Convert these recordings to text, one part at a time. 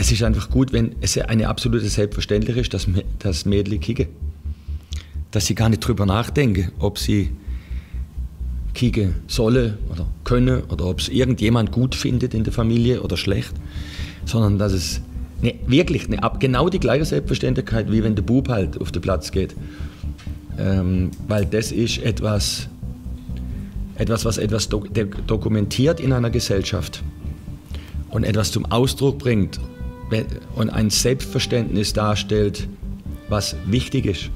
es ist einfach gut, wenn es eine absolute Selbstverständlich ist, dass, dass Mädchen kicken. Dass sie gar nicht drüber nachdenken, ob sie kicken sollen oder können oder ob es irgendjemand gut findet in der Familie oder schlecht, sondern dass es ne, wirklich ne, genau die gleiche Selbstverständlichkeit, wie wenn der Bub halt auf den Platz geht. Ähm, weil das ist etwas, etwas was etwas do dokumentiert in einer Gesellschaft und etwas zum Ausdruck bringt und ein Selbstverständnis darstellt, was wichtig ist.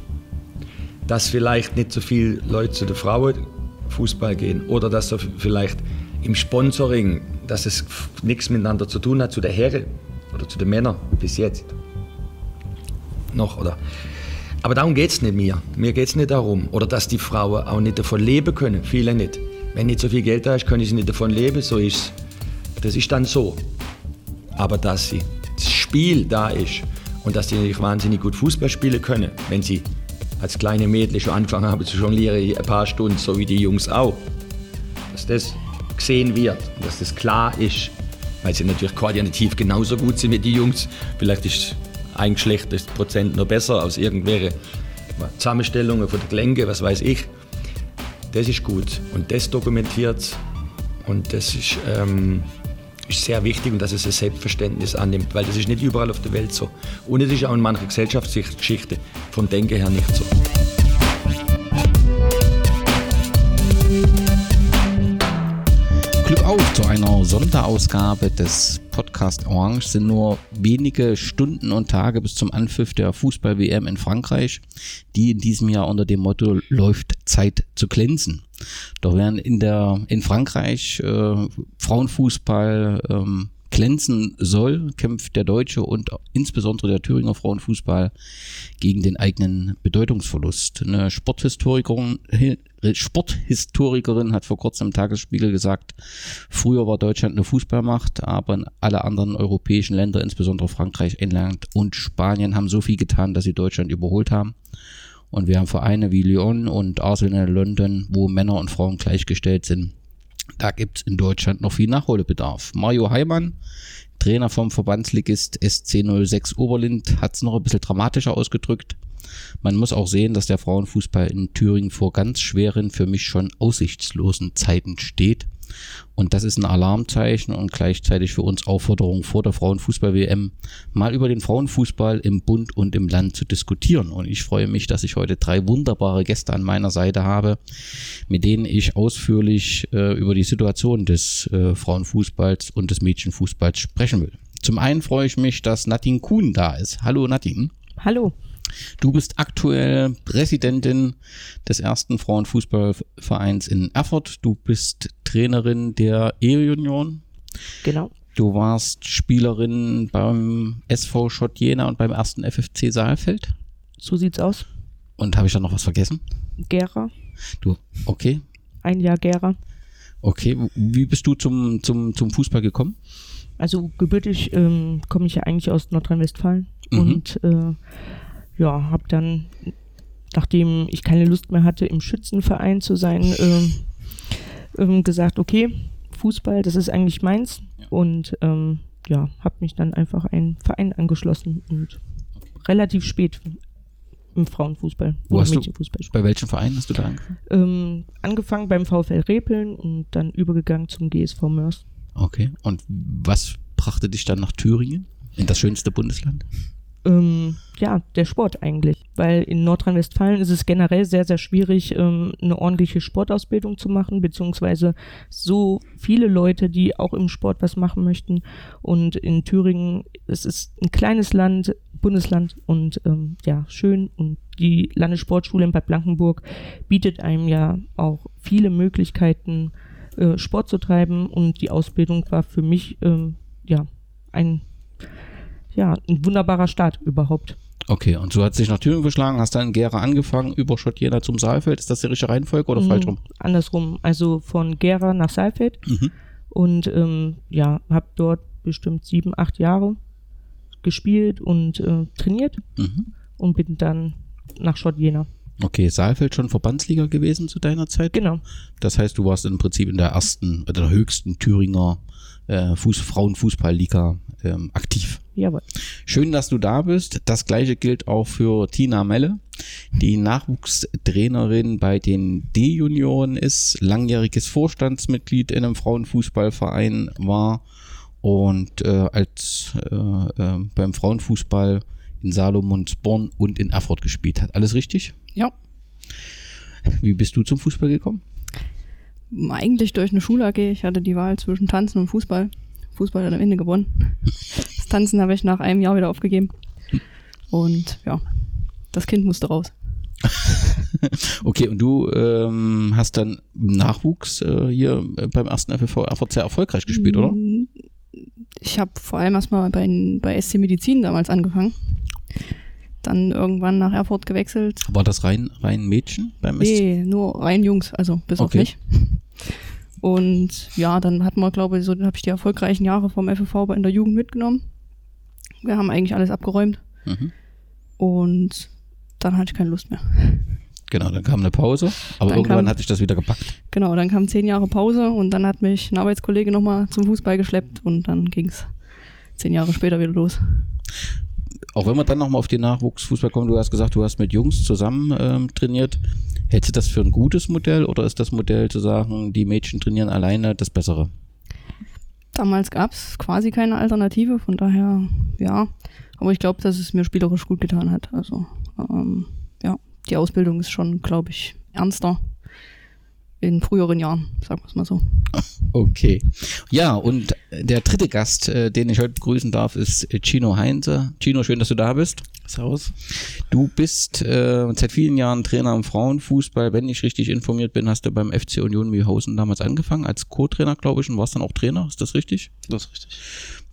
Dass vielleicht nicht so viele Leute zu der Frauenfußball gehen oder dass so vielleicht im Sponsoring, dass es nichts miteinander zu tun hat zu der Herren oder zu den Männern bis jetzt. Noch, oder? Aber darum geht es nicht mir. Mir geht es nicht darum. Oder dass die Frauen auch nicht davon leben können. Viele nicht. Wenn nicht so viel Geld da ist, können sie nicht davon leben. So ist Das ist dann so. Aber dass sie Spiel da ist und dass sie natürlich wahnsinnig gut Fußball spielen können, wenn sie als kleine Mädchen schon angefangen haben zu jonglieren, ein paar Stunden, so wie die Jungs auch. Dass das gesehen wird, dass das klar ist, weil sie natürlich koordinativ genauso gut sind wie die Jungs. Vielleicht ist ein Geschlecht Prozent noch besser aus irgendwelchen Zusammenstellungen von den Gelenken, was weiß ich. Das ist gut und das dokumentiert und das ist, ähm, ist sehr wichtig und dass es ein Selbstverständnis annimmt, weil das ist nicht überall auf der Welt so. Und es ist auch in mancher Gesellschaftsgeschichte vom Denken her nicht so. Sonderausgabe des Podcast Orange sind nur wenige Stunden und Tage bis zum Anpfiff der Fußball-WM in Frankreich, die in diesem Jahr unter dem Motto läuft Zeit zu glänzen. Doch während in der in Frankreich äh, Frauenfußball ähm, glänzen soll, kämpft der deutsche und insbesondere der Thüringer Frauenfußball gegen den eigenen Bedeutungsverlust. Eine Sporthistorikerin, Sporthistorikerin hat vor kurzem im Tagesspiegel gesagt, früher war Deutschland eine Fußballmacht, aber alle anderen europäischen Länder, insbesondere Frankreich, England und Spanien, haben so viel getan, dass sie Deutschland überholt haben. Und wir haben Vereine wie Lyon und Arsenal London, wo Männer und Frauen gleichgestellt sind da gibt es in Deutschland noch viel Nachholbedarf. Mario Heimann, Trainer vom Verbandsligist SC06 Oberlind, hat es noch ein bisschen dramatischer ausgedrückt. Man muss auch sehen, dass der Frauenfußball in Thüringen vor ganz schweren, für mich schon aussichtslosen Zeiten steht. Und das ist ein Alarmzeichen und gleichzeitig für uns Aufforderung vor der Frauenfußball-WM mal über den Frauenfußball im Bund und im Land zu diskutieren. Und ich freue mich, dass ich heute drei wunderbare Gäste an meiner Seite habe, mit denen ich ausführlich äh, über die Situation des äh, Frauenfußballs und des Mädchenfußballs sprechen will. Zum einen freue ich mich, dass Nadine Kuhn da ist. Hallo Nadine. Hallo. Du bist aktuell Präsidentin des ersten Frauenfußballvereins in Erfurt. Du bist Trainerin der E-Union. Genau. Du warst Spielerin beim SV Schott Jena und beim ersten FFC Saalfeld. So sieht's aus. Und habe ich da noch was vergessen? Gera. Du, okay. Ein Jahr Gera. Okay, wie bist du zum, zum, zum Fußball gekommen? Also gebürtig ähm, komme ich ja eigentlich aus Nordrhein-Westfalen mhm. und äh, ja, habe dann, nachdem ich keine Lust mehr hatte, im Schützenverein zu sein, äh, äh, gesagt, okay, Fußball, das ist eigentlich meins. Ja. Und ähm, ja, habe mich dann einfach einen Verein angeschlossen und relativ spät im Frauenfußball. Wo hast du, bei welchem Verein hast du da angefangen? Ähm, angefangen beim VfL Repeln und dann übergegangen zum GSV Mörs. Okay, und was brachte dich dann nach Thüringen, in das schönste Bundesland? Ähm, ja, der Sport eigentlich. Weil in Nordrhein-Westfalen ist es generell sehr, sehr schwierig, ähm, eine ordentliche Sportausbildung zu machen, beziehungsweise so viele Leute, die auch im Sport was machen möchten. Und in Thüringen, es ist ein kleines Land, Bundesland und ähm, ja, schön. Und die Landessportschule in Bad Blankenburg bietet einem ja auch viele Möglichkeiten, äh, Sport zu treiben. Und die Ausbildung war für mich ähm, ja ein ja, ein wunderbarer Start überhaupt. Okay, und so hat sich nach Thüringen verschlagen, hast dann in Gera angefangen, über Schottiena zum Saalfeld. Ist das die richtige Reihenfolge oder mhm, falsch rum? Andersrum, also von Gera nach Saalfeld. Mhm. Und ähm, ja, habe dort bestimmt sieben, acht Jahre gespielt und äh, trainiert mhm. und bin dann nach Schott-Jena. Okay, Saalfeld schon Verbandsliga gewesen zu deiner Zeit? Genau. Das heißt, du warst im Prinzip in der ersten, oder der höchsten Thüringer äh, Fuß Frauenfußballliga ähm, aktiv. Jawohl. Schön, dass du da bist. Das gleiche gilt auch für Tina Melle, die Nachwuchstrainerin bei den D-Junioren ist, langjähriges Vorstandsmitglied in einem Frauenfußballverein war und äh, als äh, äh, beim Frauenfußball in Salomonsborn und in Erfurt gespielt hat. Alles richtig? Ja. Wie bist du zum Fußball gekommen? Eigentlich durch eine Schule AG. Ich hatte die Wahl zwischen Tanzen und Fußball. Fußball hat am Ende gewonnen. Das Tanzen habe ich nach einem Jahr wieder aufgegeben. Und ja, das Kind musste raus. okay, und du ähm, hast dann Nachwuchs äh, hier beim ersten FFV Erfurt sehr erfolgreich gespielt, oder? Ich habe vor allem erstmal bei, bei SC Medizin damals angefangen. Dann irgendwann nach Erfurt gewechselt. War das rein, rein Mädchen beim SC? Nee, nur rein Jungs, also bis Okay. auf mich. Und ja, dann hatten wir, glaube ich, so habe ich die erfolgreichen Jahre vom FFV in der Jugend mitgenommen. Wir haben eigentlich alles abgeräumt Mhm. und dann hatte ich keine Lust mehr. Genau, dann kam eine Pause, aber Dann irgendwann kam- hatte ich das wieder gepackt. Genau, dann kamen zehn Jahre Pause und dann hat mich ein Arbeitskollege nochmal zum Fußball geschleppt und dann ging es zehn Jahre später wieder los. Auch wenn wir dann nochmal auf den Nachwuchsfußball kommen, du hast gesagt, du hast mit Jungs zusammen ähm, trainiert. Hältst du das für ein gutes Modell oder ist das Modell zu sagen, die Mädchen trainieren alleine das Bessere? Damals gab es quasi keine Alternative, von daher ja. Aber ich glaube, dass es mir spielerisch gut getan hat. Also ähm, ja, die Ausbildung ist schon, glaube ich, ernster in früheren Jahren, sagen wir es mal so. Okay. Ja, und der dritte Gast, äh, den ich heute begrüßen darf, ist äh, Chino Heinze. Chino, schön, dass du da bist. Servus. Du bist äh, seit vielen Jahren Trainer im Frauenfußball. Wenn ich richtig informiert bin, hast du beim FC Union Mühlhausen damals angefangen als Co-Trainer, glaube ich, und warst dann auch Trainer. Ist das richtig? Das ist richtig.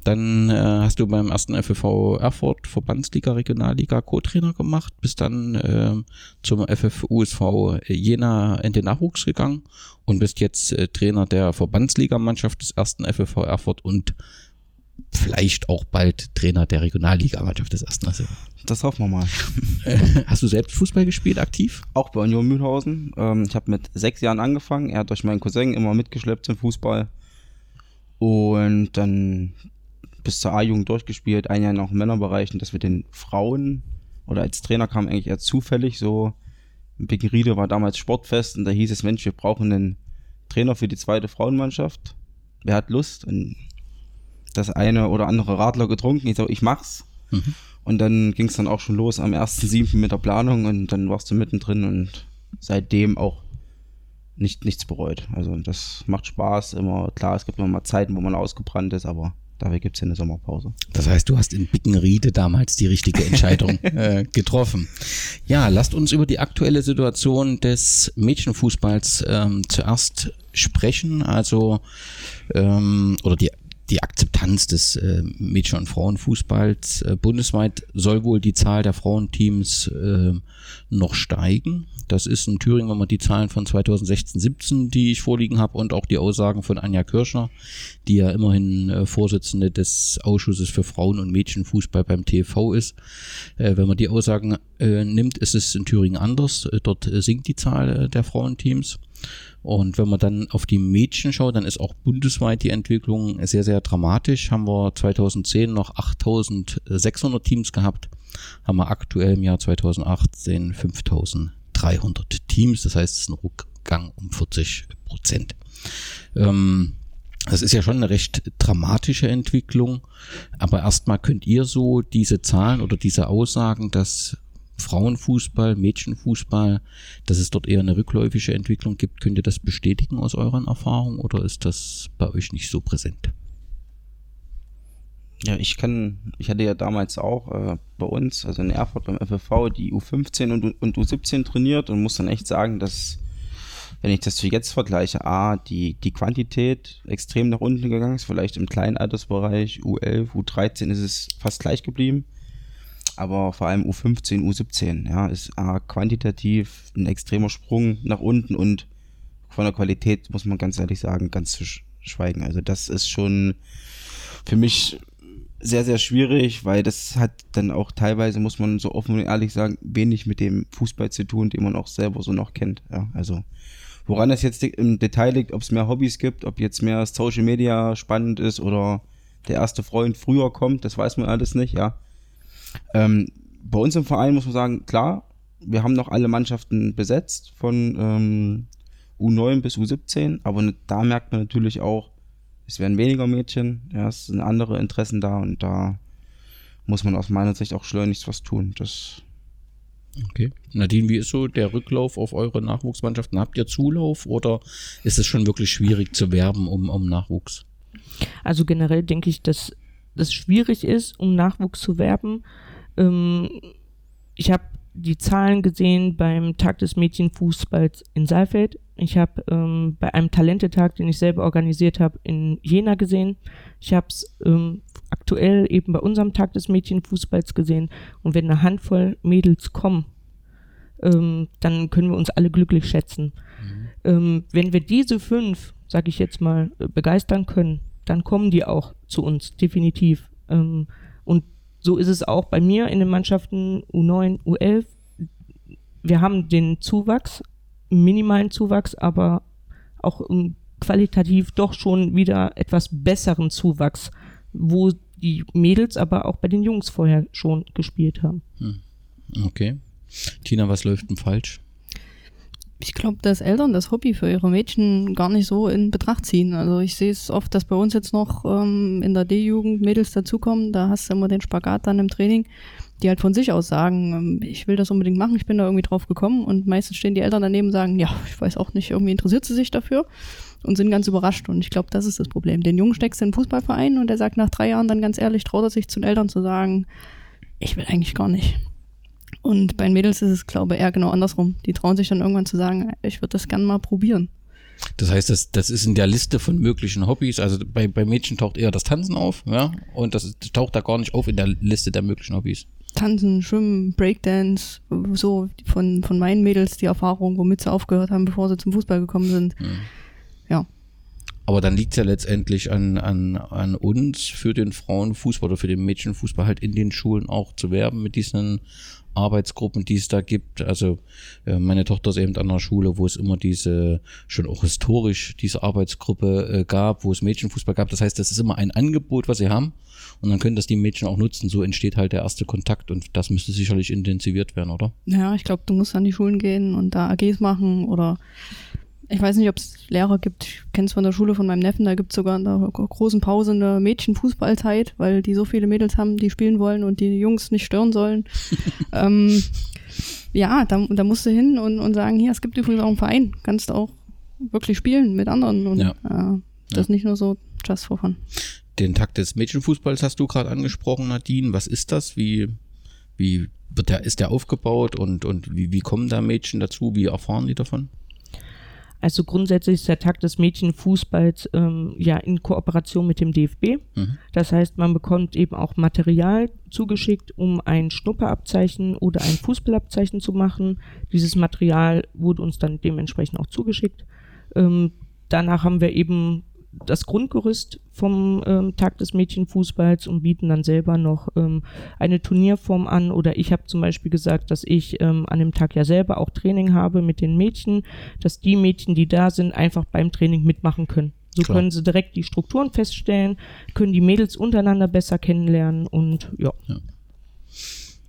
Dann äh, hast du beim ersten FFV Erfurt Verbandsliga, Regionalliga Co-Trainer gemacht, bist dann ähm, zum FFUSV Jena in den Nachwuchs gegangen und bist jetzt äh, Trainer der Verbandsligamannschaft des ersten FFV Erfurt und vielleicht auch bald Trainer der Regionalligamannschaft des ersten FFV. Das hoffen wir mal. Hast du selbst Fußball gespielt, aktiv? Auch bei Union Mühlhausen. Ähm, ich habe mit sechs Jahren angefangen. Er hat durch meinen Cousin immer mitgeschleppt zum Fußball. Und dann bis zur A-Jugend durchgespielt, ein Jahr noch im Männerbereich. Und das mit den Frauen oder als Trainer kam eigentlich eher zufällig. So, in Bickenriede war damals Sportfest und da hieß es, Mensch, wir brauchen einen Trainer für die zweite Frauenmannschaft. Wer hat Lust? Und das eine oder andere Radler getrunken. Ich so, ich mach's. Mhm. Und dann ging es dann auch schon los am 1.7. mit der Planung und dann warst du mittendrin und seitdem auch nicht, nichts bereut. Also das macht Spaß. Immer klar, es gibt immer mal Zeiten, wo man ausgebrannt ist, aber dafür gibt es ja eine Sommerpause. Das heißt, du hast in Bickenriede damals die richtige Entscheidung äh, getroffen. Ja, lasst uns über die aktuelle Situation des Mädchenfußballs ähm, zuerst sprechen. Also, ähm, oder die, die Akzeptanz des äh, Mädchen- und Frauenfußballs. Äh, bundesweit soll wohl die Zahl der Frauenteams äh, noch steigen. Das ist in Thüringen, wenn man die Zahlen von 2016, 17, die ich vorliegen habe, und auch die Aussagen von Anja Kirschner, die ja immerhin äh, Vorsitzende des Ausschusses für Frauen- und Mädchenfußball beim TV ist. Äh, wenn man die Aussagen äh, nimmt, ist es in Thüringen anders. Äh, dort äh, sinkt die Zahl äh, der Frauenteams. Und wenn man dann auf die Mädchen schaut, dann ist auch bundesweit die Entwicklung sehr, sehr dramatisch. Haben wir 2010 noch 8600 Teams gehabt, haben wir aktuell im Jahr 2018 5300 Teams. Das heißt, es ist ein Rückgang um 40 Prozent. Ähm, das ist ja schon eine recht dramatische Entwicklung. Aber erstmal könnt ihr so diese Zahlen oder diese Aussagen, dass Frauenfußball, Mädchenfußball, dass es dort eher eine rückläufige Entwicklung gibt, könnt ihr das bestätigen aus euren Erfahrungen oder ist das bei euch nicht so präsent? Ja, ich kann, ich hatte ja damals auch äh, bei uns, also in Erfurt beim FFV, die U15 und, und U17 trainiert und muss dann echt sagen, dass, wenn ich das zu jetzt vergleiche, A, die, die Quantität extrem nach unten gegangen ist, vielleicht im kleinen Altersbereich, U11, U13 ist es fast gleich geblieben, aber vor allem U15, U17, ja, ist A, quantitativ ein extremer Sprung nach unten und von der Qualität muss man ganz ehrlich sagen, ganz zu sch- schweigen. Also das ist schon für mich sehr, sehr schwierig, weil das hat dann auch teilweise, muss man so offen und ehrlich sagen, wenig mit dem Fußball zu tun, den man auch selber so noch kennt. Ja, also Woran das jetzt im Detail liegt, ob es mehr Hobbys gibt, ob jetzt mehr Social Media spannend ist oder der erste Freund früher kommt, das weiß man alles nicht, ja. Ähm, bei uns im Verein muss man sagen, klar, wir haben noch alle Mannschaften besetzt von ähm, U9 bis U17, aber da merkt man natürlich auch, es werden weniger Mädchen, ja, es sind andere Interessen da und da muss man aus meiner Sicht auch schleunigst was tun. Das Okay. Nadine, wie ist so der Rücklauf auf eure Nachwuchsmannschaften? Habt ihr Zulauf oder ist es schon wirklich schwierig zu werben um, um Nachwuchs? Also generell denke ich, dass das schwierig ist, um Nachwuchs zu werben. Ähm, ich habe die Zahlen gesehen beim Tag des Mädchenfußballs in Saalfeld. Ich habe ähm, bei einem Talentetag, den ich selber organisiert habe, in Jena gesehen. Ich habe es ähm, aktuell eben bei unserem Tag des Mädchenfußballs gesehen. Und wenn eine Handvoll Mädels kommen, ähm, dann können wir uns alle glücklich schätzen. Mhm. Ähm, wenn wir diese fünf, sage ich jetzt mal, äh, begeistern können, dann kommen die auch zu uns, definitiv. Ähm, und so ist es auch bei mir in den Mannschaften U9, U11. Wir haben den Zuwachs, minimalen Zuwachs, aber auch qualitativ doch schon wieder etwas besseren Zuwachs, wo die Mädels aber auch bei den Jungs vorher schon gespielt haben. Hm. Okay. Tina, was läuft denn falsch? Ich glaube, dass Eltern das Hobby für ihre Mädchen gar nicht so in Betracht ziehen. Also ich sehe es oft, dass bei uns jetzt noch ähm, in der D-Jugend Mädels dazukommen. Da hast du immer den Spagat dann im Training, die halt von sich aus sagen, ähm, ich will das unbedingt machen, ich bin da irgendwie drauf gekommen. Und meistens stehen die Eltern daneben und sagen, ja, ich weiß auch nicht, irgendwie interessiert sie sich dafür und sind ganz überrascht. Und ich glaube, das ist das Problem. Den Jungen steckst du in den Fußballverein und der sagt nach drei Jahren dann ganz ehrlich, traut er sich zu den Eltern zu sagen, ich will eigentlich gar nicht. Und bei den Mädels ist es, glaube ich, eher genau andersrum. Die trauen sich dann irgendwann zu sagen, ich würde das gerne mal probieren. Das heißt, das, das ist in der Liste von möglichen Hobbys. Also bei, bei Mädchen taucht eher das Tanzen auf, ja, und das, das taucht da gar nicht auf in der Liste der möglichen Hobbys. Tanzen, Schwimmen, Breakdance, so von, von meinen Mädels die Erfahrung, womit sie aufgehört haben, bevor sie zum Fußball gekommen sind. Mhm. Aber dann liegt es ja letztendlich an, an, an uns, für den Frauenfußball oder für den Mädchenfußball halt in den Schulen auch zu werben mit diesen Arbeitsgruppen, die es da gibt. Also äh, meine Tochter ist eben an einer Schule, wo es immer diese, schon auch historisch diese Arbeitsgruppe äh, gab, wo es Mädchenfußball gab. Das heißt, das ist immer ein Angebot, was sie haben. Und dann können das die Mädchen auch nutzen. So entsteht halt der erste Kontakt und das müsste sicherlich intensiviert werden, oder? Ja, ich glaube, du musst an die Schulen gehen und da AGs machen oder ich weiß nicht, ob es Lehrer gibt, ich kenne es von der Schule von meinem Neffen, da gibt es sogar in der großen Pause eine Mädchenfußballzeit, weil die so viele Mädels haben, die spielen wollen und die Jungs nicht stören sollen. ähm, ja, da, da musst du hin und, und sagen, hier, es gibt übrigens auch einen Verein, kannst du auch wirklich spielen mit anderen und ja. äh, das ja. nicht nur so just for fun. Den Takt des Mädchenfußballs hast du gerade angesprochen, Nadine. Was ist das? Wie, wie wird der, ist der aufgebaut und, und wie, wie kommen da Mädchen dazu? Wie erfahren die davon? Also grundsätzlich ist der Tag des Mädchenfußballs ähm, ja in Kooperation mit dem DFB. Mhm. Das heißt, man bekommt eben auch Material zugeschickt, um ein Schnupperabzeichen oder ein Fußballabzeichen zu machen. Dieses Material wurde uns dann dementsprechend auch zugeschickt. Ähm, danach haben wir eben das Grundgerüst vom ähm, Tag des Mädchenfußballs und bieten dann selber noch ähm, eine Turnierform an. Oder ich habe zum Beispiel gesagt, dass ich ähm, an dem Tag ja selber auch Training habe mit den Mädchen, dass die Mädchen, die da sind, einfach beim Training mitmachen können. So Klar. können sie direkt die Strukturen feststellen, können die Mädels untereinander besser kennenlernen und ja. ja.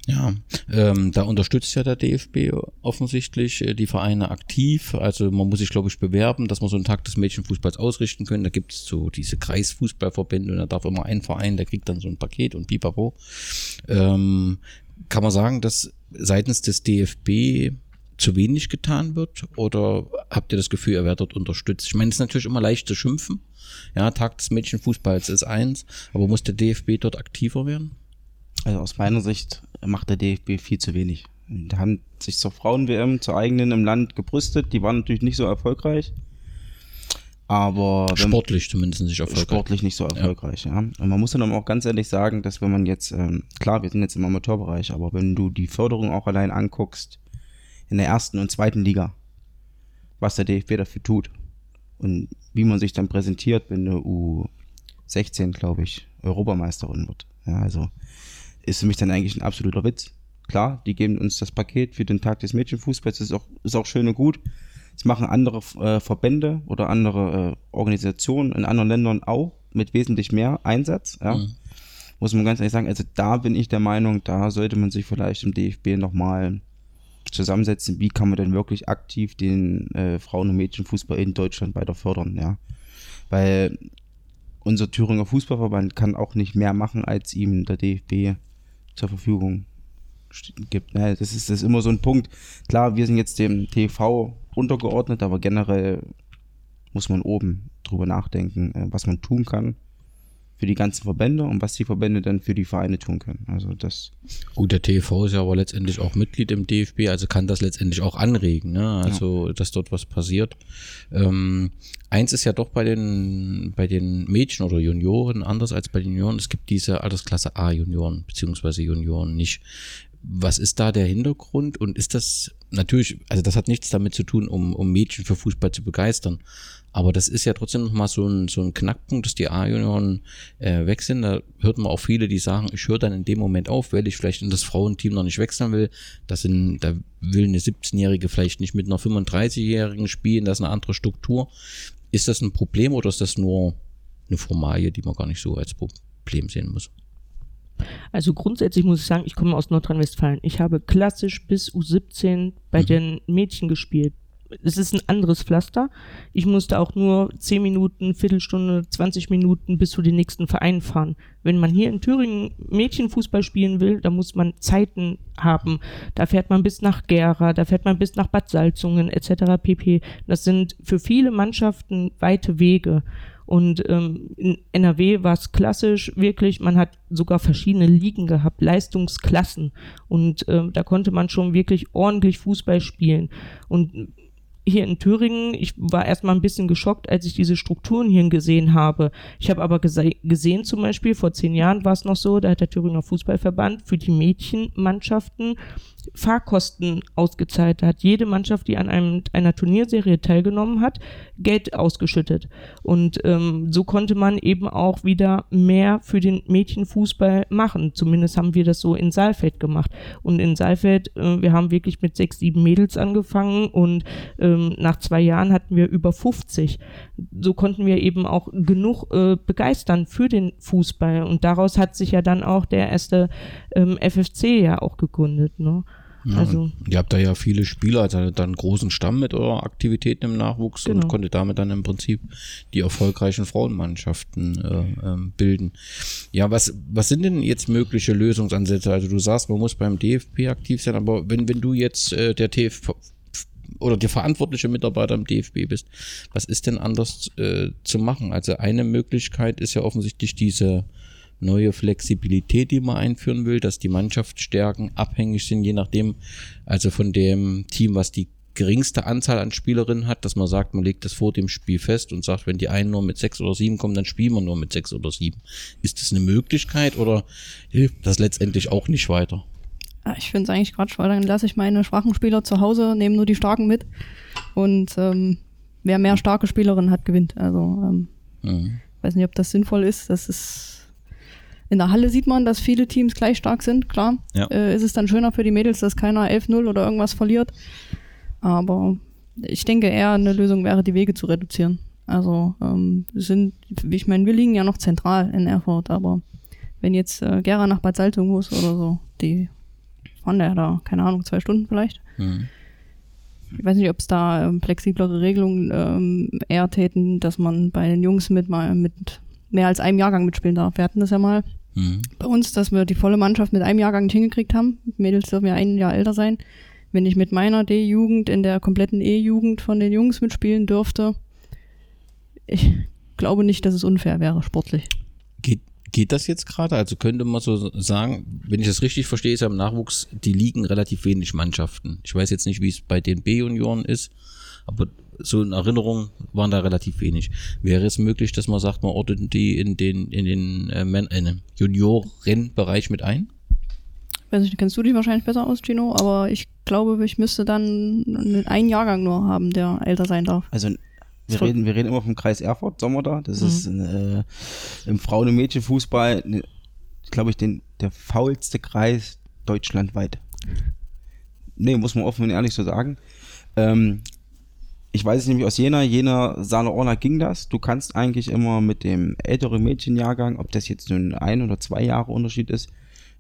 Ja, ähm, da unterstützt ja der DFB offensichtlich äh, die Vereine aktiv. Also man muss sich, glaube ich, bewerben, dass man so einen Tag des Mädchenfußballs ausrichten können. Da gibt es so diese Kreisfußballverbände und da darf immer ein Verein, der kriegt dann so ein Paket und pipapo. Ähm, kann man sagen, dass seitens des DFB zu wenig getan wird? Oder habt ihr das Gefühl, ihr werdet dort unterstützt? Ich meine, es ist natürlich immer leicht zu schimpfen. Ja, Tag des Mädchenfußballs ist eins, aber muss der DFB dort aktiver werden? Also aus meiner Sicht macht der DFB viel zu wenig. Die haben sich zur Frauen-WM, zur eigenen im Land gebrüstet. Die waren natürlich nicht so erfolgreich. Aber sportlich zumindest nicht erfolgreich. Sportlich nicht so erfolgreich, ja. ja. Und man muss dann auch ganz ehrlich sagen, dass wenn man jetzt, ähm, klar, wir sind jetzt im Amateurbereich, aber wenn du die Förderung auch allein anguckst, in der ersten und zweiten Liga, was der DFB dafür tut und wie man sich dann präsentiert, wenn eine U16, glaube ich, Europameisterin wird. Ja, also ist für mich dann eigentlich ein absoluter Witz. Klar, die geben uns das Paket für den Tag des Mädchenfußballs, ist auch, ist auch schön und gut. Das machen andere äh, Verbände oder andere äh, Organisationen in anderen Ländern auch mit wesentlich mehr Einsatz. Ja. Mhm. Muss man ganz ehrlich sagen, also da bin ich der Meinung, da sollte man sich vielleicht im DFB nochmal zusammensetzen, wie kann man denn wirklich aktiv den äh, Frauen- und Mädchenfußball in Deutschland weiter fördern, ja. Weil unser Thüringer Fußballverband kann auch nicht mehr machen, als ihm der DFB zur Verfügung gibt. Ne? Das, ist, das ist immer so ein Punkt. Klar, wir sind jetzt dem TV untergeordnet, aber generell muss man oben drüber nachdenken, äh, was man tun kann für die ganzen Verbände und was die Verbände dann für die Vereine tun können. Also das. Gut, der TV ist ja aber letztendlich auch Mitglied im DFB, also kann das letztendlich auch anregen, ne? Also, ja. dass dort was passiert. Ähm, eins ist ja doch bei den, bei den Mädchen oder Junioren anders als bei den Junioren. Es gibt diese Altersklasse A Junioren, beziehungsweise Junioren nicht. Was ist da der Hintergrund und ist das natürlich, also das hat nichts damit zu tun, um, um Mädchen für Fußball zu begeistern, aber das ist ja trotzdem noch mal so ein, so ein Knackpunkt, dass die A-Junioren äh, weg sind. Da hört man auch viele, die sagen, ich höre dann in dem Moment auf, weil ich vielleicht in das Frauenteam noch nicht wechseln will. Das sind, da will eine 17-Jährige vielleicht nicht mit einer 35-Jährigen spielen, das ist eine andere Struktur. Ist das ein Problem oder ist das nur eine Formalie, die man gar nicht so als Problem sehen muss? Also grundsätzlich muss ich sagen, ich komme aus Nordrhein-Westfalen. Ich habe klassisch bis U17 bei mhm. den Mädchen gespielt es ist ein anderes Pflaster. Ich musste auch nur 10 Minuten, Viertelstunde, 20 Minuten bis zu den nächsten Verein fahren. Wenn man hier in Thüringen Mädchenfußball spielen will, da muss man Zeiten haben. Da fährt man bis nach Gera, da fährt man bis nach Bad Salzungen etc. pp. Das sind für viele Mannschaften weite Wege. Und ähm, in NRW war es klassisch wirklich, man hat sogar verschiedene Ligen gehabt, Leistungsklassen. Und ähm, da konnte man schon wirklich ordentlich Fußball spielen. Und hier in Thüringen, ich war erstmal ein bisschen geschockt, als ich diese Strukturen hier gesehen habe. Ich habe aber gese gesehen, zum Beispiel, vor zehn Jahren war es noch so, da hat der Thüringer Fußballverband für die Mädchenmannschaften Fahrkosten ausgezahlt. Da hat jede Mannschaft, die an einem, einer Turnierserie teilgenommen hat, Geld ausgeschüttet. Und ähm, so konnte man eben auch wieder mehr für den Mädchenfußball machen. Zumindest haben wir das so in Saalfeld gemacht. Und in Saalfeld, äh, wir haben wirklich mit sechs, sieben Mädels angefangen und ähm, nach zwei Jahren hatten wir über 50. So konnten wir eben auch genug äh, begeistern für den Fußball. Und daraus hat sich ja dann auch der erste ähm, FFC ja auch gegründet. Ne? Ja, also, ihr habt da ja viele Spieler, also dann einen großen Stamm mit eurer Aktivitäten im Nachwuchs genau. und konntet damit dann im Prinzip die erfolgreichen Frauenmannschaften äh, äh, bilden. Ja, was, was sind denn jetzt mögliche Lösungsansätze? Also du sagst, man muss beim DFB aktiv sein, aber wenn, wenn du jetzt äh, der TFV oder der verantwortliche Mitarbeiter im DFB bist, was ist denn anders äh, zu machen? Also eine Möglichkeit ist ja offensichtlich diese neue Flexibilität, die man einführen will, dass die Mannschaftsstärken abhängig sind, je nachdem, also von dem Team, was die geringste Anzahl an Spielerinnen hat, dass man sagt, man legt das vor dem Spiel fest und sagt, wenn die einen nur mit sechs oder sieben kommen, dann spielen wir nur mit sechs oder sieben. Ist das eine Möglichkeit oder hilft das letztendlich auch nicht weiter? Ich finde es eigentlich Quatsch, weil dann lasse ich meine schwachen Spieler zu Hause, nehme nur die starken mit und ähm, wer mehr starke Spielerinnen hat, gewinnt. Also ähm, mhm. weiß nicht, ob das sinnvoll ist. Das ist in der Halle sieht man, dass viele Teams gleich stark sind, klar. Ja. Äh, ist es dann schöner für die Mädels, dass keiner 11-0 oder irgendwas verliert. Aber ich denke eher, eine Lösung wäre, die Wege zu reduzieren. Also ähm, sind, ich meine, wir liegen ja noch zentral in Erfurt, aber wenn jetzt äh, Gera nach Bad Salzung muss oder so, die fahren ja da, keine Ahnung, zwei Stunden vielleicht. Mhm. Ich weiß nicht, ob es da ähm, flexiblere Regelungen ähm, eher täten, dass man bei den Jungs mit mal mit mehr als einem Jahrgang mitspielen darf. Wir hatten das ja mal Mhm. Bei uns, dass wir die volle Mannschaft mit einem Jahrgang nicht hingekriegt haben. Mädels dürfen ja ein Jahr älter sein. Wenn ich mit meiner D-Jugend in der kompletten E-Jugend von den Jungs mitspielen dürfte, ich glaube nicht, dass es unfair wäre, sportlich. Geht, geht das jetzt gerade? Also könnte man so sagen, wenn ich das richtig verstehe, ist ja im Nachwuchs, die liegen relativ wenig Mannschaften. Ich weiß jetzt nicht, wie es bei den B-Junioren ist, aber so in Erinnerung waren da relativ wenig. Wäre es möglich, dass man sagt, man ordnet die in den, in den äh, äh, Juniorenbereich mit ein? Weiß nicht, kennst du die wahrscheinlich besser aus, Gino, aber ich glaube, ich müsste dann einen Jahrgang nur haben, der älter sein darf. Also wir reden, wir reden immer vom Kreis Erfurt, Sommer da. Das mhm. ist äh, im Frauen- und Mädchenfußball, ne, glaube ich, den, der faulste Kreis deutschlandweit. Nee, muss man offen und ehrlich so sagen. Ähm, ich weiß es nämlich aus Jena, Jena, Saale Orla ging das. Du kannst eigentlich immer mit dem älteren Mädchenjahrgang, ob das jetzt nun ein oder zwei Jahre Unterschied ist,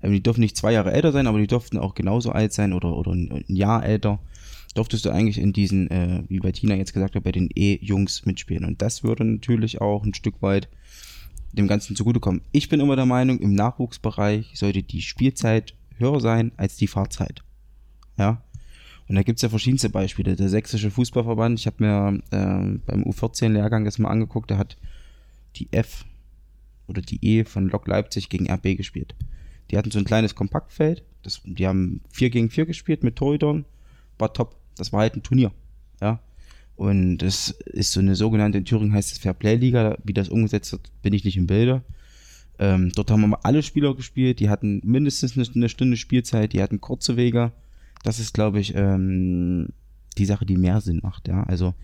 ähm, die dürfen nicht zwei Jahre älter sein, aber die durften auch genauso alt sein oder, oder ein Jahr älter, durftest du eigentlich in diesen, äh, wie bei Tina jetzt gesagt hat, bei den E-Jungs mitspielen. Und das würde natürlich auch ein Stück weit dem Ganzen zugutekommen. Ich bin immer der Meinung, im Nachwuchsbereich sollte die Spielzeit höher sein als die Fahrzeit. Ja. Und da gibt es ja verschiedenste Beispiele. Der Sächsische Fußballverband, ich habe mir äh, beim U14-Lehrgang das mal angeguckt, der hat die F oder die E von Lok Leipzig gegen RB gespielt. Die hatten so ein kleines Kompaktfeld, das, die haben 4 gegen 4 gespielt mit Torhütern, war top. Das war halt ein Turnier. Ja. Und das ist so eine sogenannte, in Thüringen heißt es Fairplay-Liga, wie das umgesetzt wird, bin ich nicht im Bilde. Ähm, dort haben wir alle Spieler gespielt, die hatten mindestens eine Stunde Spielzeit, die hatten kurze Wege. Das ist, glaube ich, ähm, die Sache, die mehr Sinn macht. Ja? Also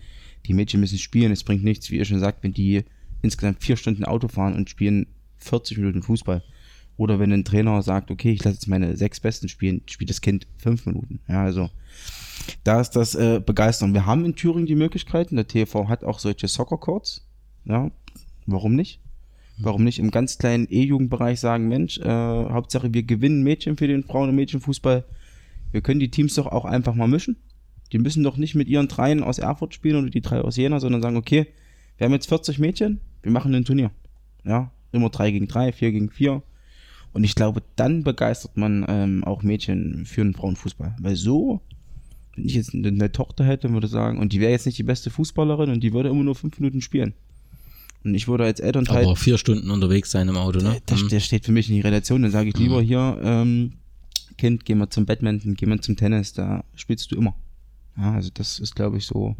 die Mädchen müssen spielen, es bringt nichts, wie ihr schon sagt, wenn die insgesamt vier Stunden Auto fahren und spielen 40 Minuten Fußball. Oder wenn ein Trainer sagt, okay, ich lasse jetzt meine sechs Besten spielen, spielt das Kind fünf Minuten. Ja, also da ist das äh, begeistern. Wir haben in Thüringen die Möglichkeiten. Der TV hat auch solche Soccer Courts. Ja, warum nicht? Warum nicht im ganz kleinen E-Jugendbereich sagen, Mensch, äh, Hauptsache wir gewinnen Mädchen für den Frauen- und Mädchenfußball. Wir können die Teams doch auch einfach mal mischen. Die müssen doch nicht mit ihren dreien aus Erfurt spielen oder die drei aus Jena, sondern sagen, okay, wir haben jetzt 40 Mädchen, wir machen ein Turnier. Ja, immer drei gegen drei, vier gegen vier. Und ich glaube, dann begeistert man ähm, auch Mädchen für den Frauenfußball. Weil so wenn ich jetzt eine Tochter hätte, würde sagen, und die wäre jetzt nicht die beste Fußballerin und die würde immer nur fünf Minuten spielen. Und ich würde als Elternteil. Aber vier Stunden unterwegs sein im Auto, ne? Der, der steht für mich in die Relation. Dann sage ich lieber mhm. hier, ähm, Kind, geh mal zum Badminton, geh mal zum Tennis, da spielst du immer. Ja, also das ist, glaube ich, so.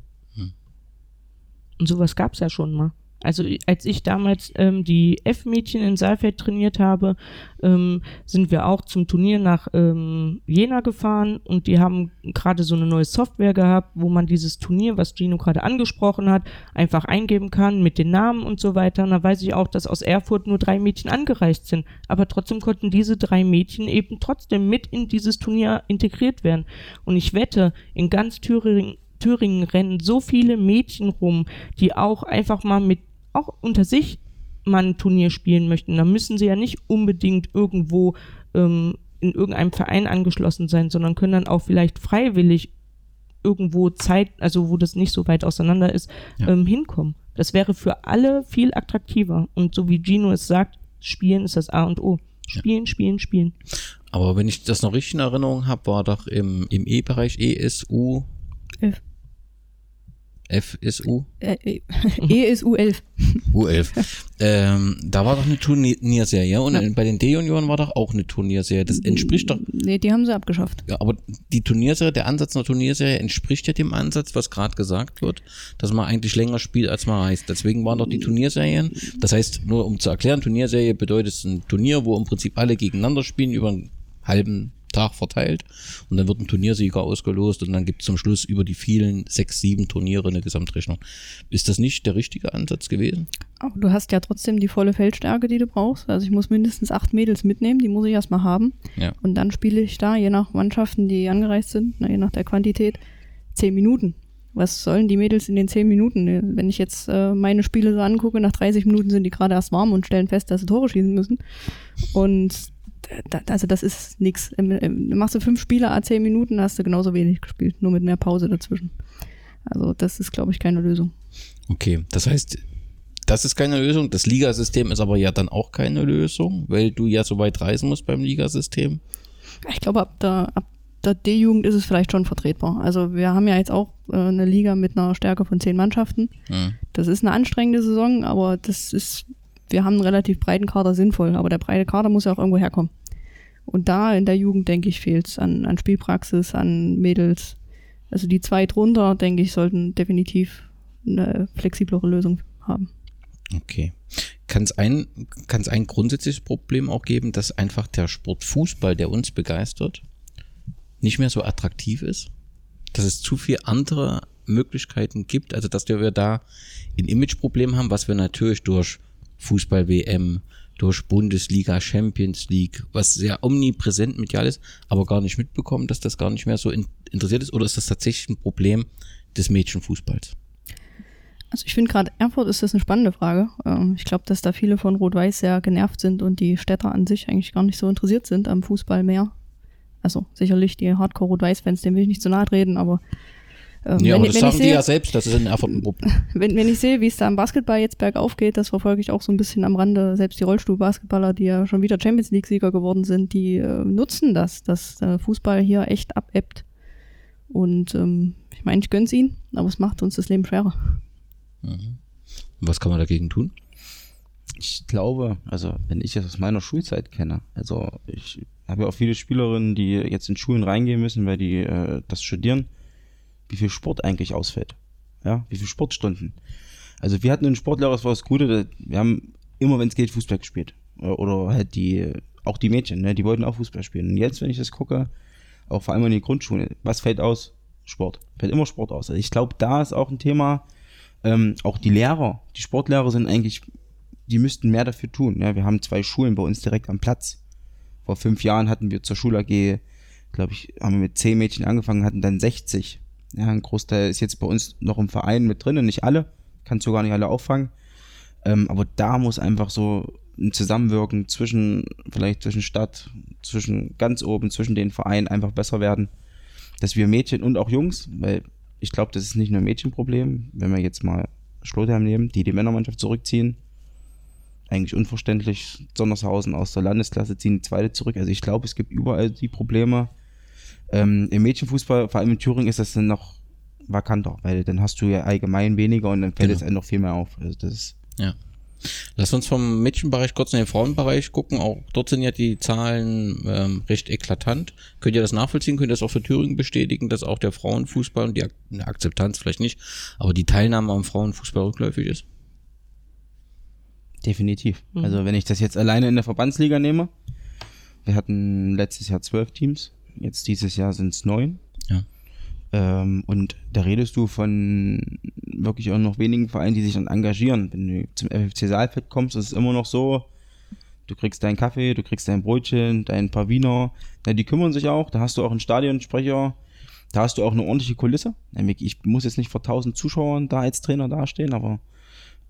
Und sowas gab es ja schon mal. Also als ich damals ähm, die F-Mädchen in Saalfeld trainiert habe, ähm, sind wir auch zum Turnier nach ähm, Jena gefahren und die haben gerade so eine neue Software gehabt, wo man dieses Turnier, was Gino gerade angesprochen hat, einfach eingeben kann mit den Namen und so weiter. Und da weiß ich auch, dass aus Erfurt nur drei Mädchen angereist sind. Aber trotzdem konnten diese drei Mädchen eben trotzdem mit in dieses Turnier integriert werden. Und ich wette, in ganz Thüringen Thüringen rennen so viele Mädchen rum, die auch einfach mal mit auch unter sich mal ein Turnier spielen möchten, dann müssen sie ja nicht unbedingt irgendwo ähm, in irgendeinem Verein angeschlossen sein, sondern können dann auch vielleicht freiwillig irgendwo Zeit, also wo das nicht so weit auseinander ist, ja. ähm, hinkommen. Das wäre für alle viel attraktiver. Und so wie Gino es sagt, Spielen ist das A und O. Spielen, ja. spielen, spielen. Aber wenn ich das noch richtig in Erinnerung habe, war doch im, im E-Bereich ESU. F ist U? Äh, äh e ist U11. U11. ähm, da war doch eine Turnierserie und ja. bei den D-Junioren war doch auch eine Turnierserie. Das entspricht doch. Nee, die haben sie abgeschafft. Ja, aber die Turnierserie, der Ansatz einer Turnierserie entspricht ja dem Ansatz, was gerade gesagt wird, dass man eigentlich länger spielt, als man reist. Deswegen waren doch die Turnierserien. Das heißt, nur um zu erklären, Turnierserie bedeutet es ein Turnier, wo im Prinzip alle gegeneinander spielen über einen halben Tag verteilt und dann wird ein Turniersieger ausgelost und dann gibt es zum Schluss über die vielen sechs, sieben Turniere eine Gesamtrechnung. Ist das nicht der richtige Ansatz gewesen? Aber du hast ja trotzdem die volle Feldstärke, die du brauchst. Also ich muss mindestens acht Mädels mitnehmen, die muss ich erstmal haben. Ja. Und dann spiele ich da, je nach Mannschaften, die angereist sind, na, je nach der Quantität, zehn Minuten. Was sollen die Mädels in den zehn Minuten? Wenn ich jetzt äh, meine Spiele so angucke, nach 30 Minuten sind die gerade erst warm und stellen fest, dass sie Tore schießen müssen. Und also das ist nichts. Machst du fünf Spiele a zehn Minuten, hast du genauso wenig gespielt, nur mit mehr Pause dazwischen. Also das ist, glaube ich, keine Lösung. Okay, das heißt, das ist keine Lösung. Das Ligasystem ist aber ja dann auch keine Lösung, weil du ja so weit reisen musst beim Ligasystem. Ich glaube, ab der, ab der D-Jugend ist es vielleicht schon vertretbar. Also wir haben ja jetzt auch äh, eine Liga mit einer Stärke von zehn Mannschaften. Mhm. Das ist eine anstrengende Saison, aber das ist wir haben einen relativ breiten Kader sinnvoll, aber der breite Kader muss ja auch irgendwo herkommen. Und da in der Jugend, denke ich, fehlt es an, an Spielpraxis, an Mädels. Also die zwei drunter, denke ich, sollten definitiv eine flexiblere Lösung haben. Okay. Kann es ein, kann's ein grundsätzliches Problem auch geben, dass einfach der Sport Fußball, der uns begeistert, nicht mehr so attraktiv ist? Dass es zu viele andere Möglichkeiten gibt, also dass wir da ein Imageproblem haben, was wir natürlich durch Fußball-WM, durch Bundesliga, Champions League, was sehr omnipräsent medial ist, aber gar nicht mitbekommen, dass das gar nicht mehr so in, interessiert ist? Oder ist das tatsächlich ein Problem des Mädchenfußballs? Also ich finde gerade Erfurt ist das eine spannende Frage. Ähm, ich glaube, dass da viele von Rot-Weiß sehr genervt sind und die Städter an sich eigentlich gar nicht so interessiert sind am Fußball mehr. Also sicherlich die Hardcore-Rot-Weiß-Fans, dem will ich nicht zu nahe treten, aber ähm, ja, wenn, aber das sagen die sehe, ja selbst, das ist in Erfurt ein Problem. Wenn, wenn ich sehe, wie es da im Basketball jetzt bergauf geht, das verfolge ich auch so ein bisschen am Rande. Selbst die Rollstuhl-Basketballer, die ja schon wieder Champions League-Sieger geworden sind, die äh, nutzen das, dass der Fußball hier echt abebbt. Und ähm, ich meine, ich gönn's ihnen, aber es macht uns das Leben schwerer. Mhm. Was kann man dagegen tun? Ich glaube, also wenn ich es aus meiner Schulzeit kenne, also ich habe ja auch viele Spielerinnen, die jetzt in Schulen reingehen müssen, weil die äh, das studieren wie viel Sport eigentlich ausfällt. Ja, wie viel Sportstunden. Also wir hatten einen Sportlehrer, das war das Gute, wir haben immer, wenn es geht, Fußball gespielt. Oder halt die, auch die Mädchen, ne, die wollten auch Fußball spielen. Und jetzt, wenn ich das gucke, auch vor allem in die Grundschule, was fällt aus? Sport. Fällt immer Sport aus. Also ich glaube, da ist auch ein Thema, ähm, auch die Lehrer, die Sportlehrer sind eigentlich, die müssten mehr dafür tun. Ja, wir haben zwei Schulen bei uns direkt am Platz. Vor fünf Jahren hatten wir zur Schule AG, glaube ich, haben wir mit zehn Mädchen angefangen, hatten dann 60. Ja, ein Großteil ist jetzt bei uns noch im Verein mit drin, nicht alle. Kannst du gar nicht alle auffangen. Ähm, aber da muss einfach so ein Zusammenwirken zwischen, vielleicht zwischen Stadt, zwischen ganz oben, zwischen den Vereinen einfach besser werden. Dass wir Mädchen und auch Jungs, weil ich glaube, das ist nicht nur ein Mädchenproblem, wenn wir jetzt mal Schlotheim nehmen, die die Männermannschaft zurückziehen. Eigentlich unverständlich. Sondershausen aus der Landesklasse ziehen die zweite zurück. Also ich glaube, es gibt überall die Probleme. Ähm, Im Mädchenfußball, vor allem in Thüringen, ist das dann noch vakanter, weil dann hast du ja allgemein weniger und dann fällt genau. es einem noch viel mehr auf. Also das ist ja. Lass uns vom Mädchenbereich kurz in den Frauenbereich gucken. Auch dort sind ja die Zahlen ähm, recht eklatant. Könnt ihr das nachvollziehen? Könnt ihr das auch für Thüringen bestätigen, dass auch der Frauenfußball und die Ak Akzeptanz vielleicht nicht, aber die Teilnahme am Frauenfußball rückläufig ist? Definitiv. Mhm. Also wenn ich das jetzt alleine in der Verbandsliga nehme, wir hatten letztes Jahr zwölf Teams, Jetzt dieses Jahr sind es neun. Ja. Ähm, und da redest du von wirklich auch noch wenigen Vereinen, die sich dann engagieren. Wenn du zum FFC Saalfeld kommst, ist es immer noch so, du kriegst deinen Kaffee, du kriegst dein Brötchen, dein paar Wiener. Ja, die kümmern sich auch. Da hast du auch einen Stadionsprecher. Da hast du auch eine ordentliche Kulisse. Ich muss jetzt nicht vor tausend Zuschauern da als Trainer dastehen, aber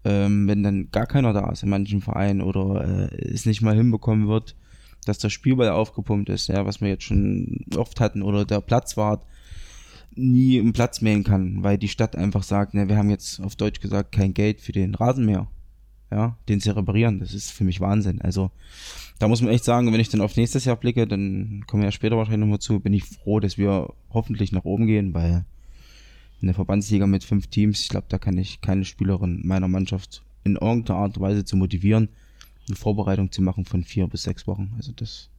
ähm, wenn dann gar keiner da ist in manchen Vereinen oder äh, es nicht mal hinbekommen wird, dass der Spielball aufgepumpt ist, ja, was wir jetzt schon oft hatten, oder der Platzwart nie einen Platz mähen kann, weil die Stadt einfach sagt, ne, wir haben jetzt auf Deutsch gesagt kein Geld für den Rasenmäher, ja, den zu reparieren. Das ist für mich Wahnsinn. Also da muss man echt sagen, wenn ich dann auf nächstes Jahr blicke, dann kommen wir ja später wahrscheinlich nochmal zu, bin ich froh, dass wir hoffentlich nach oben gehen, weil in der Verbandsliga mit fünf Teams, ich glaube, da kann ich keine Spielerin meiner Mannschaft in irgendeiner Art und Weise zu motivieren, eine Vorbereitung zu machen von vier bis sechs Wochen. Also das.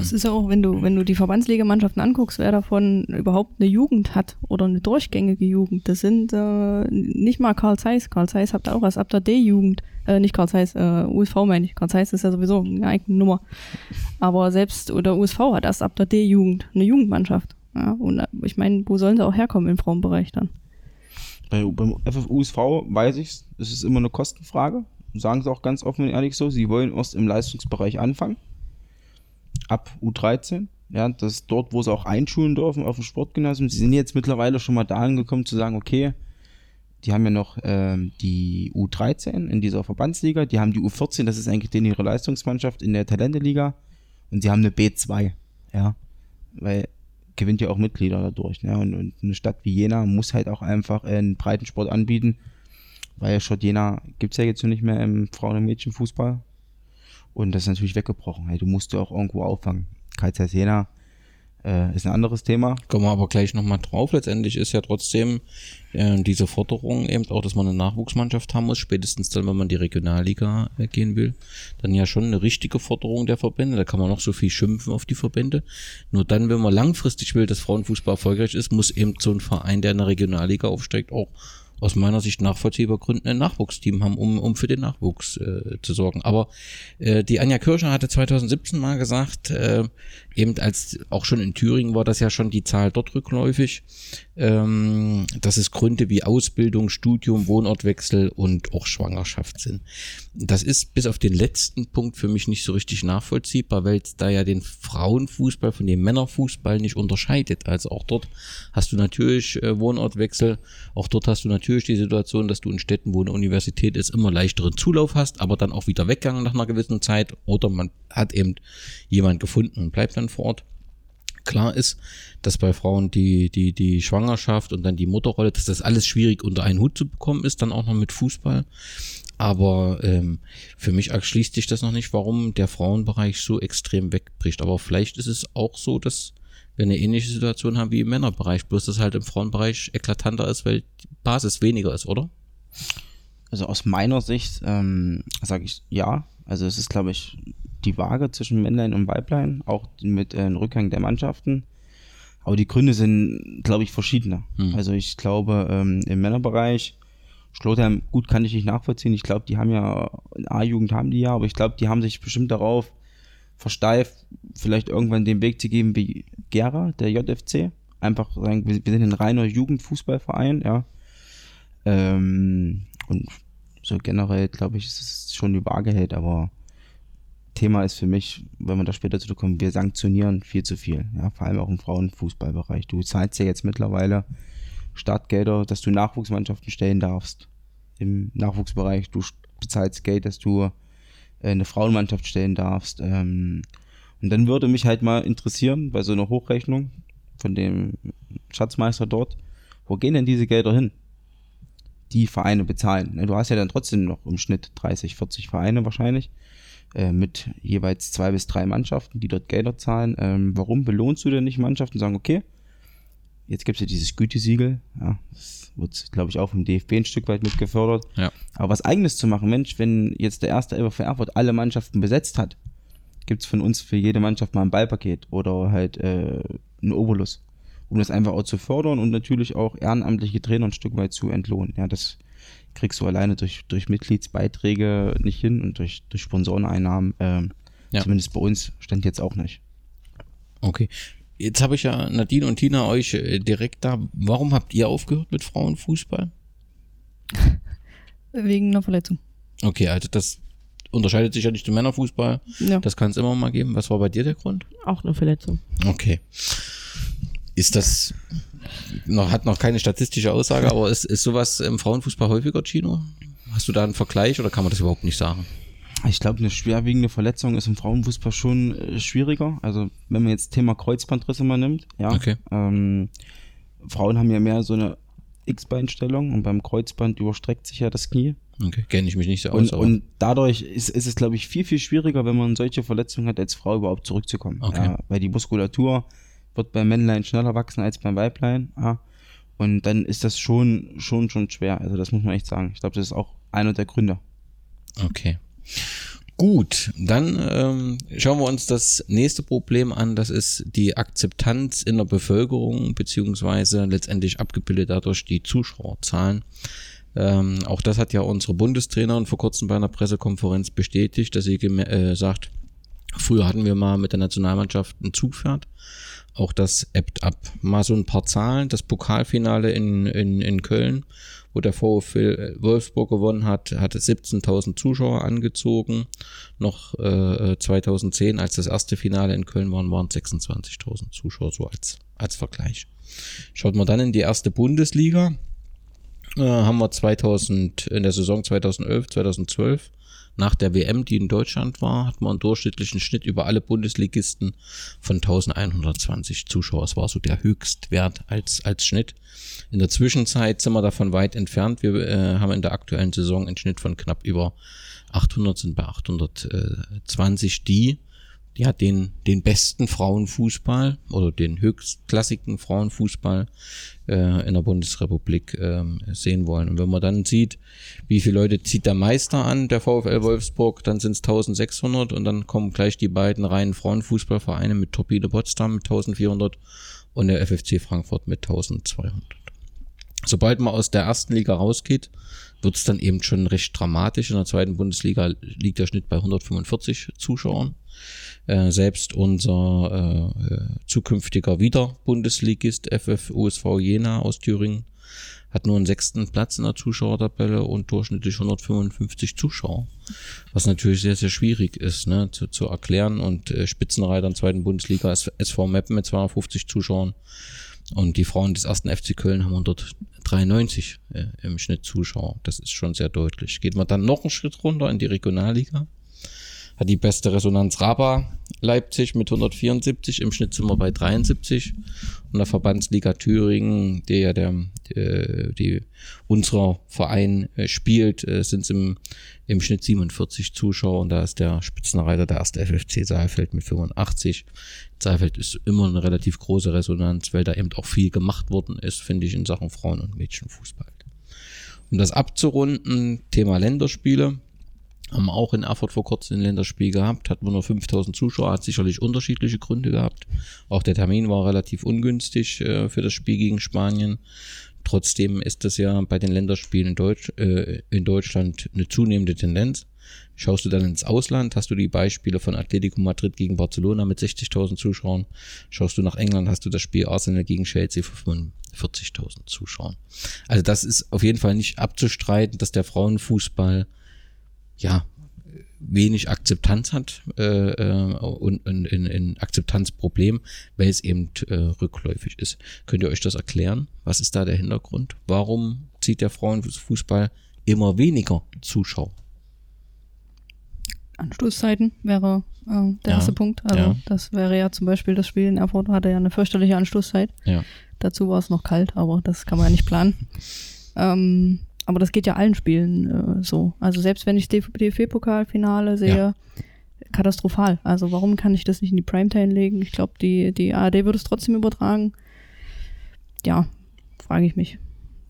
Es ist ja auch, wenn du, wenn du die Verbandsligamannschaften anguckst, wer davon überhaupt eine Jugend hat oder eine durchgängige Jugend. Das sind äh, nicht mal Karl Zeiss. Karl Zeiss habt ihr auch erst ab der D-Jugend. Äh, nicht Karl Zeiss, äh, USV meine ich. Karl Zeiss ist ja sowieso eine eigene Nummer. Aber selbst, oder USV hat erst ab der D-Jugend eine Jugendmannschaft. Ja, und äh, ich meine, wo sollen sie auch herkommen im Frauenbereich dann? Bei, beim FFUSV weiß ich es ist immer eine Kostenfrage sagen sie auch ganz offen und ehrlich so, sie wollen erst im Leistungsbereich anfangen. Ab U13. Ja, das ist dort, wo sie auch einschulen dürfen auf dem Sportgymnasium. Sie sind jetzt mittlerweile schon mal dahin gekommen zu sagen, okay, die haben ja noch ähm, die U13 in dieser Verbandsliga, die haben die U14, das ist eigentlich denen ihre Leistungsmannschaft in der Talenteliga und sie haben eine B2, ja, weil gewinnt ja auch Mitglieder dadurch, ne? und, und eine Stadt wie Jena muss halt auch einfach einen Breitensport anbieten, weil Schott Jena gibt es ja jetzt nicht mehr im Frauen- und Mädchenfußball. Und das ist natürlich weggebrochen. Hey, du musst ja auch irgendwo auffangen. KZ Jena äh, ist ein anderes Thema. Kommen wir aber gleich nochmal drauf. Letztendlich ist ja trotzdem äh, diese Forderung eben auch, dass man eine Nachwuchsmannschaft haben muss, spätestens dann, wenn man die Regionalliga äh, gehen will. Dann ja schon eine richtige Forderung der Verbände. Da kann man noch so viel schimpfen auf die Verbände. Nur dann, wenn man langfristig will, dass Frauenfußball erfolgreich ist, muss eben so ein Verein, der in der Regionalliga aufsteigt, auch aus meiner Sicht nachvollziehbar Gründen ein Nachwuchsteam haben, um, um für den Nachwuchs äh, zu sorgen. Aber äh, die Anja Kirschner hatte 2017 mal gesagt, äh, eben als auch schon in Thüringen war das ja schon die Zahl dort rückläufig, ähm, dass es Gründe wie Ausbildung, Studium, Wohnortwechsel und auch Schwangerschaft sind. Das ist bis auf den letzten Punkt für mich nicht so richtig nachvollziehbar, weil es da ja den Frauenfußball von dem Männerfußball nicht unterscheidet. Also auch dort hast du natürlich äh, Wohnortwechsel, auch dort hast du natürlich die Situation, dass du in Städten, wo eine Universität ist, immer leichteren Zulauf hast, aber dann auch wieder weggegangen nach einer gewissen Zeit oder man hat eben jemand gefunden und bleibt dann vor Ort. Klar ist, dass bei Frauen die, die, die Schwangerschaft und dann die Mutterrolle, dass das alles schwierig unter einen Hut zu bekommen ist, dann auch noch mit Fußball. Aber ähm, für mich erschließt sich das noch nicht, warum der Frauenbereich so extrem wegbricht. Aber vielleicht ist es auch so, dass wir eine ähnliche Situation haben wie im Männerbereich, bloß dass halt im Frauenbereich eklatanter ist, weil die Basis weniger ist, oder? Also aus meiner Sicht ähm, sage ich ja. Also es ist, glaube ich, die Waage zwischen Männlein und Weiblein, auch mit äh, Rückgang der Mannschaften. Aber die Gründe sind, glaube ich, verschiedene. Hm. Also ich glaube, ähm, im Männerbereich, Schlotheim, gut, kann ich nicht nachvollziehen. Ich glaube, die haben ja, A-Jugend haben die ja, aber ich glaube, die haben sich bestimmt darauf versteift, vielleicht irgendwann den Weg zu geben wie Gera, der JFC. Einfach sagen, wir, wir sind ein reiner Jugendfußballverein, ja. Ähm, und so generell, glaube ich, ist es schon die Waage hält, aber Thema ist für mich, wenn wir da später zu kommen, wir sanktionieren viel zu viel. Ja, vor allem auch im Frauenfußballbereich. Du zahlst ja jetzt mittlerweile Startgelder, dass du Nachwuchsmannschaften stellen darfst. Im Nachwuchsbereich, du bezahlst Geld, dass du äh, eine Frauenmannschaft stellen darfst. Ähm, und dann würde mich halt mal interessieren, bei so einer Hochrechnung von dem Schatzmeister dort, wo gehen denn diese Gelder hin? Die Vereine bezahlen. Ne, du hast ja dann trotzdem noch im Schnitt 30, 40 Vereine wahrscheinlich äh, mit jeweils zwei bis drei Mannschaften, die dort Gelder zahlen. Ähm, warum belohnst du denn nicht Mannschaften und sagen, okay, jetzt gibt es ja dieses Gütesiegel, ja, das wird, glaube ich, auch vom DFB ein Stück weit mitgefördert. Ja. Aber was eigenes zu machen, Mensch, wenn jetzt der erste LVF Erfurt alle Mannschaften besetzt hat, gibt es von uns für jede Mannschaft mal ein Ballpaket oder halt äh, einen Obolus, um das einfach auch zu fördern und natürlich auch ehrenamtliche Trainer ein Stück weit zu entlohnen. Ja, das kriegst du alleine durch, durch Mitgliedsbeiträge nicht hin und durch, durch Sponsoreneinnahmen, äh, ja. zumindest bei uns, stand jetzt auch nicht. Okay. Jetzt habe ich ja Nadine und Tina euch äh, direkt da. Warum habt ihr aufgehört mit Frauenfußball? Wegen einer Verletzung. Okay, also das unterscheidet sich ja nicht zum Männerfußball. Ja. Das kann es immer mal geben. Was war bei dir der Grund? Auch eine Verletzung. Okay. Ist das noch, hat noch keine statistische Aussage, aber ist, ist sowas im Frauenfußball häufiger, Chino? Hast du da einen Vergleich oder kann man das überhaupt nicht sagen? Ich glaube, eine schwerwiegende Verletzung ist im Frauenfußball schon äh, schwieriger. Also wenn man jetzt Thema Kreuzbandrisse mal nimmt, ja. Okay. Ähm, Frauen haben ja mehr so eine X-Beinstellung und beim Kreuzband überstreckt sich ja das Knie. Okay, kenne ich mich nicht so aus. Und, und dadurch ist, ist es, glaube ich, viel, viel schwieriger, wenn man solche Verletzungen hat, als Frau überhaupt zurückzukommen. Okay. Ja, weil die Muskulatur wird beim Männlein schneller wachsen als beim Weiblein. Ja. Und dann ist das schon, schon, schon schwer. Also das muss man echt sagen. Ich glaube, das ist auch einer der Gründe. Okay. Gut, dann ähm, schauen wir uns das nächste Problem an. Das ist die Akzeptanz in der Bevölkerung, beziehungsweise letztendlich abgebildet dadurch die Zuschauerzahlen. Ähm, auch das hat ja unsere Bundestrainerin vor kurzem bei einer Pressekonferenz bestätigt, dass sie äh, sagt, früher hatten wir mal mit der Nationalmannschaft ein Zugpferd auch das ebbt ab. Mal so ein paar Zahlen. Das Pokalfinale in, in, in Köln, wo der VfL Wolfsburg gewonnen hat, hatte 17.000 Zuschauer angezogen. Noch äh, 2010, als das erste Finale in Köln war, waren 26.000 Zuschauer, so als, als Vergleich. Schaut man dann in die erste Bundesliga, äh, haben wir 2000, in der Saison 2011, 2012 nach der WM, die in Deutschland war, hat man einen durchschnittlichen Schnitt über alle Bundesligisten von 1120 Zuschauer. Das war so der Höchstwert als, als Schnitt. In der Zwischenzeit sind wir davon weit entfernt. Wir äh, haben in der aktuellen Saison einen Schnitt von knapp über 800, sind bei 820, die die hat den, den besten Frauenfußball oder den höchstklassigen Frauenfußball äh, in der Bundesrepublik äh, sehen wollen. Und wenn man dann sieht, wie viele Leute zieht der Meister an, der VfL Wolfsburg, dann sind es 1600 und dann kommen gleich die beiden reinen Frauenfußballvereine mit Torpedo Potsdam mit 1400 und der FFC Frankfurt mit 1200. Sobald man aus der ersten Liga rausgeht, wird es dann eben schon recht dramatisch. In der zweiten Bundesliga liegt der Schnitt bei 145 Zuschauern. Äh, selbst unser äh, zukünftiger Wieder-Bundesligist FF Jena aus Thüringen hat nur einen sechsten Platz in der Zuschauertabelle und durchschnittlich 155 Zuschauer. Was natürlich sehr, sehr schwierig ist ne, zu, zu erklären. Und äh, Spitzenreiter in der zweiten Bundesliga ist SV Meppen mit 250 Zuschauern. Und die Frauen des ersten FC Köln haben 193 äh, im Schnitt Zuschauer. Das ist schon sehr deutlich. Geht man dann noch einen Schritt runter in die Regionalliga, hat die beste Resonanz Raba Leipzig mit 174, im Schnitt sind wir bei 73 und der Verbandsliga Thüringen, der ja der, der die unserer Verein äh, spielt, äh, sind es im, im Schnitt 47 Zuschauer und da ist der Spitzenreiter der erste FFC Saalfeld mit 85. Saalfeld ist immer eine relativ große Resonanz, weil da eben auch viel gemacht worden ist, finde ich, in Sachen Frauen- und Mädchenfußball. Um das abzurunden, Thema Länderspiele haben auch in Erfurt vor kurzem ein Länderspiel gehabt, hatten wir nur 5000 Zuschauer, hat sicherlich unterschiedliche Gründe gehabt. Auch der Termin war relativ ungünstig äh, für das Spiel gegen Spanien. Trotzdem ist das ja bei den Länderspielen in, Deutsch, äh, in Deutschland eine zunehmende Tendenz. Schaust du dann ins Ausland, hast du die Beispiele von Atletico Madrid gegen Barcelona mit 60.000 Zuschauern. Schaust du nach England, hast du das Spiel Arsenal gegen Chelsea von 40.000 Zuschauern. Also das ist auf jeden Fall nicht abzustreiten, dass der Frauenfußball ja, wenig Akzeptanz hat äh, äh und ein, ein, ein Akzeptanzproblem, weil es eben äh, rückläufig ist. Könnt ihr euch das erklären? Was ist da der Hintergrund? Warum zieht der Frauenfußball immer weniger Zuschauer? Anstoßzeiten wäre äh, der ja, erste Punkt. Also ja. das wäre ja zum Beispiel das Spiel in Erfurt hatte ja eine fürchterliche Anstoßzeit. Ja. Dazu war es noch kalt, aber das kann man ja nicht planen. Ähm, aber das geht ja allen Spielen äh, so. Also selbst wenn ich DFB-Pokalfinale sehe, ja. katastrophal. Also warum kann ich das nicht in die Primetime legen? Ich glaube, die, die ARD würde es trotzdem übertragen. Ja, frage ich mich.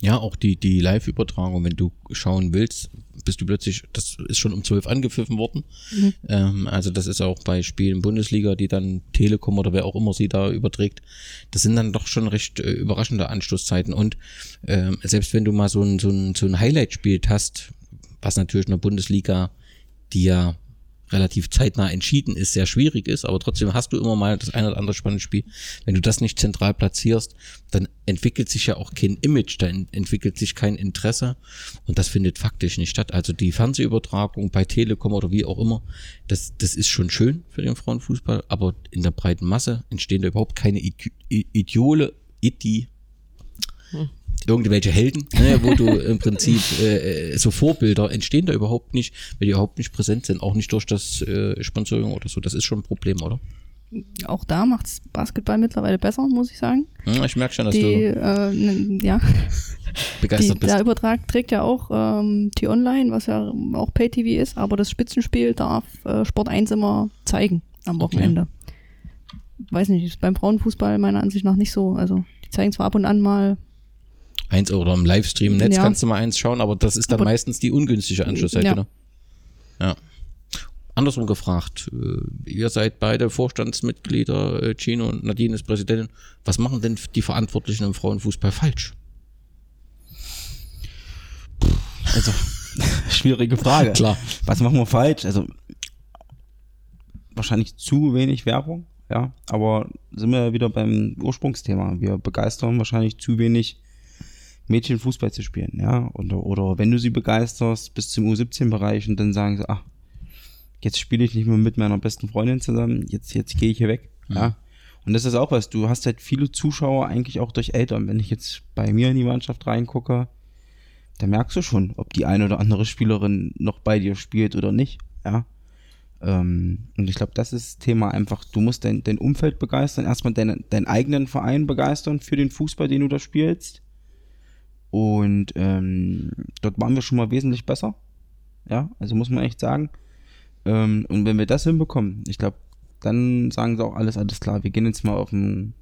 Ja, auch die, die Live-Übertragung, wenn du schauen willst, bist du plötzlich, das ist schon um zwölf angepfiffen worden. Mhm. Ähm, also das ist auch bei Spielen Bundesliga, die dann Telekom oder wer auch immer sie da überträgt. Das sind dann doch schon recht äh, überraschende Anstoßzeiten. Und ähm, selbst wenn du mal so ein, so ein, so ein Highlight-Spiel hast, was natürlich in der Bundesliga, die ja relativ zeitnah entschieden ist, sehr schwierig ist, aber trotzdem hast du immer mal das eine oder andere spannende Spiel. Wenn du das nicht zentral platzierst, dann entwickelt sich ja auch kein Image, dann entwickelt sich kein Interesse und das findet faktisch nicht statt. Also die Fernsehübertragung bei Telekom oder wie auch immer, das, das ist schon schön für den Frauenfußball, aber in der breiten Masse entstehen da überhaupt keine Ideole, Idi, irgendwelche Helden, ne, wo du im Prinzip äh, so Vorbilder entstehen da überhaupt nicht, weil die überhaupt nicht präsent sind, auch nicht durch das äh, Sponsoring oder so. Das ist schon ein Problem, oder? Auch da macht's Basketball mittlerweile besser, muss ich sagen. Ja, ich merke schon, dass die, du äh, ja. begeistert die, bist. Der Übertrag trägt ja auch ähm, T-Online, was ja auch Pay-TV ist, aber das Spitzenspiel darf äh, Sport 1 immer zeigen am Wochenende. Okay. Weiß nicht, ist beim Frauenfußball meiner Ansicht nach nicht so. Also die zeigen zwar ab und an mal Eins oder im Livestream im Netz ja. kannst du mal eins schauen, aber das ist dann aber meistens die ungünstige Anschlussseite. Ja. Ne? ja. Andersrum gefragt, äh, ihr seid beide Vorstandsmitglieder, äh, Chino und Nadine ist Präsidentin. Was machen denn die Verantwortlichen im Frauenfußball falsch? Also, schwierige Frage. Klar. Was machen wir falsch? Also, wahrscheinlich zu wenig Werbung, ja. Aber sind wir wieder beim Ursprungsthema. Wir begeistern wahrscheinlich zu wenig Mädchen Fußball zu spielen, ja, oder, oder wenn du sie begeisterst bis zum U17-Bereich und dann sagen sie, ach, jetzt spiele ich nicht mehr mit meiner besten Freundin zusammen, jetzt, jetzt gehe ich hier weg, mhm. ja. Und das ist auch was, du hast halt viele Zuschauer eigentlich auch durch Eltern. Wenn ich jetzt bei mir in die Mannschaft reingucke, da merkst du schon, ob die eine oder andere Spielerin noch bei dir spielt oder nicht, ja. Ähm, und ich glaube, das ist das Thema einfach, du musst dein, dein Umfeld begeistern, erstmal deinen, deinen eigenen Verein begeistern für den Fußball, den du da spielst und ähm, dort waren wir schon mal wesentlich besser. Ja, also muss man echt sagen. Ähm, und wenn wir das hinbekommen, ich glaube, dann sagen sie auch alles, alles klar. Wir gehen jetzt mal auf den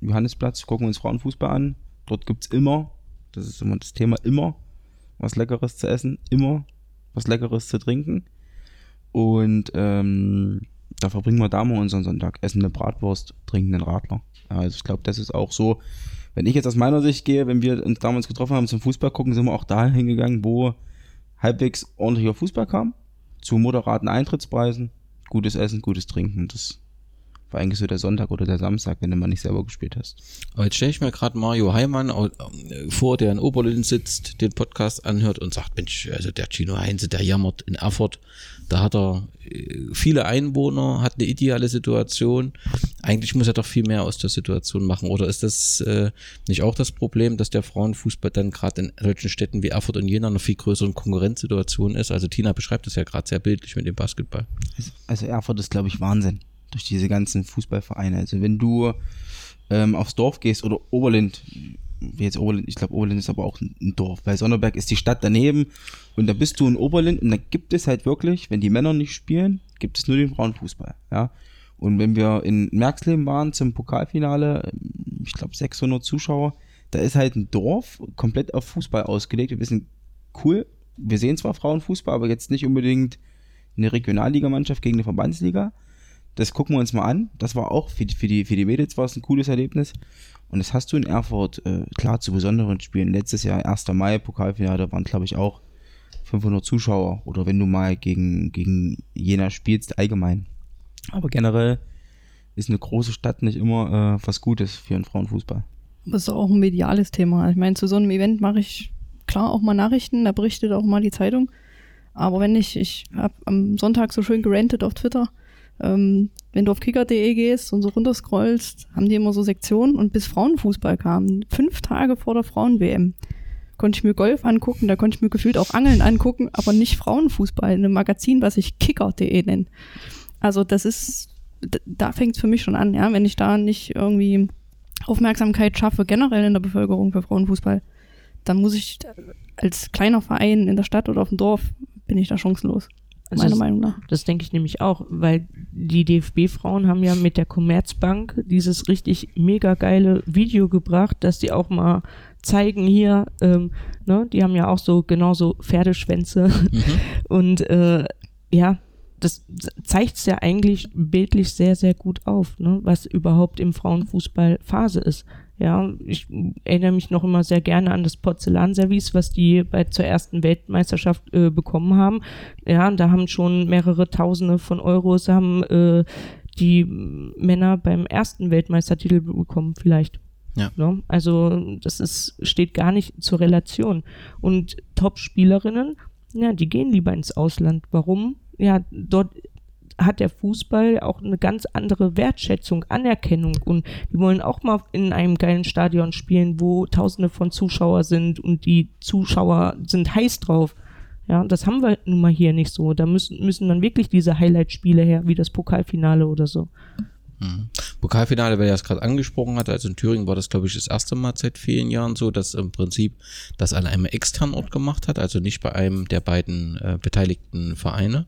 Johannesplatz, gucken uns Frauenfußball an. Dort gibt es immer, das ist immer das Thema, immer was Leckeres zu essen, immer was Leckeres zu trinken. Und ähm, da verbringen wir da mal unseren Sonntag. Essen eine Bratwurst, trinken einen Radler. Also ich glaube, das ist auch so wenn ich jetzt aus meiner Sicht gehe, wenn wir uns damals getroffen haben zum Fußball gucken, sind wir auch da hingegangen, wo halbwegs ordentlicher Fußball kam, zu moderaten Eintrittspreisen, gutes Essen, gutes Trinken. Das war eigentlich so der Sonntag oder der Samstag, wenn du mal nicht selber gespielt hast. Aber jetzt stelle ich mir gerade Mario Heimann äh, vor, der in Oberlin sitzt, den Podcast anhört und sagt, Mensch, also der Gino Heinze, der jammert in Erfurt, da hat er äh, viele Einwohner, hat eine ideale Situation. Eigentlich muss er doch viel mehr aus der Situation machen. Oder ist das äh, nicht auch das Problem, dass der Frauenfußball dann gerade in solchen Städten wie Erfurt und Jena eine viel größeren Konkurrenzsituation ist? Also Tina beschreibt das ja gerade sehr bildlich mit dem Basketball. Also Erfurt ist, glaube ich, Wahnsinn durch diese ganzen Fußballvereine. Also wenn du ähm, aufs Dorf gehst oder Oberlind, wie jetzt Oberlind, ich glaube Oberlind ist aber auch ein Dorf, weil Sonneberg ist die Stadt daneben und da bist du in Oberlind und da gibt es halt wirklich, wenn die Männer nicht spielen, gibt es nur den Frauenfußball, ja. Und wenn wir in Merksleben waren zum Pokalfinale, ich glaube 600 Zuschauer, da ist halt ein Dorf komplett auf Fußball ausgelegt. Wir wissen, cool, wir sehen zwar Frauenfußball, aber jetzt nicht unbedingt eine Regionalligamannschaft gegen eine Verbandsliga. Das gucken wir uns mal an. Das war auch für, die, für, die, für die Mädels war es ein cooles Erlebnis. Und das hast du in Erfurt, äh, klar, zu besonderen Spielen. Letztes Jahr, 1. Mai, Pokalfinale, da waren, glaube ich, auch 500 Zuschauer. Oder wenn du mal gegen, gegen Jena spielst, allgemein. Aber generell ist eine große Stadt nicht immer äh, was Gutes für einen Frauenfußball. Das ist auch ein mediales Thema. Ich meine, zu so einem Event mache ich klar auch mal Nachrichten, da berichtet auch mal die Zeitung. Aber wenn ich, ich habe am Sonntag so schön gerantet auf Twitter, ähm, wenn du auf kicker.de gehst und so runterscrollst, haben die immer so Sektionen und bis Frauenfußball kam, fünf Tage vor der Frauen-WM, konnte ich mir Golf angucken, da konnte ich mir gefühlt auch Angeln angucken, aber nicht Frauenfußball in einem Magazin, was ich kicker.de nenne. Also das ist, da fängt es für mich schon an, ja, wenn ich da nicht irgendwie Aufmerksamkeit schaffe, generell in der Bevölkerung für Frauenfußball, dann muss ich als kleiner Verein in der Stadt oder auf dem Dorf, bin ich da chancenlos. Also meiner Meinung nach. Das denke ich nämlich auch, weil die DFB-Frauen haben ja mit der Commerzbank dieses richtig mega geile Video gebracht, dass die auch mal zeigen hier, ähm, ne, die haben ja auch so genauso Pferdeschwänze Mhm. und äh, ja, das zeigt es ja eigentlich bildlich sehr, sehr gut auf, ne, was überhaupt im Frauenfußball Phase ist. Ja, ich erinnere mich noch immer sehr gerne an das Porzellanservice, was die bei zur ersten Weltmeisterschaft äh, bekommen haben. Ja, da haben schon mehrere Tausende von Euros haben äh, die Männer beim ersten Weltmeistertitel bekommen, vielleicht. Ja. Ne? Also das ist, steht gar nicht zur Relation. Und Top-Spielerinnen, ja, die gehen lieber ins Ausland. Warum? Ja, dort hat der Fußball auch eine ganz andere Wertschätzung, Anerkennung und die wollen auch mal in einem geilen Stadion spielen, wo tausende von Zuschauer sind und die Zuschauer sind heiß drauf. Ja, das haben wir nun mal hier nicht so. Da müssen, müssen dann wirklich diese Highlight-Spiele her, wie das Pokalfinale oder so. Mhm. Pokalfinale, wer ja es gerade angesprochen hat, also in Thüringen war das, glaube ich, das erste Mal seit vielen Jahren so, dass im Prinzip das an einem externen Ort gemacht hat, also nicht bei einem der beiden äh, beteiligten Vereine.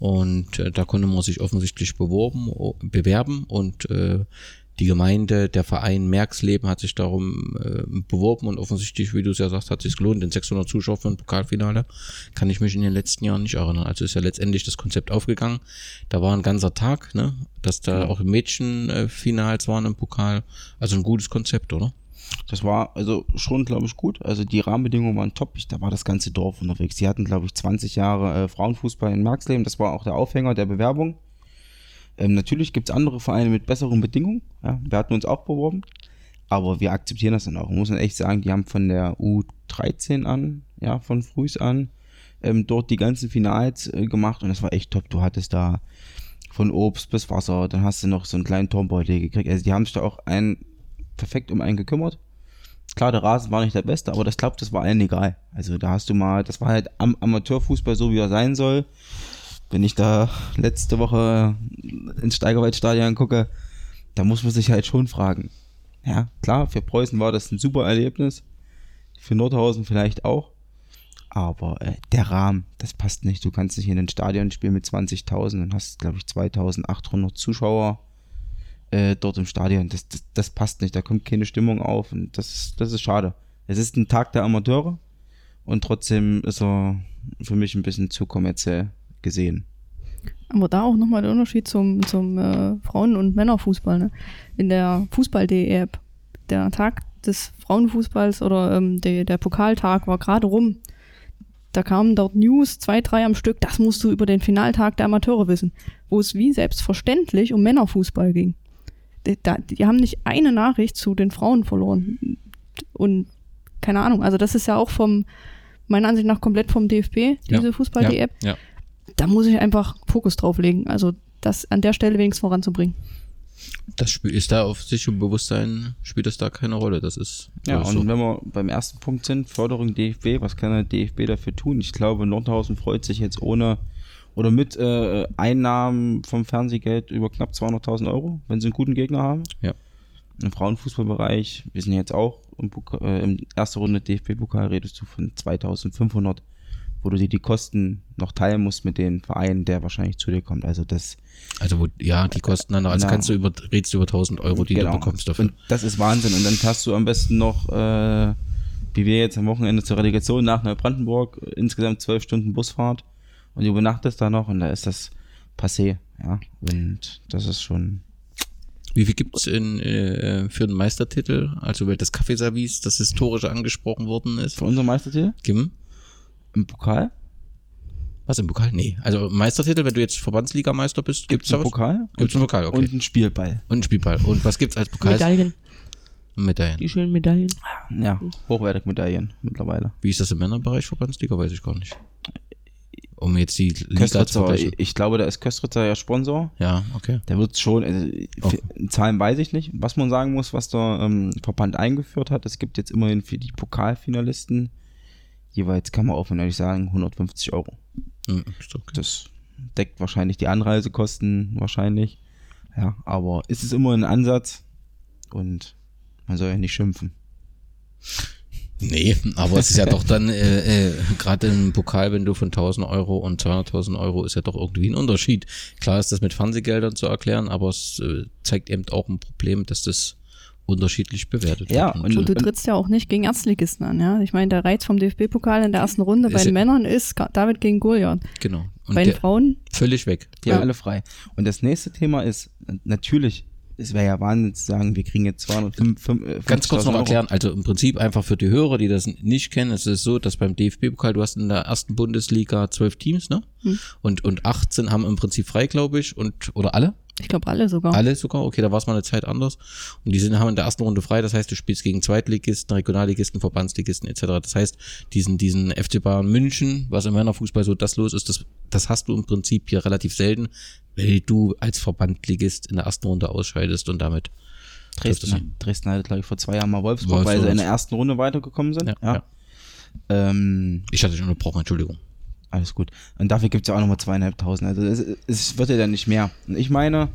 Und äh, da konnte man sich offensichtlich beworben, bewerben und äh, die Gemeinde, der Verein Merksleben hat sich darum äh, beworben und offensichtlich, wie du es ja sagst, hat sich gelohnt. Den 600 Zuschauer für ein Pokalfinale kann ich mich in den letzten Jahren nicht erinnern. Also ist ja letztendlich das Konzept aufgegangen. Da war ein ganzer Tag, ne, dass da auch Mädchenfinals waren im Pokal. Also ein gutes Konzept, oder? Das war also schon, glaube ich, gut. Also die Rahmenbedingungen waren top. Ich, da war das ganze Dorf unterwegs. Die hatten, glaube ich, 20 Jahre äh, Frauenfußball in Marxleben. Das war auch der Aufhänger der Bewerbung. Ähm, natürlich gibt es andere Vereine mit besseren Bedingungen. Ja, wir hatten uns auch beworben. Aber wir akzeptieren das dann auch. Man muss man echt sagen, die haben von der U13 an, ja, von frühs an, ähm, dort die ganzen Finals äh, gemacht und das war echt top. Du hattest da von Obst bis Wasser, dann hast du noch so einen kleinen Turmbeutel gekriegt. Also die haben sich da auch ein, perfekt um einen gekümmert. Klar, der Rasen war nicht der beste, aber das glaube das war allen egal. Also da hast du mal, das war halt Am Amateurfußball so, wie er sein soll. Wenn ich da letzte Woche ins Steigerwaldstadion gucke, da muss man sich halt schon fragen. Ja, klar, für Preußen war das ein super Erlebnis. Für Nordhausen vielleicht auch. Aber äh, der Rahmen, das passt nicht. Du kannst nicht in ein Stadion spielen mit 20.000 und hast, glaube ich, 2.800 Zuschauer äh, dort im Stadion. Das, das, das passt nicht. Da kommt keine Stimmung auf und das, das ist schade. Es ist ein Tag der Amateure und trotzdem ist er für mich ein bisschen zu kommerziell gesehen. Aber da auch nochmal der Unterschied zum, zum äh, Frauen- und Männerfußball. Ne? In der Fußball.de-App, der Tag des Frauenfußballs oder ähm, der, der Pokaltag war gerade rum. Da kamen dort News, zwei, drei am Stück, das musst du über den Finaltag der Amateure wissen, wo es wie selbstverständlich um Männerfußball ging. Die, da, die haben nicht eine Nachricht zu den Frauen verloren. Und keine Ahnung, also das ist ja auch vom, meiner Ansicht nach komplett vom DFB, diese Ja, Fußball-App. Ja, ja. Da muss ich einfach Fokus drauf legen, also das an der Stelle wenigstens voranzubringen. Das spiel- ist da auf sich und Bewusstsein, spielt das da keine Rolle. Das ist Ja, so. und wenn wir beim ersten Punkt sind, Förderung DFB, was kann der DFB dafür tun? Ich glaube, Nordhausen freut sich jetzt ohne oder mit äh, Einnahmen vom Fernsehgeld über knapp 200.000 Euro, wenn sie einen guten Gegner haben. Ja. Im Frauenfußballbereich, wir sind jetzt auch im, äh, im ersten Runde DFB-Pokal, redest du von 2500, wo du dir die Kosten noch teilen musst mit den Vereinen, der wahrscheinlich zu dir kommt. Also das Also wo, ja, die kosten dann, also Ja. kannst du über, redest du über 1000 Euro, die Genau. du bekommst dafür. Und das ist Wahnsinn. Und dann hast du am besten noch, äh, wie wir jetzt am Wochenende zur Relegation nach Neubrandenburg, äh, insgesamt zwölf Stunden Busfahrt und du übernachtest da noch und da ist das passé, ja. Und das ist schon. Wie viel gibt's in, äh, für den Meistertitel? Also weil das Kaffeeservice, das historisch angesprochen worden ist. Für unser Meistertitel Kim? im Pokal? Was im Pokal? Nee. Also Meistertitel, wenn du jetzt Verbandsligameister bist, gibt's da einen was? Pokal? Gibt's einen Pokal, okay. Und einen Spielball. Und einen Spielball. Und was gibt's als Pokal? Medaillen, Medaillen. die schönen Medaillen. Ja, hochwertige Medaillen mittlerweile. Wie ist das im Männerbereich Verbandsliga? Weiß ich gar nicht. Um jetzt die Liga zu vergleichen. ich glaube, da ist Köstritzer ja Sponsor. Ja, okay. Der wird schon, also, für- Zahlen weiß ich nicht. Was man sagen muss, was der ähm, Verband eingeführt hat, es gibt jetzt immerhin für die Pokalfinalisten jeweils, kann man offen ehrlich sagen, 150 Euro. Hm, ist okay. Das deckt wahrscheinlich die Anreisekosten, wahrscheinlich. Ja, aber es ist immer ein Ansatz und man soll ja nicht schimpfen. Nee, aber es ist ja doch dann, äh, äh, gerade im Pokal, wenn du von 1000 Euro und 200.000 Euro ist ja doch irgendwie ein Unterschied. Klar ist das mit Fernsehgeldern zu erklären, aber es äh, zeigt eben auch ein Problem, dass das unterschiedlich bewertet Ja, wird. und- Und du trittst ja auch nicht gegen Erstligisten an, ja. Ich meine, der Reiz vom DFB-Pokal in der ersten Runde bei den ja- Männern ist David gegen Goliath. genau. Und bei den Frauen, völlig weg. Die haben alle frei. Und das nächste Thema ist, natürlich, es wäre ja Wahnsinn zu sagen, wir kriegen jetzt 205, Ganz kurz noch Euro. erklären, also im Prinzip einfach für die Hörer, die das nicht kennen, es ist so, dass beim DFB-Pokal, du hast in der ersten Bundesliga zwölf Teams, ne? Und, und 18 haben im Prinzip frei, glaube ich, und, oder alle? Ich glaube alle sogar. Alle sogar, okay, da war es mal eine Zeit anders. Und die sind, haben in der ersten Runde frei, das heißt, du spielst gegen Zweitligisten, Regionalligisten, Verbandsligisten etc. Das heißt, diesen, diesen FC Bayern München, was im Männerfußball so das los ist, das, das hast du im Prinzip hier relativ selten, weil du als Verbandligist in der ersten Runde ausscheidest und damit Dresden, Dresden hatte, glaube ich, vor zwei Jahren mal Wolfsburg, Wolfsburg. weil sie in der ersten Runde weitergekommen sind. Ja, Ja. ja. Ähm, Ich hatte dich unterbrochen, Entschuldigung. Alles gut. Und dafür gibt es ja auch nochmal zweieinhalbtausend. Also es, es wird ja dann nicht mehr. Und ich meine,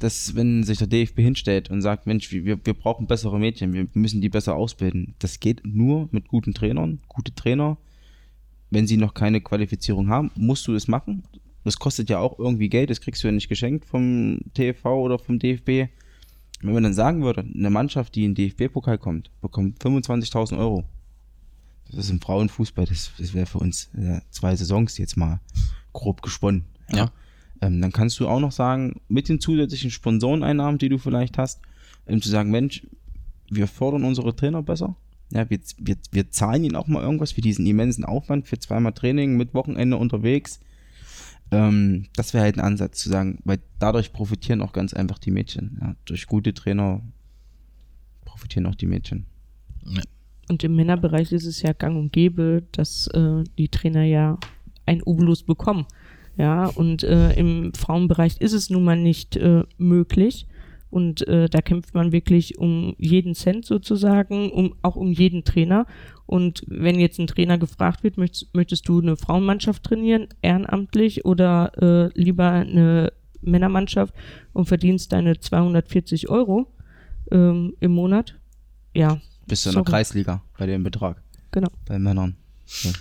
dass wenn sich der DFB hinstellt und sagt, Mensch, wir, wir brauchen bessere Mädchen, wir müssen die besser ausbilden. Das geht nur mit guten Trainern, gute Trainer. Wenn sie noch keine Qualifizierung haben, musst du es machen. Das kostet ja auch irgendwie Geld, das kriegst du ja nicht geschenkt vom TV oder vom DFB. Wenn man dann sagen würde, eine Mannschaft, die in den DFB-Pokal kommt, bekommt 25.000 Euro. Das ist im Frauenfußball, das, das wäre für uns äh, zwei Saisons jetzt mal grob gesponnen. Ja. Ähm, dann kannst du auch noch sagen, mit den zusätzlichen Sponsoreneinnahmen, die du vielleicht hast, ähm, zu sagen, Mensch, wir fördern unsere Trainer besser. Ja, wir, wir, wir zahlen ihnen auch mal irgendwas für diesen immensen Aufwand, für zweimal Training mit Wochenende unterwegs. Ähm, das wäre halt ein Ansatz zu sagen, weil dadurch profitieren auch ganz einfach die Mädchen. Ja, durch gute Trainer profitieren auch die Mädchen. Und im Männerbereich ist es ja gang und gäbe, dass äh, die Trainer ja ein Obolus bekommen. Ja, und äh, im Frauenbereich ist es nun mal nicht äh, möglich. Und äh, da kämpft man wirklich um jeden Cent sozusagen, um, auch um jeden Trainer. Und wenn jetzt ein Trainer gefragt wird, möchtest, möchtest du eine Frauenmannschaft trainieren, ehrenamtlich oder äh, lieber eine Männermannschaft und verdienst deine 240 Euro ähm, im Monat? Ja, Bist du in der Sorry. Kreisliga bei dem Betrag, genau. bei Männern. Ja,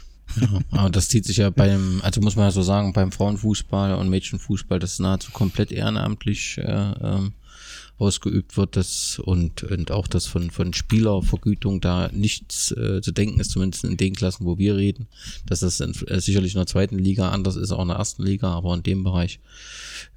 aber das zieht sich ja beim, also muss man ja so sagen, beim Frauenfußball und Mädchenfußball, das nahezu komplett ehrenamtlich äh, ähm, ausgeübt wird, das und, und auch das von, von Spielervergütung da nichts äh, zu denken ist, zumindest in den Klassen, wo wir reden, dass das in, äh, sicherlich in der zweiten Liga anders ist, auch in der ersten Liga, aber in dem Bereich,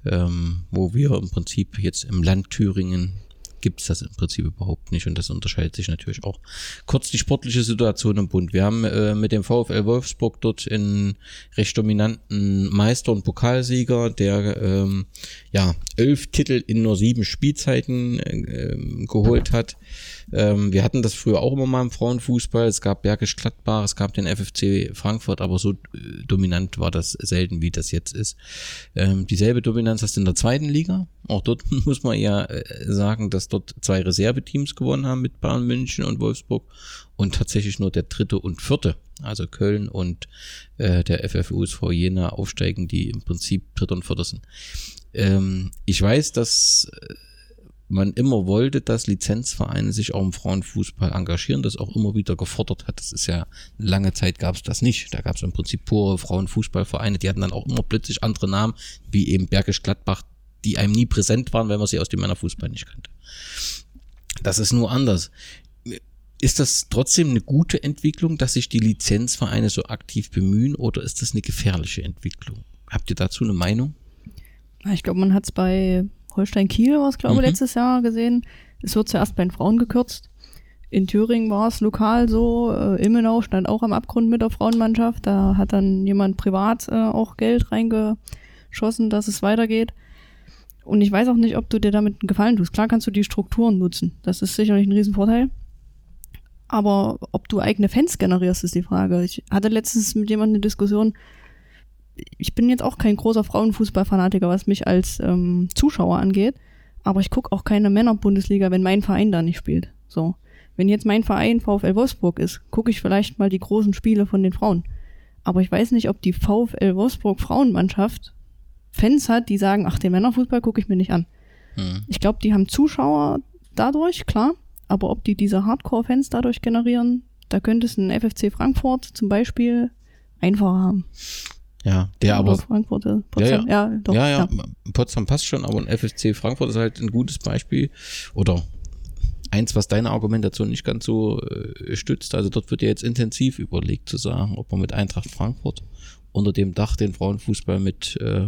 ähm, wo wir im Prinzip jetzt im Land Thüringen gibt es das im Prinzip überhaupt nicht und das unterscheidet sich natürlich auch. Kurz die sportliche Situation im Bund. Wir haben äh, mit dem VfL Wolfsburg dort einen recht dominanten Meister und Pokalsieger, der ähm, ja elf Titel in nur sieben Spielzeiten äh, geholt hat. Ähm, wir hatten das früher auch immer mal im Frauenfußball. Es gab Bergisch Gladbach, es gab den FFC Frankfurt, aber so äh, dominant war das selten, wie das jetzt ist. Ähm, dieselbe Dominanz hast du in der zweiten Liga. Auch dort muss man ja äh, sagen, dass dort zwei Reserveteams gewonnen haben mit Bayern München und Wolfsburg und tatsächlich nur der dritte und vierte, also Köln und äh, der FFUSV Jena aufsteigen, die im Prinzip dritter und vierter sind. Ähm, ich weiß, dass äh, man immer wollte, dass Lizenzvereine sich auch im Frauenfußball engagieren, das auch immer wieder gefordert hat. Das ist ja, lange Zeit gab es das nicht. Da gab es im Prinzip pure Frauenfußballvereine, die hatten dann auch immer plötzlich andere Namen, wie eben Bergisch Gladbach, die einem nie präsent waren, weil man sie aus dem Männerfußball nicht kannte. Das ist nur anders. Ist das trotzdem eine gute Entwicklung, dass sich die Lizenzvereine so aktiv bemühen oder ist das eine gefährliche Entwicklung? Habt ihr dazu eine Meinung? Ich glaube, man hat es bei Holstein Kiel war es, glaube ich, mhm. letztes Jahr gesehen. Es wird zuerst bei den Frauen gekürzt. In Thüringen war es lokal so. Äh, Immenau stand auch am Abgrund mit der Frauenmannschaft. Da hat dann jemand privat äh, auch Geld reingeschossen, dass es weitergeht. Und ich weiß auch nicht, ob du dir damit einen Gefallen tust. Klar kannst du die Strukturen nutzen. Das ist sicherlich ein Riesenvorteil. Aber ob du eigene Fans generierst, ist die Frage. Ich hatte letztens mit jemandem eine Diskussion, ich bin jetzt auch kein großer Frauenfußballfanatiker, was mich als ähm, Zuschauer angeht, aber ich gucke auch keine Männerbundesliga, wenn mein Verein da nicht spielt. So. Wenn jetzt mein Verein VfL Wolfsburg ist, gucke ich vielleicht mal die großen Spiele von den Frauen. Aber ich weiß nicht, ob die VfL Wolfsburg Frauenmannschaft Fans hat, die sagen, ach, den Männerfußball gucke ich mir nicht an. Mhm. Ich glaube, die haben Zuschauer dadurch, klar, aber ob die diese Hardcore-Fans dadurch generieren, da könnte es ein FFC Frankfurt zum Beispiel einfacher haben. Ja, der ja, aber. Frankfurt, Potsdam, ja, ja. Ja, doch, ja, ja, Potsdam passt schon, aber ein FSC Frankfurt ist halt ein gutes Beispiel. Oder eins, was deine Argumentation nicht ganz so äh, stützt. Also dort wird ja jetzt intensiv überlegt zu sagen, ob man mit Eintracht Frankfurt unter dem Dach den Frauenfußball mit äh,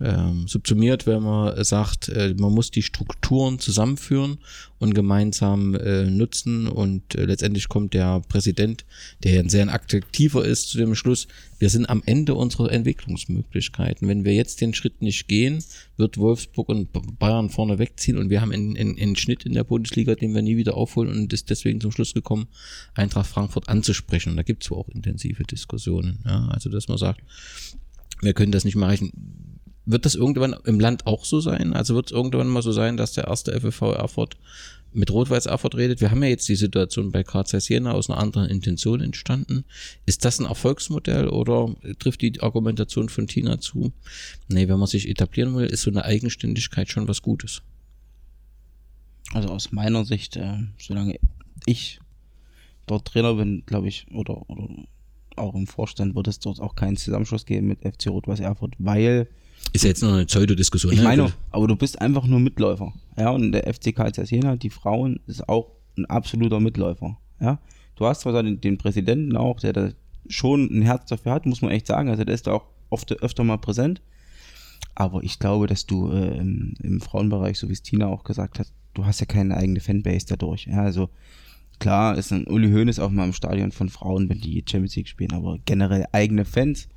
ähm, subsumiert, wenn man sagt, äh, man muss die Strukturen zusammenführen und gemeinsam äh, nutzen und äh, letztendlich kommt der Präsident, der ein sehr aktiver ist, zu dem Schluss, wir sind am Ende unserer Entwicklungsmöglichkeiten. Wenn wir jetzt den Schritt nicht gehen, wird Wolfsburg und Bayern vorne wegziehen und wir haben einen, einen, einen Schnitt in der Bundesliga, den wir nie wieder aufholen und ist deswegen zum Schluss gekommen, Eintracht Frankfurt anzusprechen. Und da gibt es auch intensive Diskussionen. Ja? Also, dass man sagt, wir können das nicht mehr erreichen wird das irgendwann im Land auch so sein? Also wird es irgendwann mal so sein, dass der erste FFV Erfurt mit Rot-Weiß Erfurt redet? Wir haben ja jetzt die Situation bei KZ Siena aus einer anderen Intention entstanden. Ist das ein Erfolgsmodell oder trifft die Argumentation von Tina zu? Nee, wenn man sich etablieren will, ist so eine Eigenständigkeit schon was Gutes. Also aus meiner Sicht, äh, solange ich dort Trainer bin, glaube ich, oder, oder auch im Vorstand wird es dort auch keinen Zusammenschluss geben mit FC Rot-Weiß Erfurt, weil ist ja jetzt nur eine Pseudodiskussion. Ich ne? meine, aber du bist einfach nur Mitläufer. Ja, und der FC Karl Jena, die Frauen, ist auch ein absoluter Mitläufer. Ja, du hast zwar den, den Präsidenten auch, der da schon ein Herz dafür hat, muss man echt sagen. Also der ist da auch oft, öfter mal präsent. Aber ich glaube, dass du äh, im, im, Frauenbereich, so wie es Tina auch gesagt hat, du hast ja keine eigene Fanbase dadurch. Ja, also klar ist ein Uli Hoeneß auch mal im Stadion von Frauen, wenn die Champions League spielen, aber generell eigene Fans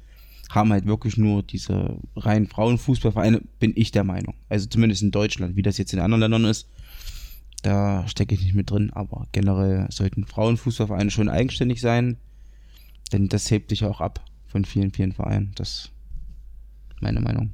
haben halt wirklich nur diese reinen Frauenfußballvereine, bin ich der Meinung. Also zumindest in Deutschland, wie das jetzt in anderen Ländern ist, da stecke ich nicht mit drin, aber generell sollten Frauenfußballvereine schon eigenständig sein, denn das hebt sich auch ab von vielen, vielen Vereinen. Das ist meine Meinung.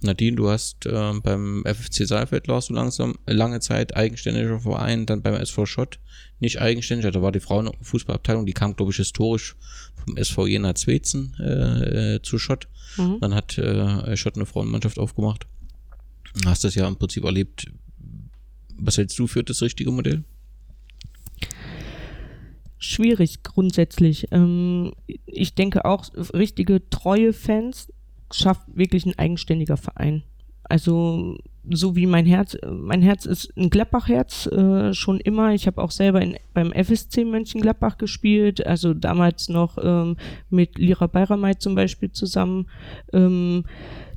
Nadine, du hast äh, beim FFC Saalfeld warst du langsam lange Zeit eigenständiger Verein, dann beim SV Schott nicht eigenständig, da war die Frauenfußballabteilung, die kam, glaube ich, historisch vom SV Jena Zwezen äh, äh, zu Schott. Mhm. Dann hat äh, Schott eine Frauenmannschaft aufgemacht. Hast das ja im Prinzip erlebt. Was hältst du für das richtige Modell? Schwierig grundsätzlich. Ähm, ich denke auch, richtige treue Fans schafft wirklich ein eigenständiger Verein. Also so wie mein Herz, mein Herz ist ein Gladbach-Herz äh, schon immer. Ich habe auch selber in, beim FSC Mönchengladbach gespielt, also damals noch ähm, mit Lira Bayramay zum Beispiel zusammen. Ähm,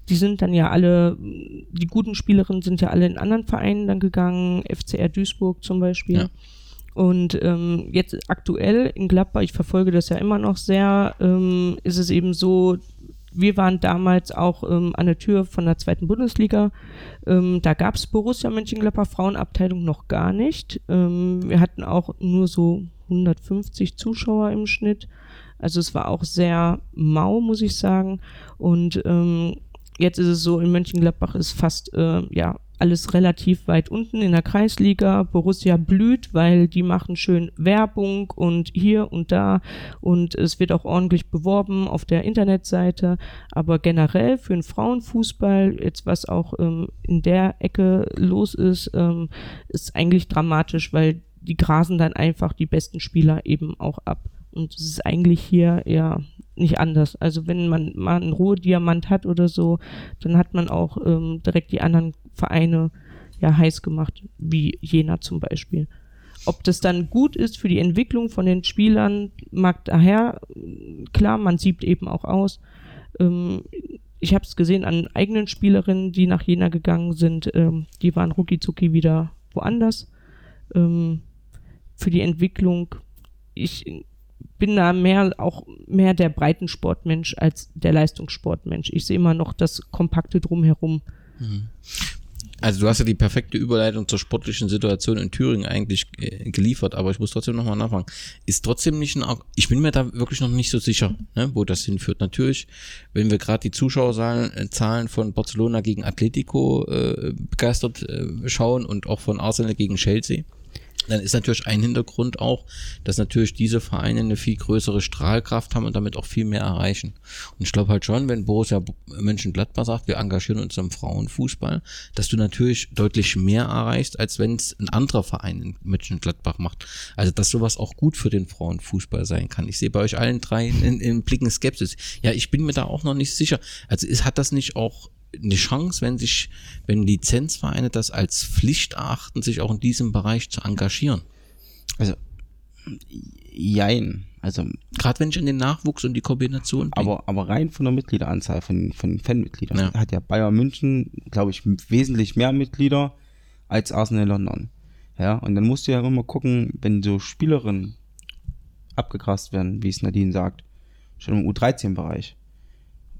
die sind dann ja alle, die guten Spielerinnen sind ja alle in anderen Vereinen dann gegangen, FCR Duisburg zum Beispiel. Ja. Und ähm, jetzt aktuell in Gladbach, ich verfolge das ja immer noch sehr, ähm, ist es eben so, wir waren damals auch ähm, an der Tür von der zweiten Bundesliga. Ähm, da gab es Borussia Mönchengladbach Frauenabteilung noch gar nicht. Ähm, wir hatten auch nur so 150 Zuschauer im Schnitt. Also es war auch sehr mau, muss ich sagen. Und ähm, jetzt ist es so, in Mönchengladbach ist fast äh, ja alles relativ weit unten in der Kreisliga. Borussia blüht, weil die machen schön Werbung und hier und da und es wird auch ordentlich beworben auf der Internetseite. Aber generell für den Frauenfußball, jetzt was auch ähm, in der Ecke los ist, ähm, ist eigentlich dramatisch, weil die grasen dann einfach die besten Spieler eben auch ab. Und es ist eigentlich hier eher nicht anders. Also wenn man mal einen Ruhediamant hat oder so, dann hat man auch ähm, direkt die anderen Vereine ja heiß gemacht, wie Jena zum Beispiel. Ob das dann gut ist für die Entwicklung von den Spielern, mag daher, klar, man sieht eben auch aus. Ähm, ich habe es gesehen an eigenen Spielerinnen, die nach Jena gegangen sind, ähm, die waren rucki wieder woanders. Ähm, für die Entwicklung, ich bin da mehr auch mehr der Breitensportmensch als der Leistungssportmensch. Ich sehe immer noch das Kompakte drumherum. Also du hast ja die perfekte Überleitung zur sportlichen Situation in Thüringen eigentlich äh, geliefert, aber ich muss trotzdem nochmal nachfragen. Ist trotzdem nicht ein, Ar- ich bin mir da wirklich noch nicht so sicher, ne, wo das hinführt. Natürlich, wenn wir gerade die Zuschauerzahlen äh, von Barcelona gegen Atletico äh, begeistert äh, schauen und auch von Arsenal gegen Chelsea, dann ist natürlich ein Hintergrund auch, dass natürlich diese Vereine eine viel größere Strahlkraft haben und damit auch viel mehr erreichen. Und ich glaube halt schon, wenn Borussia Mönchengladbach sagt, wir engagieren uns im Frauenfußball, dass du natürlich deutlich mehr erreichst, als wenn es ein anderer Verein in Mönchengladbach macht. Also, dass sowas auch gut für den Frauenfußball sein kann. Ich sehe bei euch allen drei in, in Blicken Skepsis. Ja, ich bin mir da auch noch nicht sicher. Also, ist, hat das nicht auch eine Chance, wenn sich, wenn Lizenzvereine das als Pflicht achten, sich auch in diesem Bereich zu engagieren. Also, jein. Also, Gerade wenn ich an den Nachwuchs und die Kombination denke. aber, aber rein von der Mitgliederanzahl, von, von den Fanmitgliedern, Ja. hat ja Bayern München, glaube ich, wesentlich mehr Mitglieder als Arsenal London. Ja, und dann musst du ja immer gucken, wenn so Spielerinnen abgegrast werden, wie es Nadine sagt, schon im U13-Bereich,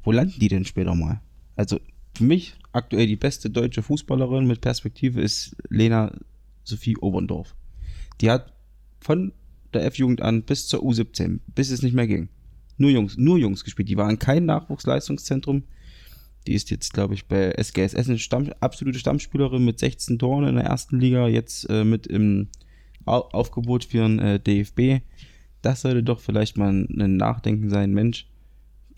wo landen die denn später mal? Also für mich aktuell die beste deutsche Fußballerin mit Perspektive ist Lena Sophie Oberndorf. Die hat von der F-Jugend an bis zur U17, bis es nicht mehr ging, nur Jungs, nur Jungs gespielt. Die waren kein Nachwuchsleistungszentrum. Die ist jetzt, glaube ich, bei SGS Essen Stamm, absolute Stammspielerin mit 16 Toren in der ersten Liga, jetzt äh, mit im Au Aufgebot für den äh, DFB. Das sollte doch vielleicht mal ein Nachdenken sein, Mensch.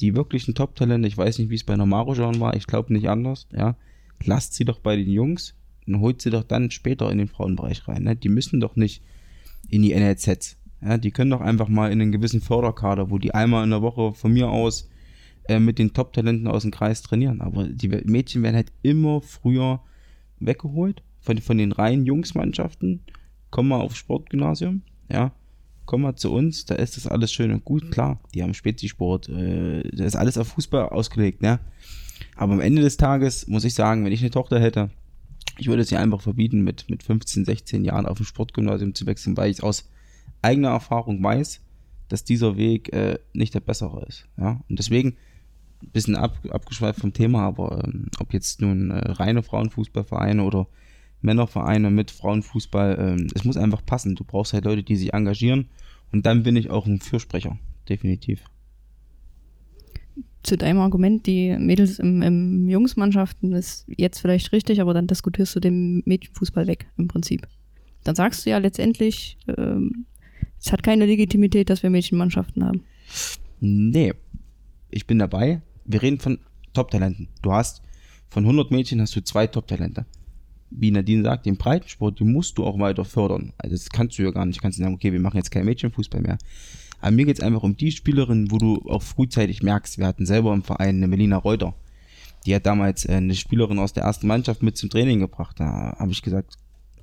Die wirklichen Top-Talente, ich weiß nicht, wie es bei Normaro war, ich glaube nicht anders, ja. Lasst sie doch bei den Jungs und holt sie doch dann später in den Frauenbereich rein. Ne? Die müssen doch nicht in die NLZs. Ja, die können doch einfach mal in einen gewissen Förderkader, wo die einmal in der Woche von mir aus äh, mit den Top-Talenten aus dem Kreis trainieren. Aber die Mädchen werden halt immer früher weggeholt von, von den reinen Jungsmannschaften. Komm mal aufs Sportgymnasium, ja. Komm mal zu uns, da ist das alles schön und gut. Klar, die haben Spezisport, äh, da ist alles auf Fußball ausgelegt, ne? Aber am Ende des Tages muss ich sagen, wenn ich eine Tochter hätte, ich würde sie einfach verbieten, mit, mit 15, 16 Jahren auf ein Sportgymnasium zu wechseln, weil ich aus eigener Erfahrung weiß, dass dieser Weg äh, nicht der bessere ist. Ja? Und deswegen, ein bisschen ab, abgeschweift vom Thema, aber ähm, ob jetzt nun äh, reine Frauenfußballvereine oder Männervereine mit Frauenfußball, ähm, es muss einfach passen. Du brauchst halt Leute, die sich engagieren und dann bin ich auch ein Fürsprecher, definitiv. Zu deinem Argument, die Mädels im, im Jungsmannschaften ist jetzt vielleicht richtig, aber dann diskutierst du den Mädchenfußball weg im Prinzip. Dann sagst du ja letztendlich, ähm, es hat keine Legitimität, dass wir Mädchenmannschaften haben. Nee, ich bin dabei. Wir reden von Top-Talenten. Du hast von 100 Mädchen hast du zwei Top-Talente. Wie Nadine sagt, den Breitensport, den musst du auch weiter fördern. Also das kannst du ja gar nicht. Du kannst sagen, okay, wir machen jetzt kein Mädchenfußball mehr. Aber mir geht es einfach um die Spielerinnen, wo du auch frühzeitig merkst, wir hatten selber im Verein eine Melina Reuter. Die hat damals äh, eine Spielerin aus der ersten Mannschaft mit zum Training gebracht. Da habe ich gesagt,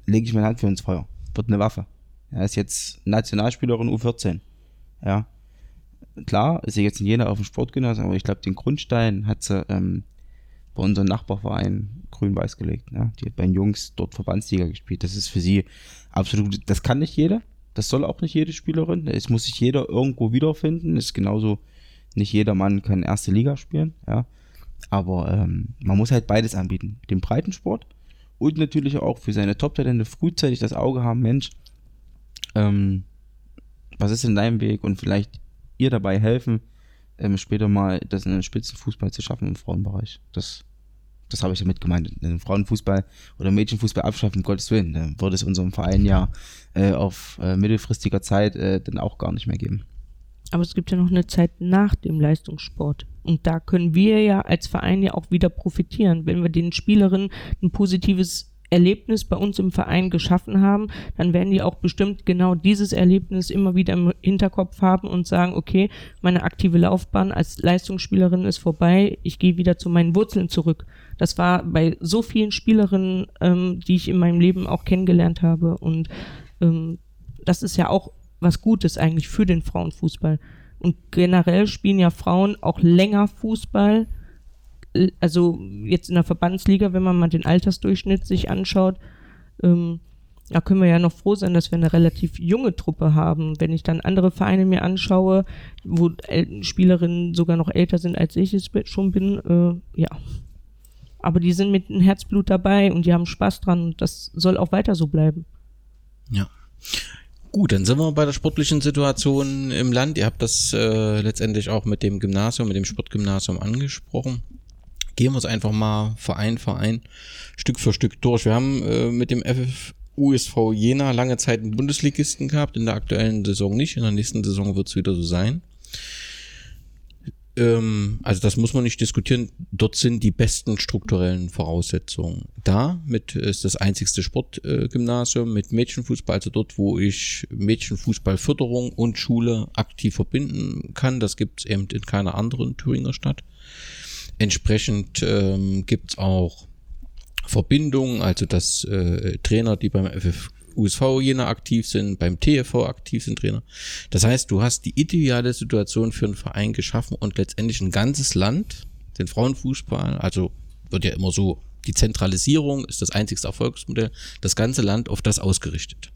lege ich meine Hand für ins Feuer. Wird eine Waffe. Er ist jetzt Nationalspielerin U14. Ja. Klar, ist sie jetzt in Jena auf dem Sportgymnasium, aber ich glaube, den Grundstein hat sie ähm, bei unserem Nachbarverein grün-weiß gelegt. Ja. Die hat bei den Jungs dort Verbandsliga gespielt. Das ist für sie absolut, das kann nicht jeder. Das soll auch nicht jede Spielerin. Es muss sich jeder irgendwo wiederfinden. Ist genauso, nicht jeder Mann kann erste Liga spielen. Ja. Aber ähm, man muss halt beides anbieten. Den Breitensport und natürlich auch für seine Top-Talente frühzeitig das Auge haben, Mensch, ähm, was ist in deinem Weg und vielleicht ihr dabei helfen, ähm, später mal das in den Spitzenfußball zu schaffen im Frauenbereich. Das, das habe ich damit gemeint. Den Frauenfußball oder Mädchenfußball abschaffen, Gottes Willen, dann würde es unserem Verein ja äh, auf äh, mittelfristiger Zeit äh, dann auch gar nicht mehr geben. Aber es gibt ja noch eine Zeit nach dem Leistungssport. Und da können wir ja als Verein ja auch wieder profitieren. Wenn wir den Spielerinnen ein positives Erlebnis bei uns im Verein geschaffen haben, dann werden die auch bestimmt genau dieses Erlebnis immer wieder im Hinterkopf haben und sagen, okay, meine aktive Laufbahn als Leistungsspielerin ist vorbei, ich gehe wieder zu meinen Wurzeln zurück. Das war bei so vielen Spielerinnen, ähm, die ich in meinem Leben auch kennengelernt habe und ähm, das ist ja auch was Gutes eigentlich für den Frauenfußball. Und generell spielen ja Frauen auch länger Fußball also jetzt in der Verbandsliga, wenn man mal den Altersdurchschnitt sich anschaut, ähm, da können wir ja noch froh sein, dass wir eine relativ junge Truppe haben. Wenn ich dann andere Vereine mir anschaue, wo Spielerinnen sogar noch älter sind, als ich es schon bin, äh, ja. Aber die sind mit einem Herzblut dabei und die haben Spaß dran und das soll auch weiter so bleiben. Ja. Gut, dann sind wir bei der sportlichen Situation im Land. Ihr habt das äh, letztendlich auch mit dem Gymnasium, mit dem Sportgymnasium angesprochen gehen wir es einfach mal Verein, Verein, Stück für Stück durch. Wir haben äh, mit dem FF USV Jena lange Zeit einen Bundesligisten gehabt, in der aktuellen Saison nicht, in der nächsten Saison wird es wieder so sein. Ähm, also das muss man nicht diskutieren, dort sind die besten strukturellen Voraussetzungen da, mit ist das einzigste Sportgymnasium äh, mit Mädchenfußball, also dort, wo ich Mädchenfußballförderung und Schule aktiv verbinden kann, das gibt es eben in keiner anderen Thüringer Stadt. Entsprechend ähm, gibt es auch Verbindungen, also dass äh, Trainer, die beim FF USV Jena aktiv sind, beim TFV aktiv sind Trainer. Das heißt, du hast die ideale Situation für einen Verein geschaffen und letztendlich ein ganzes Land, den Frauenfußball, also wird ja immer so, die Zentralisierung ist das einzigste Erfolgsmodell, das ganze Land auf das ausgerichtet.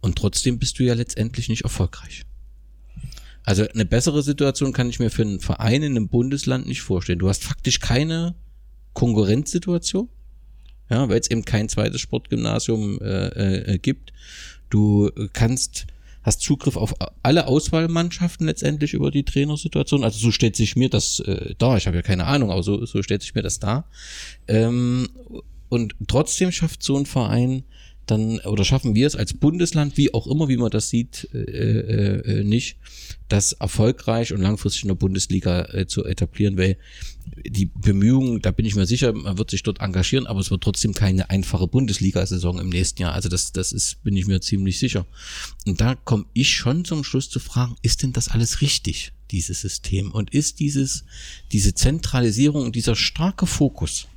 Und trotzdem bist du ja letztendlich nicht erfolgreich. Also eine bessere Situation kann ich mir für einen Verein in einem Bundesland nicht vorstellen. Du hast faktisch keine Konkurrenzsituation, ja, weil es eben kein zweites Sportgymnasium äh, äh, gibt. Du kannst hast Zugriff auf alle Auswahlmannschaften letztendlich über die Trainersituation. Also so stellt sich mir das äh, dar. Ich habe ja keine Ahnung, aber so, so stellt sich mir das dar. Ähm, und trotzdem schafft so ein Verein dann oder schaffen wir es als Bundesland, wie auch immer, wie man das sieht, äh, äh, äh, nicht, das erfolgreich und langfristig in der Bundesliga äh, zu etablieren, weil die Bemühungen, da bin ich mir sicher, man wird sich dort engagieren, aber es wird trotzdem keine einfache Bundesliga-Saison im nächsten Jahr. Also das, das ist, bin ich mir ziemlich sicher. Und da komme ich schon zum Schluss zu fragen, ist denn das alles richtig, dieses System? Und ist dieses, diese Zentralisierung und dieser starke Fokus,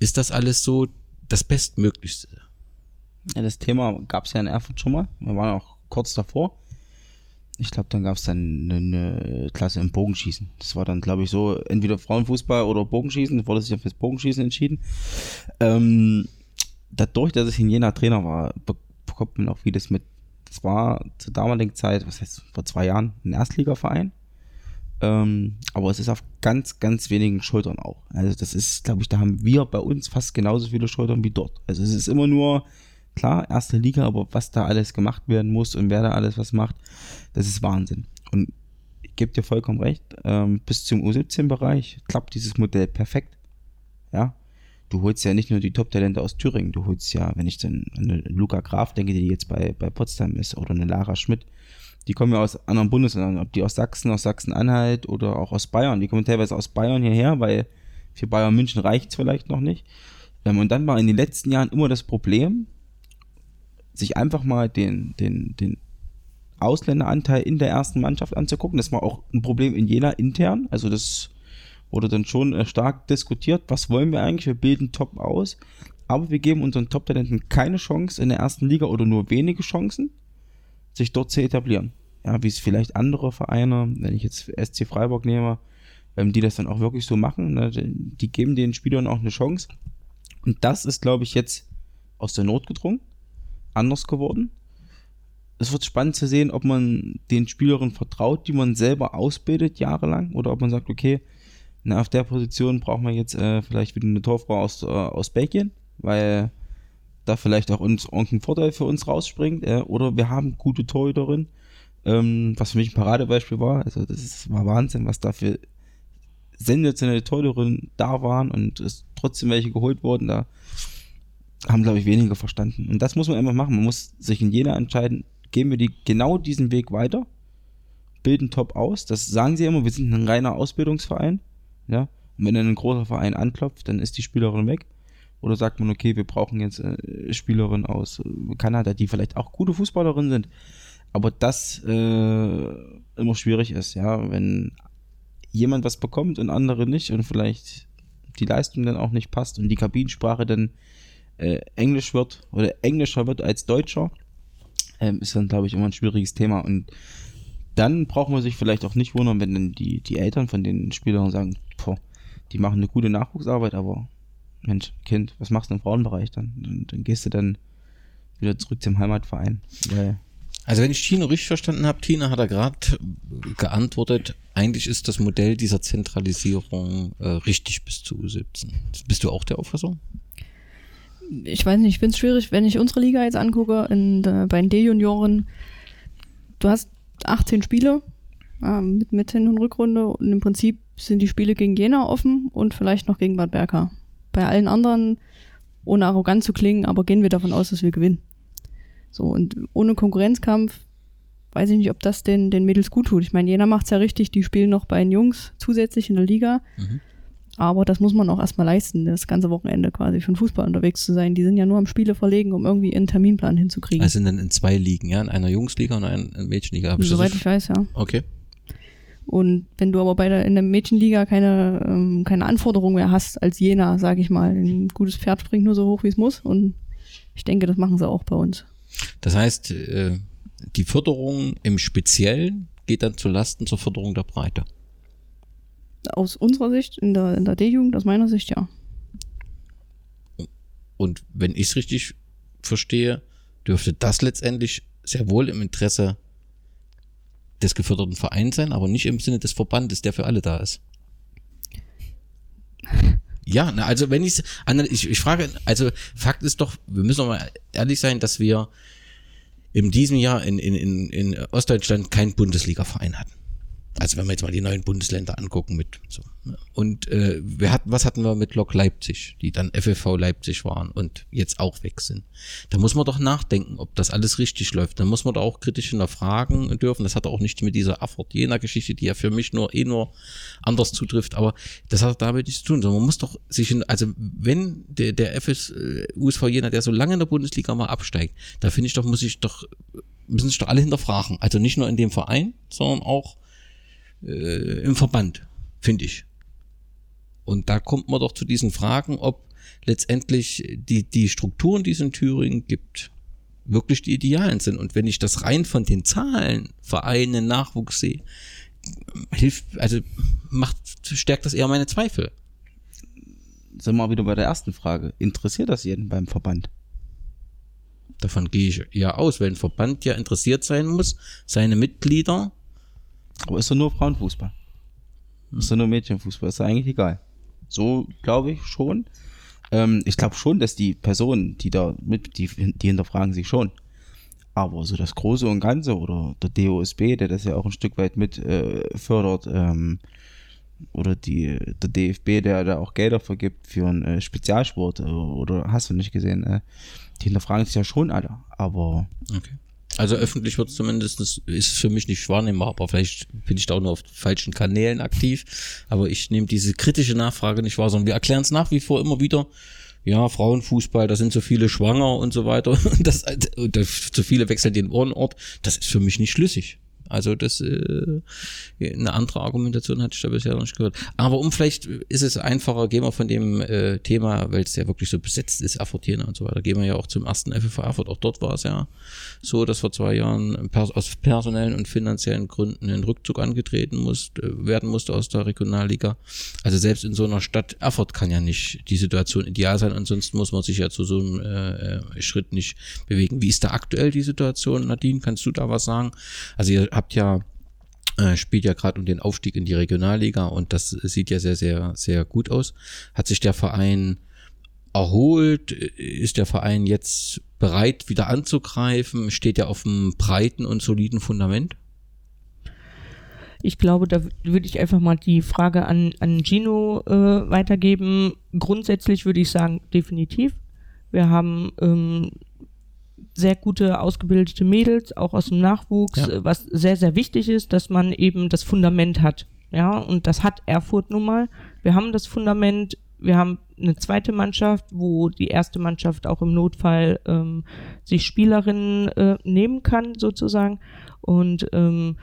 ist das alles so das Bestmöglichste? Ja, das Thema gab es ja in Erfurt schon mal. Wir waren auch kurz davor. Ich glaube, dann gab es dann eine, Klasse im Bogenschießen. Das war dann, glaube ich, so entweder Frauenfußball oder Bogenschießen. Da wurde sich ja fürs Bogenschießen entschieden. Ähm, dadurch, dass ich in Jena Trainer war, bekommt man auch vieles mit. Das war zur damaligen Zeit, was heißt vor zwei Jahren, ein Erstligaverein. Ähm, aber es ist auf ganz, ganz wenigen Schultern auch. Also das ist, glaube ich, da haben wir bei uns fast genauso viele Schultern wie dort. Also es ist immer nur Klar, erste Liga, aber was da alles gemacht werden muss und wer da alles was macht, das ist Wahnsinn. Und ich gebe dir vollkommen recht, ähm, bis zum U17-Bereich klappt dieses Modell perfekt. Ja, du holst ja nicht nur die Top-Talente aus Thüringen, du holst ja, wenn ich dann an Luca Graf denke, die jetzt bei, bei Potsdam ist, oder eine Lara Schmidt, die kommen ja aus anderen Bundesländern, ob die aus Sachsen, aus Sachsen-Anhalt oder auch aus Bayern, die kommen teilweise aus Bayern hierher, weil für Bayern München reicht es vielleicht noch nicht. Ähm, und dann war in den letzten Jahren immer das Problem, sich einfach mal den, den, den Ausländeranteil in der ersten Mannschaft anzugucken. Das war auch ein Problem in Jena intern. Also das wurde dann schon äh, stark diskutiert. Was wollen wir eigentlich? Wir bilden top aus, aber wir geben unseren Top-Talenten keine Chance in der ersten Liga oder nur wenige Chancen, sich dort zu etablieren. Ja, wie es vielleicht andere Vereine, wenn ich jetzt SC Freiburg nehme, ähm, die das dann auch wirklich so machen. Ne? Die geben den Spielern auch eine Chance. Und das ist, glaube ich, jetzt aus der Not gedrungen, anders geworden. Es wird spannend zu sehen, ob man den Spielerinnen vertraut, die man selber ausbildet jahrelang, oder ob man sagt, okay, na, auf der Position brauchen wir jetzt äh, vielleicht wieder eine Torfrau aus, äh, aus Belgien, weil da vielleicht auch uns irgendein Vorteil für uns rausspringt. Äh, oder wir haben gute Torhüterin, ähm, was für mich ein Paradebeispiel war. Also das ist, war Wahnsinn, was da für sensationelle Torhüterinnen da waren und es trotzdem welche geholt wurden. Da haben, glaube ich, weniger verstanden. Und das muss man einfach machen. Man muss sich in Jena entscheiden, gehen wir die genau diesen Weg weiter, bilden top aus. Das sagen sie immer, wir sind ein reiner Ausbildungsverein. Ja? Und wenn dann ein großer Verein anklopft, dann ist die Spielerin weg. Oder sagt man, okay, wir brauchen jetzt äh, Spielerinnen aus äh, Kanada, die vielleicht auch gute Fußballerinnen sind. Aber das äh, immer schwierig ist, ja, wenn jemand was bekommt und andere nicht und vielleicht die Leistung dann auch nicht passt und die Kabinensprache dann äh, Englisch wird oder englischer wird als Deutscher, ähm, ist dann, glaube ich, immer ein schwieriges Thema. Und dann braucht man sich vielleicht auch nicht wundern, wenn dann die, die Eltern von den Spielern sagen, boah, die machen eine gute Nachwuchsarbeit, aber Mensch, Kind, was machst du im Frauenbereich dann? Dann, dann gehst du dann wieder zurück zum Heimatverein. Weil also wenn ich Tino richtig verstanden habe, Tina hat er gerade geantwortet, eigentlich ist das Modell dieser Zentralisierung äh, richtig bis zu U17. Bist du auch der Auffassung? Ich weiß nicht, ich finde es schwierig, wenn ich unsere Liga jetzt angucke, in, der, bei den D-Junioren, du hast 18 Spiele äh, mit, mit Hin- und Rückrunde und im Prinzip sind die Spiele gegen Jena offen und vielleicht noch gegen Bad Berka. Bei allen anderen, ohne arrogant zu klingen, aber gehen wir davon aus, dass wir gewinnen. So, und ohne Konkurrenzkampf weiß ich nicht, ob das den, den Mädels gut tut. Ich meine, Jena macht's ja richtig, die spielen noch bei den Jungs zusätzlich in der Liga. Mhm. Aber das muss man auch erstmal leisten, das ganze Wochenende quasi für den Fußball unterwegs zu sein. Die sind ja nur am Spiele verlegen, um irgendwie ihren Terminplan hinzukriegen. Also sind dann in zwei Ligen, ja? In einer Jungsliga und einer Mädchenliga. Soweit ich weiß, ja. Okay. Und wenn du aber bei der, in der Mädchenliga keine, ähm, keine Anforderungen mehr hast als Jena, sage ich mal, ein gutes Pferd springt nur so hoch, wie es muss. Und ich denke, das machen sie auch bei uns. Das heißt, äh, die Förderung im Speziellen geht dann zu Lasten zur Förderung der Breite. Aus unserer Sicht, in der, in der D-Jugend, aus meiner Sicht, ja. Und wenn ich es richtig verstehe, dürfte das letztendlich sehr wohl im Interesse des geförderten Vereins sein, aber nicht im Sinne des Verbandes, der für alle da ist. Ja, na, also wenn ich, ich, ich frage, also Fakt ist doch, wir müssen doch mal ehrlich sein, dass wir in diesem Jahr in, in, in, in Ostdeutschland keinen Bundesliga-Verein hatten. Also wenn wir jetzt mal die neuen Bundesländer angucken mit so. Ne? Und äh, wir hatten, was hatten wir mit Lok Leipzig, die dann FFV Leipzig waren und jetzt auch weg sind. Da muss man doch nachdenken, ob das alles richtig läuft. Da muss man doch auch kritisch hinterfragen dürfen. Das hat auch nicht mit dieser Afford Jena Geschichte, die ja für mich nur eh nur anders zutrifft, aber das hat damit nichts zu tun. Sondern man muss doch sich, in, also wenn der, der FS, äh, USV Jena, der so lange in der Bundesliga mal absteigt, da finde ich doch, muss ich doch, müssen sich doch alle hinterfragen. Also nicht nur in dem Verein, sondern auch äh, im Verband, finde ich. Und da kommt man doch zu diesen Fragen, ob letztendlich die, die Strukturen, die es in Thüringen gibt, wirklich die idealen sind. Und wenn ich das rein von den Zahlen, Vereinen, Nachwuchs sehe, hilft, also macht, stärkt das eher meine Zweifel. Sind wir wieder bei der ersten Frage. Interessiert das jeden beim Verband? Davon gehe ich ja aus, weil ein Verband ja interessiert sein muss, seine Mitglieder aber ist doch nur Frauenfußball. Ist doch nur Mädchenfußball. Ist doch eigentlich egal. So glaube ich schon. Ähm, ich glaube schon, dass die Personen, die da mit, die, die hinterfragen sich schon. Aber so das Große und Ganze oder der DOSB, der das ja auch ein Stück weit mit äh, fördert, ähm, oder die, der DFB, der da auch Gelder vergibt für einen äh, Spezialsport, äh, oder hast du nicht gesehen, äh, die hinterfragen sich ja schon alle. Aber okay. Also öffentlich wird es zumindest, das ist für mich nicht wahrnehmbar, aber vielleicht bin ich da auch nur auf falschen Kanälen aktiv. Aber ich nehme diese kritische Nachfrage nicht wahr, sondern wir erklären es nach wie vor immer wieder. Ja, Frauenfußball, da sind so viele schwanger und so weiter. Und das, und zu viele wechseln den Wohnort. Das ist für mich nicht schlüssig. Also das äh, eine andere Argumentation hatte ich da bisher noch nicht gehört. Aber um vielleicht ist es einfacher, gehen wir von dem äh, Thema, weil es ja wirklich so besetzt ist, Erfurt Jena und so weiter, gehen wir ja auch zum ersten FFV Erfurt. Auch dort war es ja so, dass vor zwei Jahren pers aus personellen und finanziellen Gründen ein Rückzug angetreten muss, äh, werden musste aus der Regionalliga. Also selbst in so einer Stadt Erfurt kann ja nicht die Situation ideal sein, ansonsten muss man sich ja zu so einem äh, äh Schritt nicht bewegen. Wie ist da aktuell die Situation, Nadine? Kannst du da was sagen? Also ihr habt ja äh, spielt ja gerade um den Aufstieg in die Regionalliga und das sieht ja sehr, sehr, sehr gut aus. Hat sich der Verein erholt? Ist der Verein jetzt bereit, wieder anzugreifen? Steht er auf einem breiten und soliden Fundament? Ich glaube, da würde ich einfach mal die Frage an, an Gino äh, weitergeben. Grundsätzlich würde ich sagen, definitiv. Wir haben ähm, sehr gute ausgebildete Mädels, auch aus dem Nachwuchs, ja. Was sehr, sehr wichtig ist, dass man eben das Fundament hat. Ja, und das hat Erfurt nun mal. Wir haben das Fundament, wir haben eine zweite Mannschaft, wo die erste Mannschaft auch im Notfall ähm, sich Spielerinnen äh, nehmen kann, sozusagen. Und ähm,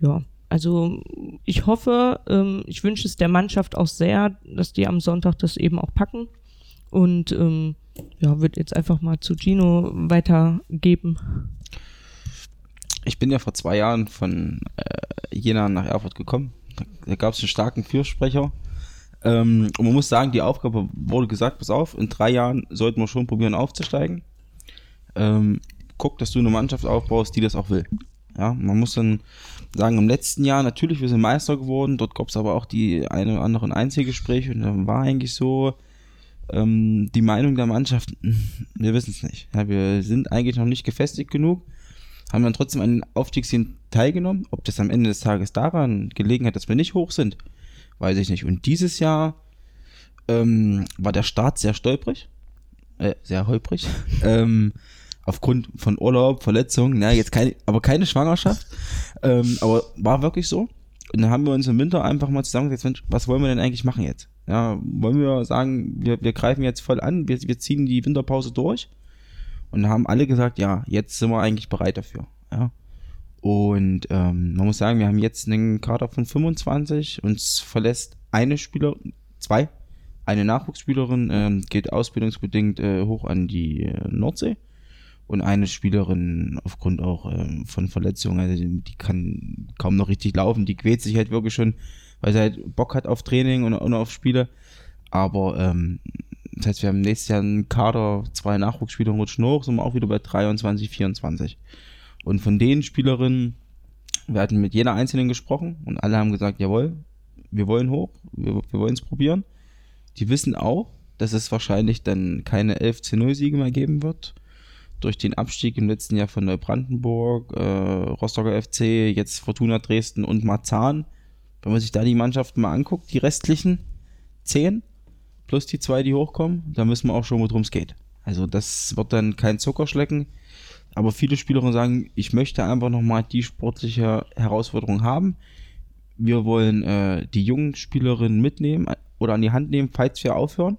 ja, also ich hoffe, ähm, ich wünsche es der Mannschaft auch sehr, dass die am Sonntag das eben auch packen. Und ähm, ja, wird jetzt einfach mal zu Gino weitergeben. Ich bin ja vor zwei Jahren von äh, Jena nach Erfurt gekommen. Da, gab es einen starken Fürsprecher. Ähm, und man muss sagen, die Aufgabe wurde gesagt, pass auf, in drei Jahren sollten wir schon probieren aufzusteigen. Ähm, guck, dass du eine Mannschaft aufbaust, die das auch will. Ja, man muss dann sagen, im letzten Jahr, natürlich, wir sind Meister geworden, dort gab es aber auch die eine oder anderen Einzelgespräche und dann war eigentlich so, ähm, die Meinung der Mannschaft, wir wissen es nicht. Ja, wir sind eigentlich noch nicht gefestigt genug, haben dann trotzdem an den Aufstiegsszenen teilgenommen. Ob das am Ende des Tages daran gelegen hat, dass wir nicht hoch sind, weiß ich nicht. Und dieses Jahr ähm, war der Start sehr stolprig, äh, sehr holprig. ähm, aufgrund von Urlaub, Verletzungen, na, jetzt keine, aber keine Schwangerschaft. Ähm, aber war wirklich so. Und dann haben wir uns im Winter einfach mal zusammengesetzt, Mensch, was wollen wir denn eigentlich machen jetzt? Ja, wollen wir sagen, wir, wir greifen jetzt voll an, wir, wir ziehen die Winterpause durch. Und haben alle gesagt, ja, jetzt sind wir eigentlich bereit dafür. Ja. Und ähm, man muss sagen, wir haben jetzt einen Kader von 25, uns verlässt eine Spieler, zwei, eine Nachwuchsspielerin ähm, geht ausbildungsbedingt äh, hoch an die äh, Nordsee und eine Spielerin aufgrund auch ähm, von Verletzungen, also die, die, kann kaum noch richtig laufen, die quält sich halt wirklich schon weil sie halt Bock hat auf Training und, und auf Spiele. Aber ähm, das heißt, wir haben nächstes Jahr einen Kader, zwei Nachwuchsspieler rutschen hoch, sind wir auch wieder bei 23, 24. Und von den Spielerinnen, wir hatten mit jeder Einzelnen gesprochen und alle haben gesagt, jawohl, wir wollen hoch, wir, wir wollen es probieren. Die wissen auch, dass es wahrscheinlich dann keine 11 C0-Siege mehr geben wird. Durch den Abstieg im letzten Jahr von Neubrandenburg, äh, Rostocker FC, jetzt Fortuna Dresden und Marzahn wenn man sich da die Mannschaften mal anguckt, die restlichen zehn plus die zwei, die hochkommen, da müssen wir auch schon, worum es geht. Also das wird dann kein Zuckerschlecken. Aber viele Spielerinnen sagen, ich möchte einfach nochmal die sportliche Herausforderung haben. Wir wollen äh, die jungen Spielerinnen mitnehmen oder an die Hand nehmen, falls wir aufhören,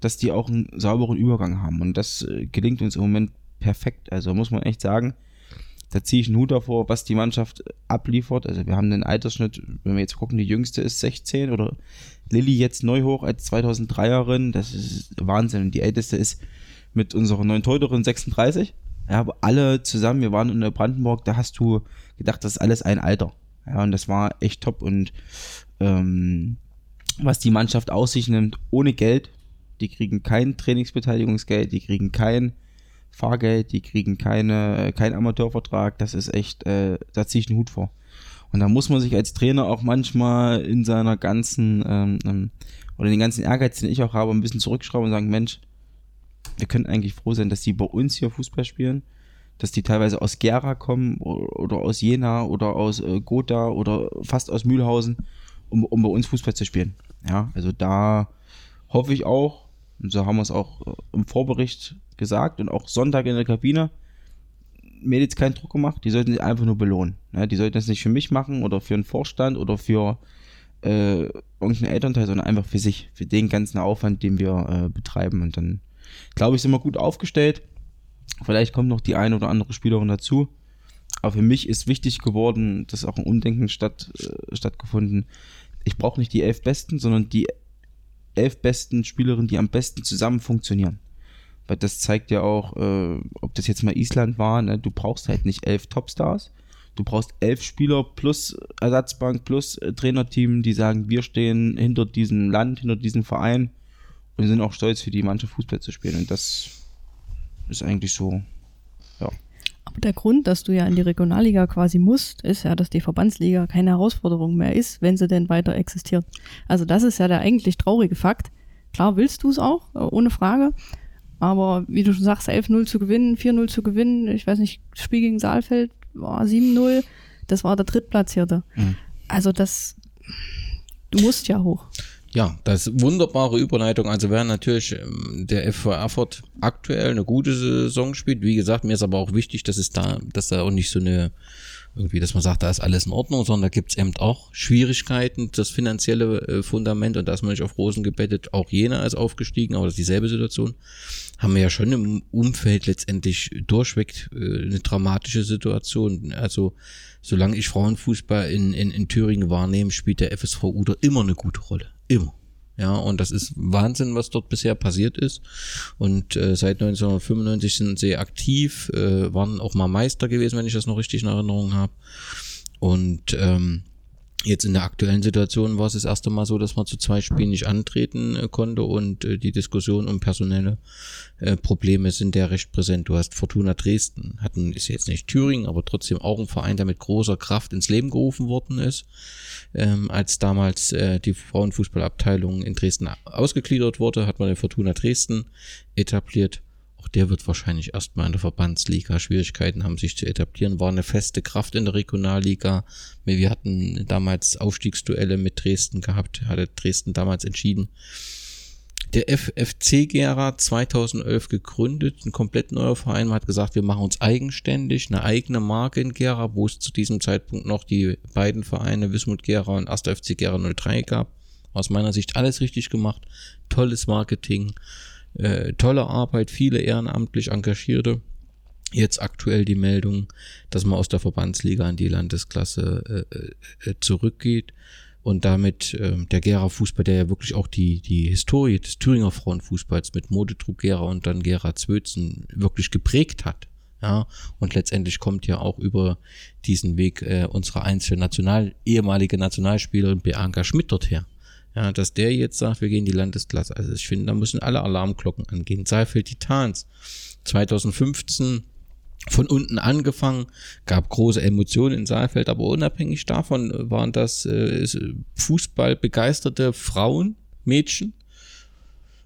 dass die auch einen sauberen Übergang haben. Und das äh, gelingt uns im Moment perfekt. Also muss man echt sagen, da ziehe ich einen Hut davor, was die Mannschaft abliefert. Also wir haben den Altersschnitt, wenn wir jetzt gucken, die jüngste ist 16 oder Lilly jetzt neu hoch als 2003erin, das ist Wahnsinn. Und die älteste ist mit unserer neuen Teuterin 36. Ja, aber alle zusammen, wir waren in Brandenburg, da hast du gedacht, das ist alles ein Alter. Ja, und das war echt top. Und ähm, was die Mannschaft aus sich nimmt, ohne Geld, die kriegen kein Trainingsbeteiligungsgeld, die kriegen kein Fahrgeld, die kriegen keine, keinen Amateurvertrag. Das ist echt, äh, da ziehe ich einen Hut vor. Und da muss man sich als Trainer auch manchmal in seiner ganzen, ähm, ähm, oder den ganzen Ehrgeiz, den ich auch habe, ein bisschen zurückschrauben und sagen, Mensch, wir können eigentlich froh sein, dass die bei uns hier Fußball spielen, dass die teilweise aus Gera kommen oder aus Jena oder aus äh, Gotha oder fast aus Mühlhausen, um, um bei uns Fußball zu spielen. Ja, also da hoffe ich auch, und so haben wir es auch äh, im Vorbericht gesagt und auch Sonntag in der Kabine. Mir jetzt keinen Druck gemacht, die sollten sich einfach nur belohnen. Ja, die sollten das nicht für mich machen oder für einen Vorstand oder für äh, irgendeinen Elternteil, sondern einfach für sich, für den ganzen Aufwand, den wir äh, betreiben. Und dann, glaube ich, sind wir gut aufgestellt. Vielleicht kommt noch die eine oder andere Spielerin dazu. Aber für mich ist wichtig geworden, dass auch ein Umdenken statt, äh, stattgefunden. Ich brauche nicht die elf Besten, sondern die elf besten Spielerinnen, die am besten zusammen funktionieren. Weil das zeigt ja auch, äh, ob das jetzt mal Island war, ne? du brauchst halt nicht elf Topstars. Du brauchst elf Spieler plus Ersatzbank plus äh, Trainerteam, die sagen, wir stehen hinter diesem Land, hinter diesem Verein und sind auch stolz für die Mannschaft Fußball zu spielen. Und das ist eigentlich so, ja. Aber der Grund, dass du ja in die Regionalliga quasi musst, ist ja, dass die Verbandsliga keine Herausforderung mehr ist, wenn sie denn weiter existiert. Also das ist ja der eigentlich traurige Fakt. Klar willst du es auch, äh, ohne Frage. Aber wie du schon sagst, 11-0 zu gewinnen, 4-0 zu gewinnen, ich weiß nicht, Spiel gegen Saalfeld war 7-0, das war der Drittplatzierte. Mhm. Also das, du musst ja hoch. Ja, das ist wunderbare Überleitung. Also wäre natürlich ähm, der FV Erfurt aktuell eine gute Saison spielt. Wie gesagt, mir ist aber auch wichtig, dass es da, dass da auch nicht so eine irgendwie, dass man sagt, da ist alles in Ordnung, sondern da gibt's eben auch Schwierigkeiten, das finanzielle äh, Fundament und da ist man nicht auf Rosen gebettet, auch jener ist aufgestiegen, aber das ist dieselbe Situation. Haben wir ja schon im Umfeld letztendlich durchweg äh, eine dramatische Situation. Also solange ich Frauenfußball in, in, in Thüringen wahrnehme, spielt der FSV Uder immer eine gute Rolle. Immer. Ja, und das ist Wahnsinn, was dort bisher passiert ist. Und äh, seit 1995 sind sie aktiv, äh, waren auch mal Meister gewesen, wenn ich das noch richtig in Erinnerung habe. Und ähm, Jetzt in der aktuellen Situation war es das erste Mal so, dass man zu zwei Spielen nicht antreten äh, konnte und äh, die Diskussion um personelle äh, Probleme sind ja recht präsent. Du hast Fortuna Dresden, hatten ist jetzt nicht Thüringen, aber trotzdem auch ein Verein, der mit großer Kraft ins Leben gerufen worden ist, ähm, als damals die Frauenfußballabteilung in Dresden ausgegliedert wurde, hat man den Fortuna Dresden etabliert auch der wird wahrscheinlich erstmal in der Verbandsliga Schwierigkeiten haben, sich zu etablieren. War eine feste Kraft in der Regionalliga. Wir hatten damals Aufstiegsduelle mit Dresden gehabt, hatte Dresden damals entschieden. Der FFC Gera 2011 gegründet, ein komplett neuer Verein. Man hat gesagt, wir machen uns eigenständig, eine eigene Marke in Gera, wo es zu diesem Zeitpunkt noch die beiden Vereine Wismut Gera und 1. FC Gera 03 gab. Aus meiner Sicht alles richtig gemacht. Tolles Marketing äh, tolle Arbeit, viele ehrenamtlich Engagierte. Jetzt aktuell die Meldung, dass man aus der Verbandsliga in die Landesklasse äh, äh, zurückgeht und damit äh, der Gera Fußball, der ja wirklich auch die, die Historie des Thüringer Frauenfußballs mit Modedruck Gera und dann Gera Zwötzen wirklich geprägt hat. Ja, und letztendlich kommt ja auch über diesen Weg äh, unsere einzelne National, ehemalige Nationalspielerin Bianca Schmidt dorthin. Ja, dass der jetzt sagt, wir gehen die Landesklasse. Also ich finde, da müssen alle Alarmglocken angehen. Seifeld Titans 2015 von unten angefangen, gab große Emotionen in Saalfeld, aber unabhängig davon waren das äh, Fußball begeisterte Frauen, Mädchen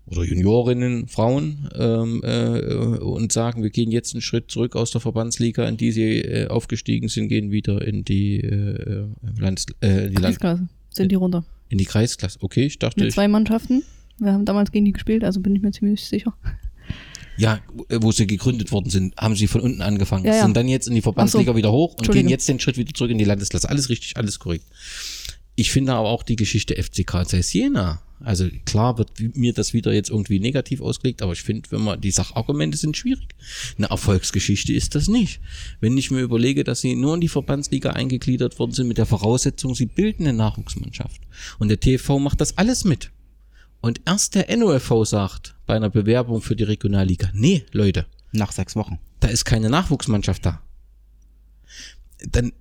oder Juniorinnen, Frauen ähm, äh, und sagen, wir gehen jetzt einen Schritt zurück aus der Verbandsliga, in die sie äh, aufgestiegen sind, gehen wieder in die, äh, Landes äh, in die Landesklasse. Sind die runter? In die Kreisklasse. Okay, ich dachte. Mit zwei Mannschaften. Wir haben damals gegen die gespielt, also bin ich mir ziemlich sicher. Ja, wo sie gegründet worden sind, haben sie von unten angefangen, ja, ja. sind dann jetzt in die Verbandsliga so. wieder hoch und gehen jetzt den Schritt wieder zurück in die Landesklasse. Alles richtig, alles korrekt. Ich finde aber auch die Geschichte FC Karl Zeiss Jena also klar wird mir das wieder jetzt irgendwie negativ ausgelegt, aber ich finde, wenn man die Sachargumente sind schwierig. Eine Erfolgsgeschichte ist das nicht. Wenn ich mir überlege, dass sie nur in die Verbandsliga eingegliedert worden sind mit der Voraussetzung, sie bilden eine Nachwuchsmannschaft. Und der TV macht das alles mit. Und erst der NOFV sagt bei einer Bewerbung für die Regionalliga, nee, Leute. Nach sechs Wochen. Da ist keine Nachwuchsmannschaft da. Dann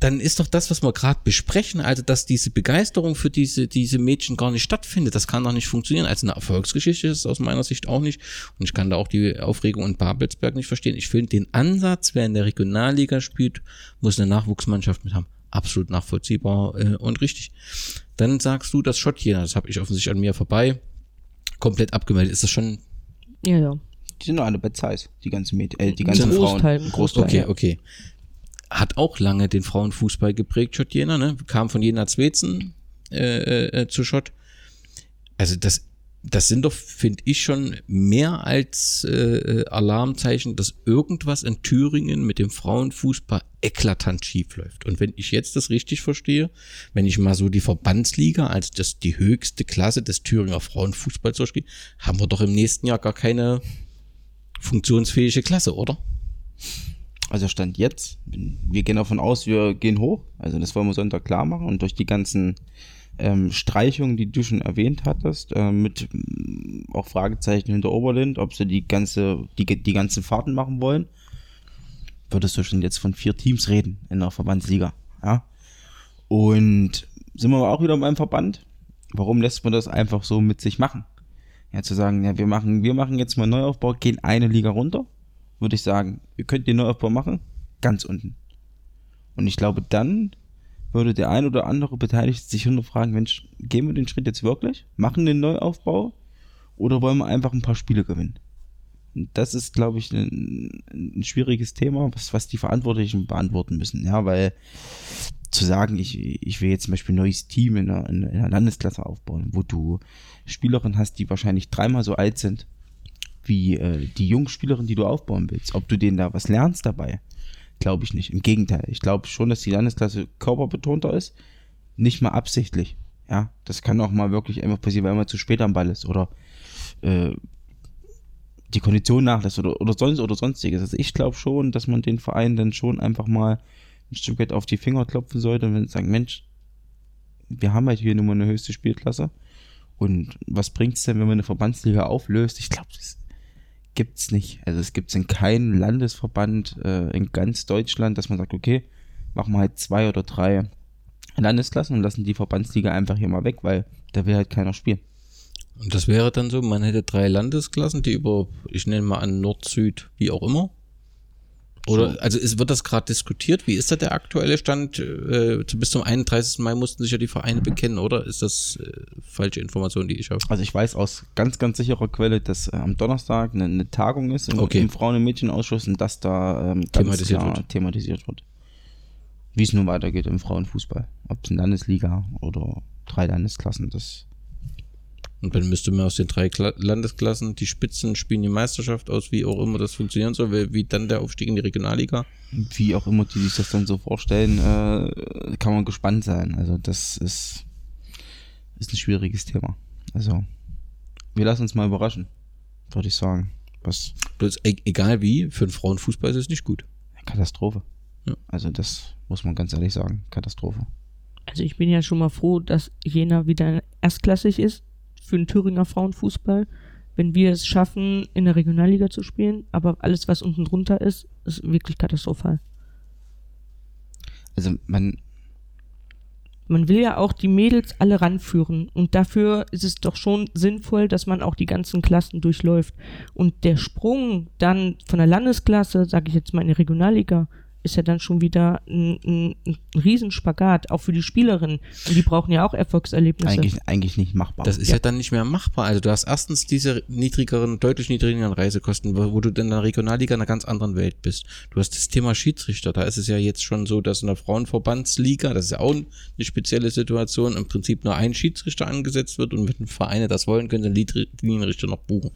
dann ist doch das, was wir gerade besprechen, also dass diese Begeisterung für diese, diese Mädchen gar nicht stattfindet. Das kann doch nicht funktionieren. Also eine Erfolgsgeschichte ist es aus meiner Sicht auch nicht. Und ich kann da auch die Aufregung in Babelsberg nicht verstehen. Ich finde den Ansatz, wer in der Regionalliga spielt, muss eine Nachwuchsmannschaft mit haben. Absolut nachvollziehbar äh, und richtig. Dann sagst du, das Schottjena, das habe ich offensichtlich an mir vorbei, komplett abgemeldet. Ist das schon. Ja, ja. Die sind doch alle bei Zeiss, die ganzen Mädchen, äh, die ganzen Großteil, Frauen. Großteil. Okay, okay hat auch lange den Frauenfußball geprägt, Schott Jena, ne? Kam von Jena Zwetzen äh, äh, zu Schott. Also das, das sind doch, finde ich, schon mehr als äh, Alarmzeichen, dass irgendwas in Thüringen mit dem Frauenfußball eklatant schief läuft. Und wenn ich jetzt das richtig verstehe, wenn ich mal so die Verbandsliga, als das die höchste Klasse des Thüringer Frauenfußballs durchgehe, haben wir doch im nächsten Jahr gar keine funktionsfähige Klasse, oder? Also Stand jetzt, wir gehen davon aus, wir gehen hoch. Also das wollen wir Sonntag klar machen und durch die ganzen ähm, Streichungen, die du schon erwähnt hattest, äh, mit mm, auch Fragezeichen hinter Oberlind, ob sie die ganze, die, die ganzen Fahrten machen wollen, würdest du schon jetzt von vier Teams reden in der Verbandsliga. Ja? Und sind wir auch wieder beim Verband. Warum lässt man das einfach so mit sich machen? Ja, zu sagen, ja, wir machen, wir machen jetzt mal Neuaufbau, gehen eine Liga runter, würde ich sagen, ihr könnt den Neuaufbau machen, ganz unten. Und ich glaube, dann würde der ein oder andere Beteiligte sich hinterfragen, Mensch, gehen wir den Schritt jetzt wirklich? Machen den Neuaufbau? Oder wollen wir einfach ein paar Spiele gewinnen? Und das ist, glaube ich, ein, ein schwieriges Thema, was, was die Verantwortlichen beantworten müssen. Ja, weil zu sagen, ich, ich will jetzt zum Beispiel ein neues Team in der, in der Landesklasse aufbauen, wo du Spielerinnen hast, die wahrscheinlich dreimal so alt sind wie äh, die Jungspielerin, die du aufbauen willst. Ob du denen da was lernst dabei, glaube ich nicht. Im Gegenteil, ich glaube schon, dass die Landesklasse körperbetonter ist, nicht mal absichtlich. Ja, das kann auch mal wirklich einfach passieren, weil man zu spät am Ball ist oder äh, die Kondition nachlässt oder, oder sonst oder sonstiges. Also ich glaube schon, dass man den Verein dann schon einfach mal ein Stück weit auf die Finger klopfen sollte und sagen, Mensch, wir haben halt hier nur mal eine höchste Spielklasse. Und was bringt es denn, wenn man eine Verbandsliga auflöst? Ich glaube, das gibt es nicht. Also es gibt es in keinem Landesverband äh, in ganz Deutschland, dass man sagt, okay, machen wir halt zwei oder drei Landesklassen und lassen die Verbandsliga einfach hier mal weg, weil da will halt keiner spielen. Und das wäre dann so, man hätte drei Landesklassen, die über, ich nenne mal an Nord, Süd, wie auch immer. Oder, so. also ist, wird das gerade diskutiert? Wie ist da der aktuelle Stand? Äh, bis zum 31. Mai mussten sich ja die Vereine bekennen, oder? Ist das äh, falsche Information, die ich habe? Also ich weiß aus ganz, ganz sicherer Quelle, dass äh, am Donnerstag eine, eine Tagung ist im, Okay. im Frauen- und Mädchenausschuss und dass da ähm, Thematisiert wird. thematisiert wird. Wie es nun weitergeht im Frauenfußball. Ob es eine Landesliga oder drei Landesklassen, das Und dann müsste man aus den drei Kla Landesklassen, die Spitzen spielen die Meisterschaft aus, wie auch immer das funktionieren soll, wie, wie dann der Aufstieg in die Regionalliga. wie auch immer die sich das dann so vorstellen, äh, kann man gespannt sein. Also das ist, ist ein schwieriges Thema. Also wir lassen uns mal überraschen, würde ich sagen. Was Bloß, e egal wie, für den Frauenfußball ist es nicht gut. Katastrophe. Ja. Also das muss man ganz ehrlich sagen, Katastrophe. Also ich bin ja schon mal froh, dass Jena wieder erstklassig ist für den Thüringer Frauenfußball. Wenn wir es schaffen, in der Regionalliga zu spielen, aber alles, was unten drunter ist, ist wirklich katastrophal. Also man, Man will ja auch die Mädels alle ranführen und dafür ist es doch schon sinnvoll, dass man auch die ganzen Klassen durchläuft. Und der Sprung dann von der Landesklasse, sage ich jetzt mal in die Regionalliga, ist ja dann schon wieder ein, ein, ein Riesenspagat, auch für die Spielerinnen. Und die brauchen ja auch Erfolgserlebnisse. eigentlich, eigentlich nicht machbar. Das ist ja. dann nicht mehr machbar. Also du hast erstens diese niedrigeren, deutlich niedrigeren Reisekosten, wo, wo du dann in der Regionalliga in einer ganz anderen Welt bist. Du hast das Thema Schiedsrichter. Da ist es ja jetzt schon so, dass in der Frauenverbandsliga, das ist ja auch eine spezielle Situation, im Prinzip nur ein Schiedsrichter angesetzt wird und wenn Vereine das wollen, können sie einen Linienrichter noch buchen.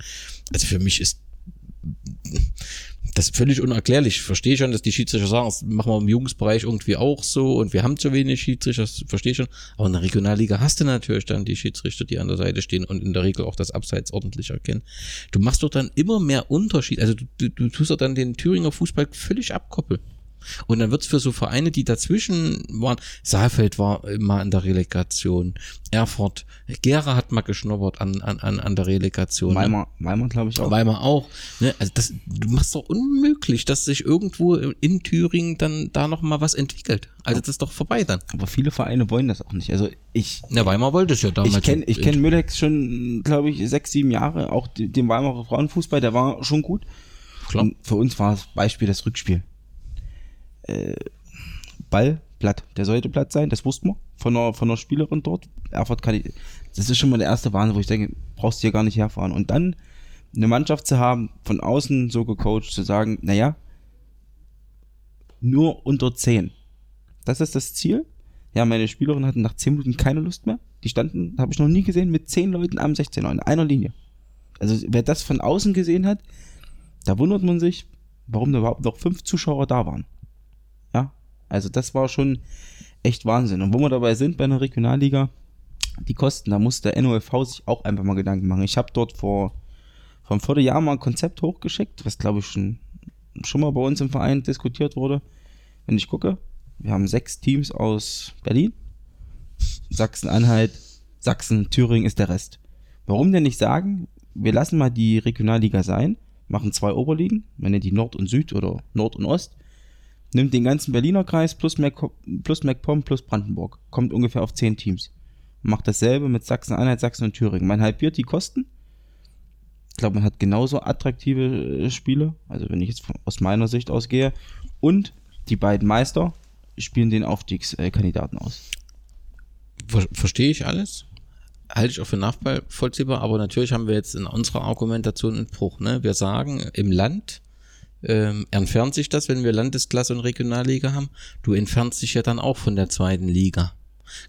Also für mich ist das ist völlig unerklärlich. Ich verstehe schon, dass die Schiedsrichter sagen, das machen wir im Jugendbereich irgendwie auch so und wir haben zu wenig Schiedsrichter, das verstehe ich schon. Aber in der Regionalliga hast du natürlich dann die Schiedsrichter, die an der Seite stehen und in der Regel auch das Abseits ordentlich erkennen. Du machst doch dann immer mehr Unterschied. Also du, du, du tust doch dann den Thüringer Fußball völlig abkoppeln. Und dann wird's für so Vereine, die dazwischen waren, Saalfeld war mal in der Relegation, Erfurt, Gera hat mal geschnuppert an, an, an an der Relegation. ne? Weimar, Weimar glaube ich auch. Weimar auch. Ne? Also das, du machst doch unmöglich, dass sich irgendwo in Thüringen dann da noch mal was entwickelt. Also das ist doch vorbei dann. Aber viele Vereine wollen das auch nicht. Also ich, Na, Weimar wollte es ja damals. ich kenne ich kenn Müllex schon, glaube ich, sechs, sieben Jahre. Auch den Weimarer Frauenfußball, der war schon gut. Klar. Und für uns war das Beispiel das Rückspiel. Äh, Ball platt. Der sollte platt sein, das wussten wir von einer, von einer Spielerin dort. Erfurt kann ich, das ist schon mal der erste Wahnsinn, wo ich denke, brauchst du hier gar nicht herfahren. Und dann eine Mannschaft zu haben, von außen so gecoacht, zu sagen, naja, nur unter 10. Das ist das Ziel. Ja, meine Spielerin hatten nach 10 Minuten keine Lust mehr. Die standen, habe ich noch nie gesehen, mit 10 Leuten am 16er in einer Linie. Also wer das von außen gesehen hat, da wundert man sich, warum da überhaupt noch fünf Zuschauer da waren. Also das war schon echt Wahnsinn. Und wo wir dabei sind bei einer Regionalliga, die Kosten, da muss der NOFV sich auch einfach mal Gedanken machen. Ich habe dort vor, einem Vierteljahr mal ein Konzept hochgeschickt, was glaube ich schon schon mal bei uns im Verein diskutiert wurde. Wenn ich gucke, wir haben sechs Teams aus Berlin, Sachsen-Anhalt, Sachsen, Thüringen ist der Rest. Warum denn nicht sagen, wir lassen mal die Regionalliga sein, machen zwei Oberligen, wenn ihr die Nord und Süd oder Nord und Ost, nimmt den ganzen Berliner Kreis plus, Mac plus MacPom plus Brandenburg, kommt ungefähr auf zehn Teams. Macht dasselbe mit Sachsen-Anhalt, Sachsen und Thüringen. Man halbiert die Kosten. Ich glaube, man hat genauso attraktive äh, Spiele, also wenn ich jetzt aus meiner Sicht ausgehe. Und die beiden Meister spielen den Aufstiegskandidaten aus. Ver Verstehe ich alles? Halte ich auch für nachvollziehbar, aber natürlich haben wir jetzt in unserer Argumentation einen Bruch. Ne? Wir sagen, im Land ähm, entfernt sich das, wenn wir Landesklasse und Regionalliga haben. Du entfernst dich ja dann auch von der zweiten Liga.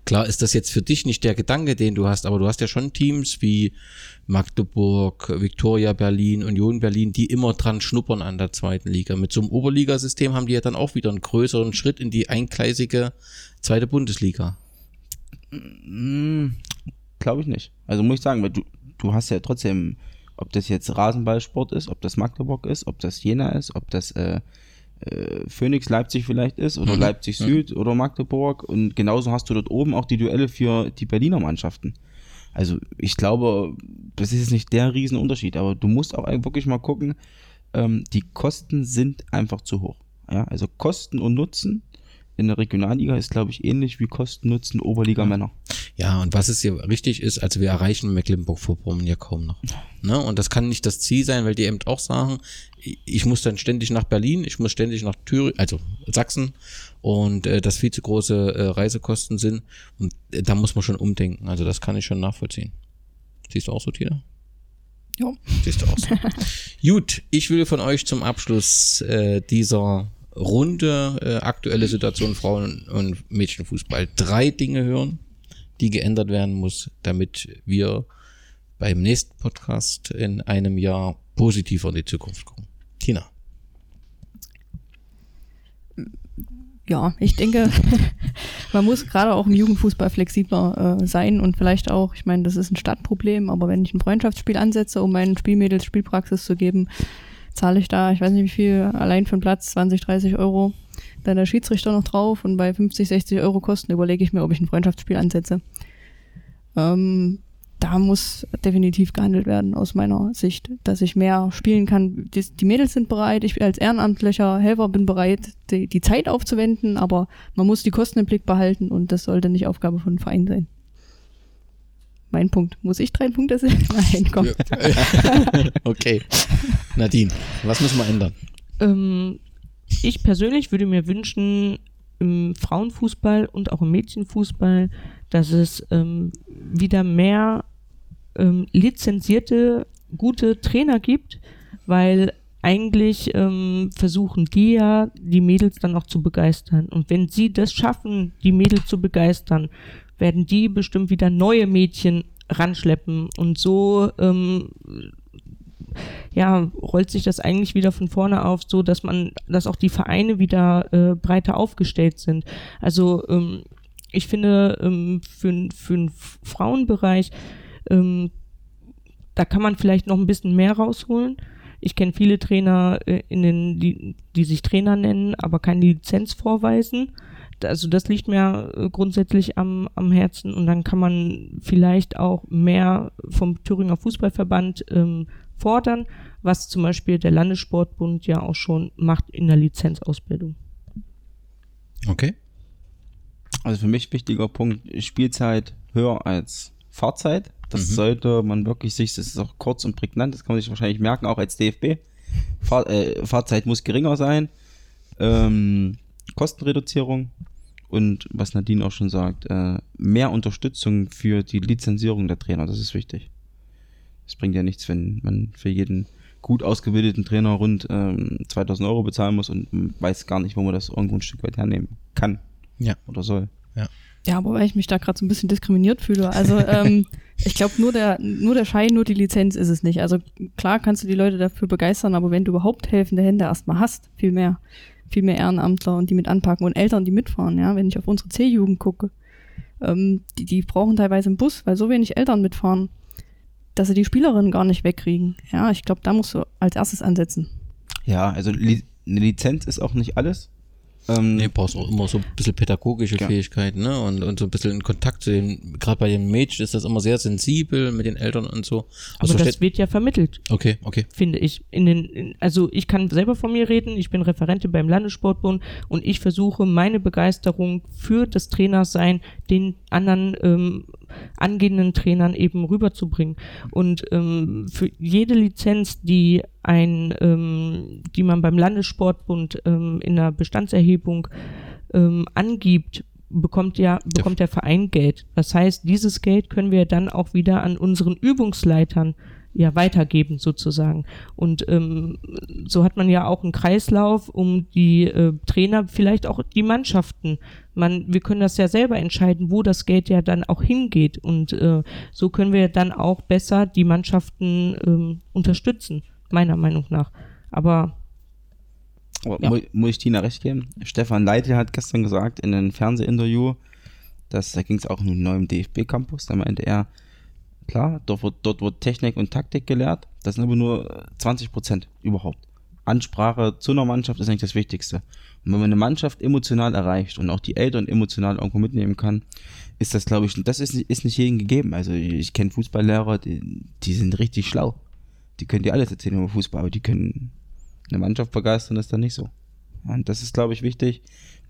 Klar ist das jetzt für dich nicht der Gedanke, den du hast, aber du hast ja schon Teams wie Magdeburg, Viktoria Berlin, Union Berlin, die immer dran schnuppern an der zweiten Liga. Mit so einem Oberligasystem haben die ja dann auch wieder einen größeren Schritt in die eingleisige zweite Bundesliga. Hm, Glaube ich nicht. Also muss ich sagen, weil du, du hast ja trotzdem, ob das jetzt Rasenballsport ist, ob das Magdeburg ist, ob das Jena ist, ob das äh, äh, Phoenix Leipzig vielleicht ist oder mhm. Leipzig Süd mhm. oder Magdeburg und genauso hast du dort oben auch die Duelle für die Berliner Mannschaften. Also ich glaube, das ist jetzt nicht der Riesenunterschied, aber du musst auch wirklich mal gucken, ähm, die Kosten sind einfach zu hoch. Ja, also Kosten und Nutzen in der Regionalliga ist, glaube ich, ähnlich wie Kosten-Nutzen Oberliga-Männer. Ja, und was es hier richtig ist, also wir erreichen Mecklenburg-Vorpommern ja kaum noch. Ne? Und das kann nicht das Ziel sein, weil die eben auch sagen, ich muss dann ständig nach Berlin, ich muss ständig nach Thüringen, also Sachsen und äh, das viel zu große äh, Reisekosten sind. Und äh, da muss man schon umdenken. Also das kann ich schon nachvollziehen. Siehst du auch so, Tina? Ja. Siehst du auch so. Gut, ich will von euch zum Abschluss äh, dieser runde äh, aktuelle Situation Frauen- und Mädchenfußball drei Dinge hören, die geändert werden muss, damit wir beim nächsten Podcast in einem Jahr positiver in die Zukunft gucken. Tina. Ja, ich denke, man muss gerade auch im Jugendfußball flexibler äh, sein und vielleicht auch, ich meine, das ist ein Stadtproblem, aber wenn ich ein Freundschaftsspiel ansetze, um meinen Spielmädels Spielpraxis zu geben, zahle ich da, ich weiß nicht wie viel, allein für den Platz 20, 30 Euro. Dann der Schiedsrichter noch drauf und bei 50, 60 Euro Kosten überlege ich mir, ob ich ein Freundschaftsspiel ansetze. Ähm, da muss definitiv gehandelt werden aus meiner Sicht, dass ich mehr spielen kann. Die, die Mädels sind bereit, ich als ehrenamtlicher Helfer bin bereit, die, die Zeit aufzuwenden, aber man muss die Kosten im Blick behalten und das sollte nicht Aufgabe von Verein sein mein Punkt. Muss ich drei Punkte sehen? Nein, komm. okay. Nadine, was müssen wir ändern? Ähm, ich persönlich würde mir wünschen, im Frauenfußball und auch im Mädchenfußball, dass es ähm, wieder mehr ähm, lizenzierte, gute Trainer gibt, weil eigentlich ähm, versuchen die ja, die Mädels dann auch zu begeistern. Und wenn sie das schaffen, die Mädels zu begeistern, werden die bestimmt wieder neue Mädchen ranschleppen. Und so ähm, ja, rollt sich das eigentlich wieder von vorne auf, so dass man, dass auch die Vereine wieder äh, breiter aufgestellt sind. Also ähm, ich finde, ähm, für, für den Frauenbereich, ähm, da kann man vielleicht noch ein bisschen mehr rausholen. Ich kenne viele Trainer, äh, in den, die, die sich Trainer nennen, aber keine Lizenz vorweisen also das liegt mir äh, grundsätzlich am, am Herzen und dann kann man vielleicht auch mehr vom Thüringer Fußballverband ähm, fordern, was zum Beispiel der Landessportbund ja auch schon macht in der Lizenzausbildung. Okay. Also für mich wichtiger Punkt, Spielzeit höher als Fahrzeit. Das mhm. sollte man wirklich sich, das ist auch kurz und prägnant, das kann man sich wahrscheinlich merken, auch als DFB. Fahr, äh, Fahrzeit muss geringer sein. Ähm, Kostenreduzierung und was Nadine auch schon sagt, äh, mehr Unterstützung für die Lizenzierung der Trainer, das ist wichtig. Es bringt ja nichts, wenn man für jeden gut ausgebildeten Trainer rund ähm, 2000 Euro bezahlen muss und weiß gar nicht, wo man das irgendwo ein Stück weit hernehmen kann ja. oder soll. Ja. Ja, aber weil ich mich da gerade so ein bisschen diskriminiert fühle. Also ähm, ich glaube, nur der, nur der Schein, nur die Lizenz ist es nicht. Also klar kannst du die Leute dafür begeistern, aber wenn du überhaupt helfende Hände erstmal hast, viel mehr, viel mehr Ehrenamtler und die mit anpacken und Eltern, die mitfahren, ja, wenn ich auf unsere C-Jugend gucke, ähm, die, die brauchen teilweise einen Bus, weil so wenig Eltern mitfahren, dass sie die Spielerinnen gar nicht wegkriegen. Ja, ich glaube, da musst du als erstes ansetzen. Ja, also Li eine Lizenz ist auch nicht alles. Ähm, Nee, brauchst auch immer so ein bisschen pädagogische Ja. Fähigkeiten, ne? Und, und so ein bisschen in Kontakt zu den, gerade bei den Mädchen ist das immer sehr sensibel mit den Eltern und so. Was Aber das wird ja vermittelt. okay, okay. finde ich. In den, in, also ich kann selber von mir reden, ich bin Referentin beim Landessportbund und ich versuche meine Begeisterung für das Trainersein den anderen ähm, angehenden Trainern eben rüberzubringen. Und ähm, für jede Lizenz, die ein, ähm, die man beim Landessportbund ähm, in der Bestandserhebung ähm, angibt, bekommt ja bekommt der Verein Geld. Das heißt, dieses Geld können wir dann auch wieder an unseren Übungsleitern ja weitergeben sozusagen. Und ähm, so hat man ja auch einen Kreislauf, um die äh, Trainer, vielleicht auch die Mannschaften. Man, wir können das ja selber entscheiden, wo das Geld ja dann auch hingeht. Und äh, so können wir dann auch besser die Mannschaften ähm, unterstützen, meiner Meinung nach. Aber Ja. mu muss ich Tina recht geben? Stefan Leitl hat gestern gesagt in einem Fernsehinterview, dass da ging es auch um den neuen DFB-Campus, da meinte er, klar, dort wird, dort wird Technik und Taktik gelehrt, das sind aber nur äh, 20 Prozent überhaupt. Ansprache zu einer Mannschaft ist eigentlich das Wichtigste. Und wenn man eine Mannschaft emotional erreicht und auch die Eltern emotional irgendwo mitnehmen kann, ist das, glaube ich, das ist, nicht- ist nicht jedem gegeben. Also ich kenne Fußballlehrer, die, die sind richtig schlau. Die können dir alles erzählen über Fußball, aber die können eine Mannschaft begeistern, ist dann nicht so. Und das ist, glaube ich, wichtig.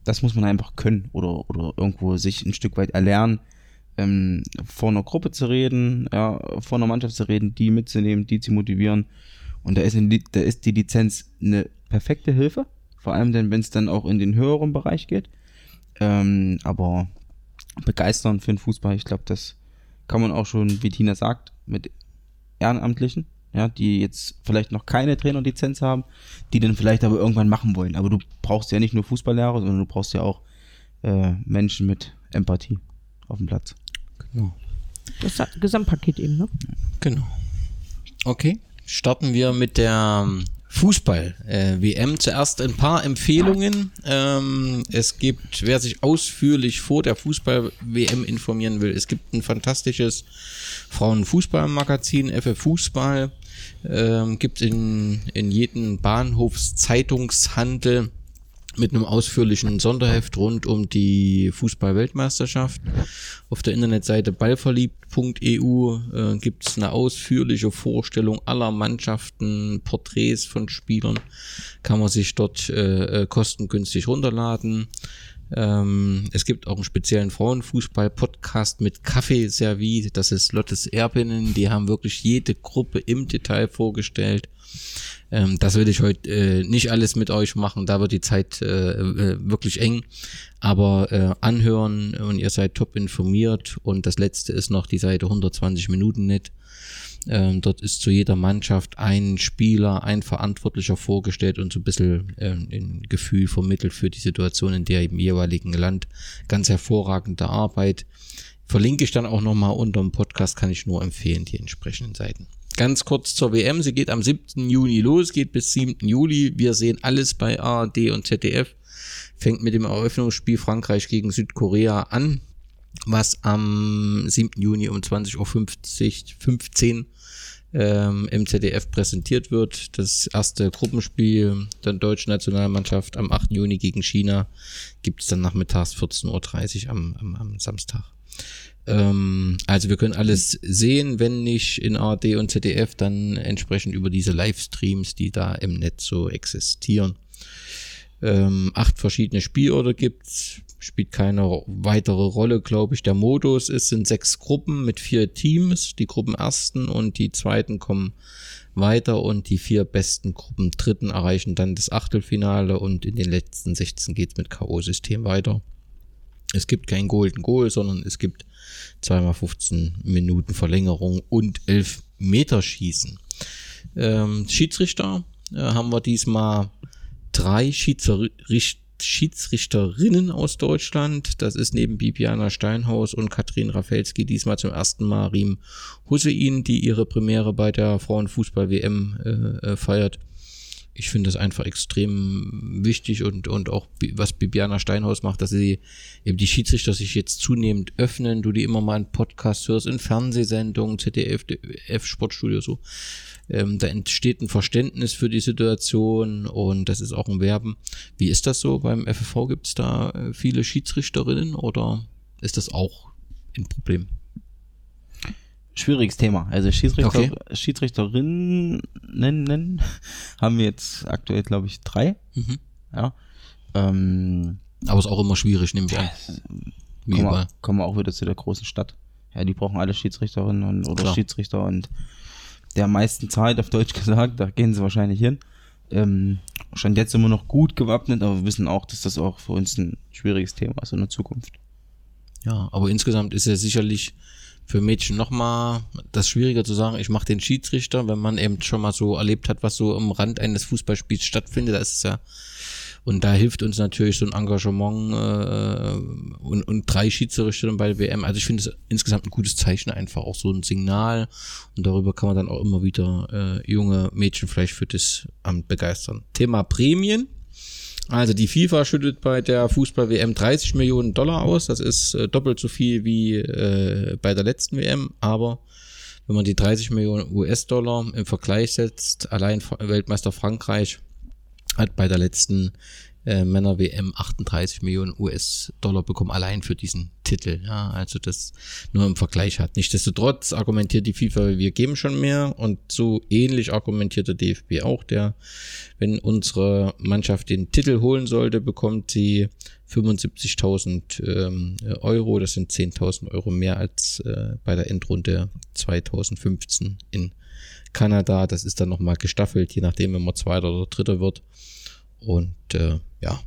Das muss man einfach können oder, oder irgendwo sich ein Stück weit erlernen, ähm, vor einer Gruppe zu reden, ja, vor einer Mannschaft zu reden, die mitzunehmen, die zu motivieren. Und da ist, Li- da ist die Lizenz eine perfekte Hilfe, vor allem dann, wenn es dann auch in den höheren Bereich geht. Ähm, aber begeistern für den Fußball, ich glaube, das kann man auch schon, wie Tina sagt, mit Ehrenamtlichen, ja, die jetzt vielleicht noch keine Trainerlizenz haben, die dann vielleicht aber irgendwann machen wollen. Aber du brauchst ja nicht nur Fußballlehrer, sondern du brauchst ja auch äh, Menschen mit Empathie auf dem Platz. Genau. das Gesamtpaket eben, ne? Genau. Okay. Starten wir mit der ähm, Fußball-WM. Zuerst ein paar Empfehlungen. Ähm, es gibt, wer sich ausführlich vor der Fußball-WM informieren will, es gibt ein fantastisches Frauenfußballmagazin, FF Fußball. Ähm, gibt in, in jedem Bahnhofszeitungshandel mit einem ausführlichen Sonderheft rund um die Fußball-Weltmeisterschaft. Auf der Internetseite ballverliebt.eu äh, gibt es eine ausführliche Vorstellung aller Mannschaften, Porträts von Spielern. Kann man sich dort äh, äh, kostengünstig runterladen. Ähm, es gibt auch einen speziellen Frauenfußball-Podcast mit Kaffeeservie. Das ist Lottes Erbinnen. Die haben wirklich jede Gruppe im Detail vorgestellt. Ähm, das will ich heute äh, nicht alles mit euch machen, da wird die Zeit äh, äh, wirklich eng. Aber äh, anhören und ihr seid top informiert. Und das letzte ist noch die Seite 120 Minuten net. Ähm, dort ist zu jeder Mannschaft ein Spieler, ein Verantwortlicher vorgestellt und so ein bisschen äh, ein Gefühl vermittelt für die Situation in der im jeweiligen Land. Ganz hervorragende Arbeit. Verlinke ich dann auch nochmal unter dem Podcast, kann ich nur empfehlen, die entsprechenden Seiten. Ganz kurz zur WM. Sie geht am 7. Juni los, geht bis 7. Juli. Wir sehen alles bei ARD und ZDF. Fängt mit dem Eröffnungsspiel Frankreich gegen Südkorea an, was am 7. Juni um 20.50 Uhr 15 ähm, im ZDF präsentiert wird. Das erste Gruppenspiel der deutschen Nationalmannschaft am 8. Juni gegen China gibt es dann nachmittags 14.30 Uhr am, am, am Samstag. Ähm, also wir können alles sehen, wenn nicht in ARD und ZDF, dann entsprechend über diese Livestreams, die da im Netz so existieren. Ähm, acht verschiedene Spielorte gibt's, spielt keine weitere Rolle, glaube ich. Der Modus ist, sind sechs Gruppen mit vier Teams. Die Gruppen ersten und die zweiten kommen weiter und die vier besten Gruppen dritten erreichen dann das Achtelfinale und in den letzten 16 geht's mit K.O.-System weiter. Es gibt kein Golden Goal, sondern es gibt zweimal 15 Minuten Verlängerung und 11 Meter Schießen. Ähm, Schiedsrichter äh, haben wir diesmal drei Schiedsrichter. Schiedsrichterinnen aus Deutschland. Das ist neben Bibiana Steinhaus und Katrin Rafelski diesmal zum ersten Mal Riem Hussein, die ihre Premiere bei der Frauenfußball-WM äh, äh, feiert. Ich finde das einfach extrem wichtig und, und auch was Bibiana Steinhaus macht, dass sie eben die Schiedsrichter sich jetzt zunehmend öffnen, du die immer mal in Podcasts hörst, in Fernsehsendungen, ZDF, F Sportstudio so. Ähm, da entsteht ein Verständnis für die Situation und das ist auch ein Werben. Wie ist das so? Beim FFV gibt es da äh, viele Schiedsrichterinnen oder ist das auch ein Problem? Schwieriges Thema. Also Schiedsrichter, okay. Schiedsrichterinnen haben wir jetzt aktuell, glaube ich, drei. Mhm. Ja. Ähm, Aber ist auch immer schwierig, nehme ich an. Wie kommen, wir, kommen wir auch wieder zu der großen Stadt. Ja, die brauchen alle Schiedsrichterinnen und, oder Klar. Schiedsrichter und der meisten Zeit, auf Deutsch gesagt, da gehen sie wahrscheinlich hin. Ähm, schon jetzt immer noch gut gewappnet, aber wir wissen auch, dass das auch für uns ein schwieriges Thema ist in der Zukunft. Ja, aber insgesamt ist ja sicherlich für Mädchen nochmal das schwieriger zu sagen, ich mache den Schiedsrichter, wenn man eben schon mal so erlebt hat, was so am Rand eines Fußballspiels stattfindet, da ist ja und da hilft uns natürlich so ein Engagement äh, und, und drei Schiedsrichter bei der WM. Also ich finde es insgesamt ein gutes Zeichen einfach, auch so ein Signal. Und darüber kann man dann auch immer wieder äh, junge Mädchen vielleicht für das Amt begeistern. Thema Prämien. Also die FIFA schüttet bei der Fußball-WM 30 Millionen Dollar aus. Das ist äh, doppelt so viel wie äh, bei der letzten WM. Aber wenn man die 30 Millionen US-Dollar im Vergleich setzt, allein Weltmeister Frankreich hat bei der letzten äh, Männer-WM 38 Millionen US-Dollar bekommen, allein für diesen Titel. Ja, also das nur im Vergleich hat. Nichtsdestotrotz argumentiert die FIFA, wir geben schon mehr und so ähnlich argumentiert der DFB auch, der, wenn unsere Mannschaft den Titel holen sollte, bekommt sie 75.000 ähm, Euro, das sind 10.000 Euro mehr als äh, bei der Endrunde 2015 in Kanada. Das ist dann nochmal gestaffelt, je nachdem, wenn man Zweiter oder Dritter wird. Und äh, ja,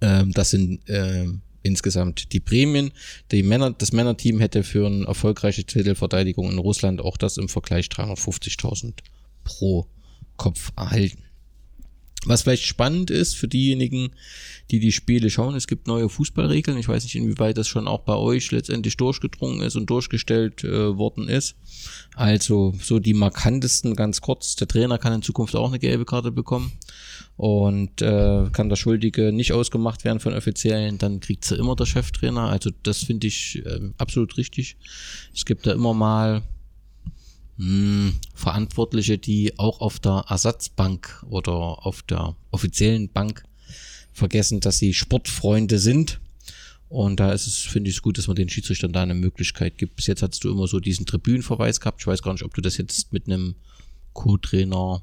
ähm, das sind äh, insgesamt die Prämien. Die Männer, das Männerteam hätte für eine erfolgreiche Titelverteidigung in Russland auch das im Vergleich 350.000 pro Kopf erhalten. Was vielleicht spannend ist für diejenigen, die die Spiele schauen, es gibt neue Fußballregeln. Ich weiß nicht, inwieweit das schon auch bei euch letztendlich durchgedrungen ist und durchgestellt äh, worden ist. Also so die markantesten ganz kurz. Der Trainer kann in Zukunft auch eine gelbe Karte bekommen und äh, kann der Schuldige nicht ausgemacht werden von Offiziellen, dann kriegt sie immer der Cheftrainer. Also das finde ich äh, absolut richtig. Es gibt da immer mal mh, hm, Verantwortliche, die auch auf der Ersatzbank oder auf der offiziellen Bank vergessen, dass sie Sportfreunde sind. Und da ist es, finde ich es gut, dass man den Schiedsrichtern da eine Möglichkeit gibt. Bis jetzt hattest du immer so diesen Tribünenverweis gehabt. Ich weiß gar nicht, ob du das jetzt mit einem Co-Trainer,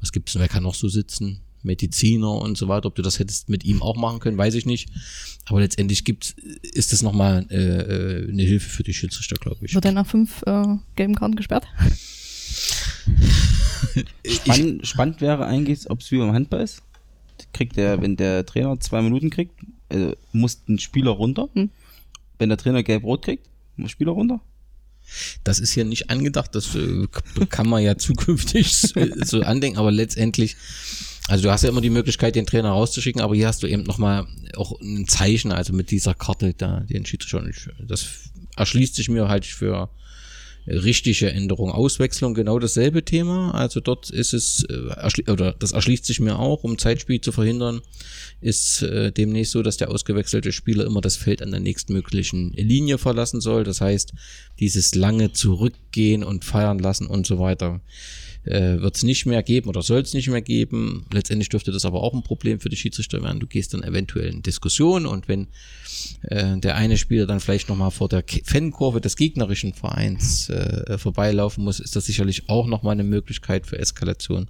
was gibt's denn, wer kann noch so sitzen? Mediziner und so weiter, ob du das hättest mit ihm auch machen können, weiß ich nicht. Aber letztendlich gibt, ist das nochmal äh, äh, eine Hilfe für die Schiedsrichter, glaube ich. Wird er nach fünf äh, gelben Karten gesperrt? spannend, spannend wäre eigentlich, ob es wie beim Handball ist. Kriegt der, wenn der Trainer zwei Minuten kriegt, äh, muss ein Spieler runter. Hm. Wenn der Trainer gelb-rot kriegt, muss Spieler runter. Das ist hier nicht angedacht, das äh, kann man ja zukünftig so andenken, aber letztendlich also du hast ja immer die Möglichkeit, den Trainer rauszuschicken, aber hier hast du eben nochmal auch ein Zeichen, also mit dieser Karte da, den Schiedsrichter. Das erschließt sich mir halt für richtige Änderung. Auswechslung genau dasselbe Thema. Also dort ist es, äh, oder das erschließt sich mir auch, um Zeitspiel zu verhindern, ist äh, demnächst so, dass der ausgewechselte Spieler immer das Feld an der nächstmöglichen Linie verlassen soll. Das heißt, dieses lange Zurückgehen und feiern lassen und so weiter äh, wird es nicht mehr geben oder soll es nicht mehr geben. Letztendlich dürfte das aber auch ein Problem für die Schiedsrichter werden. Du gehst dann eventuell in Diskussion und wenn äh, der eine Spieler dann vielleicht nochmal vor der Fankurve des gegnerischen Vereins äh, vorbeilaufen muss, ist das sicherlich auch nochmal eine Möglichkeit für Eskalation.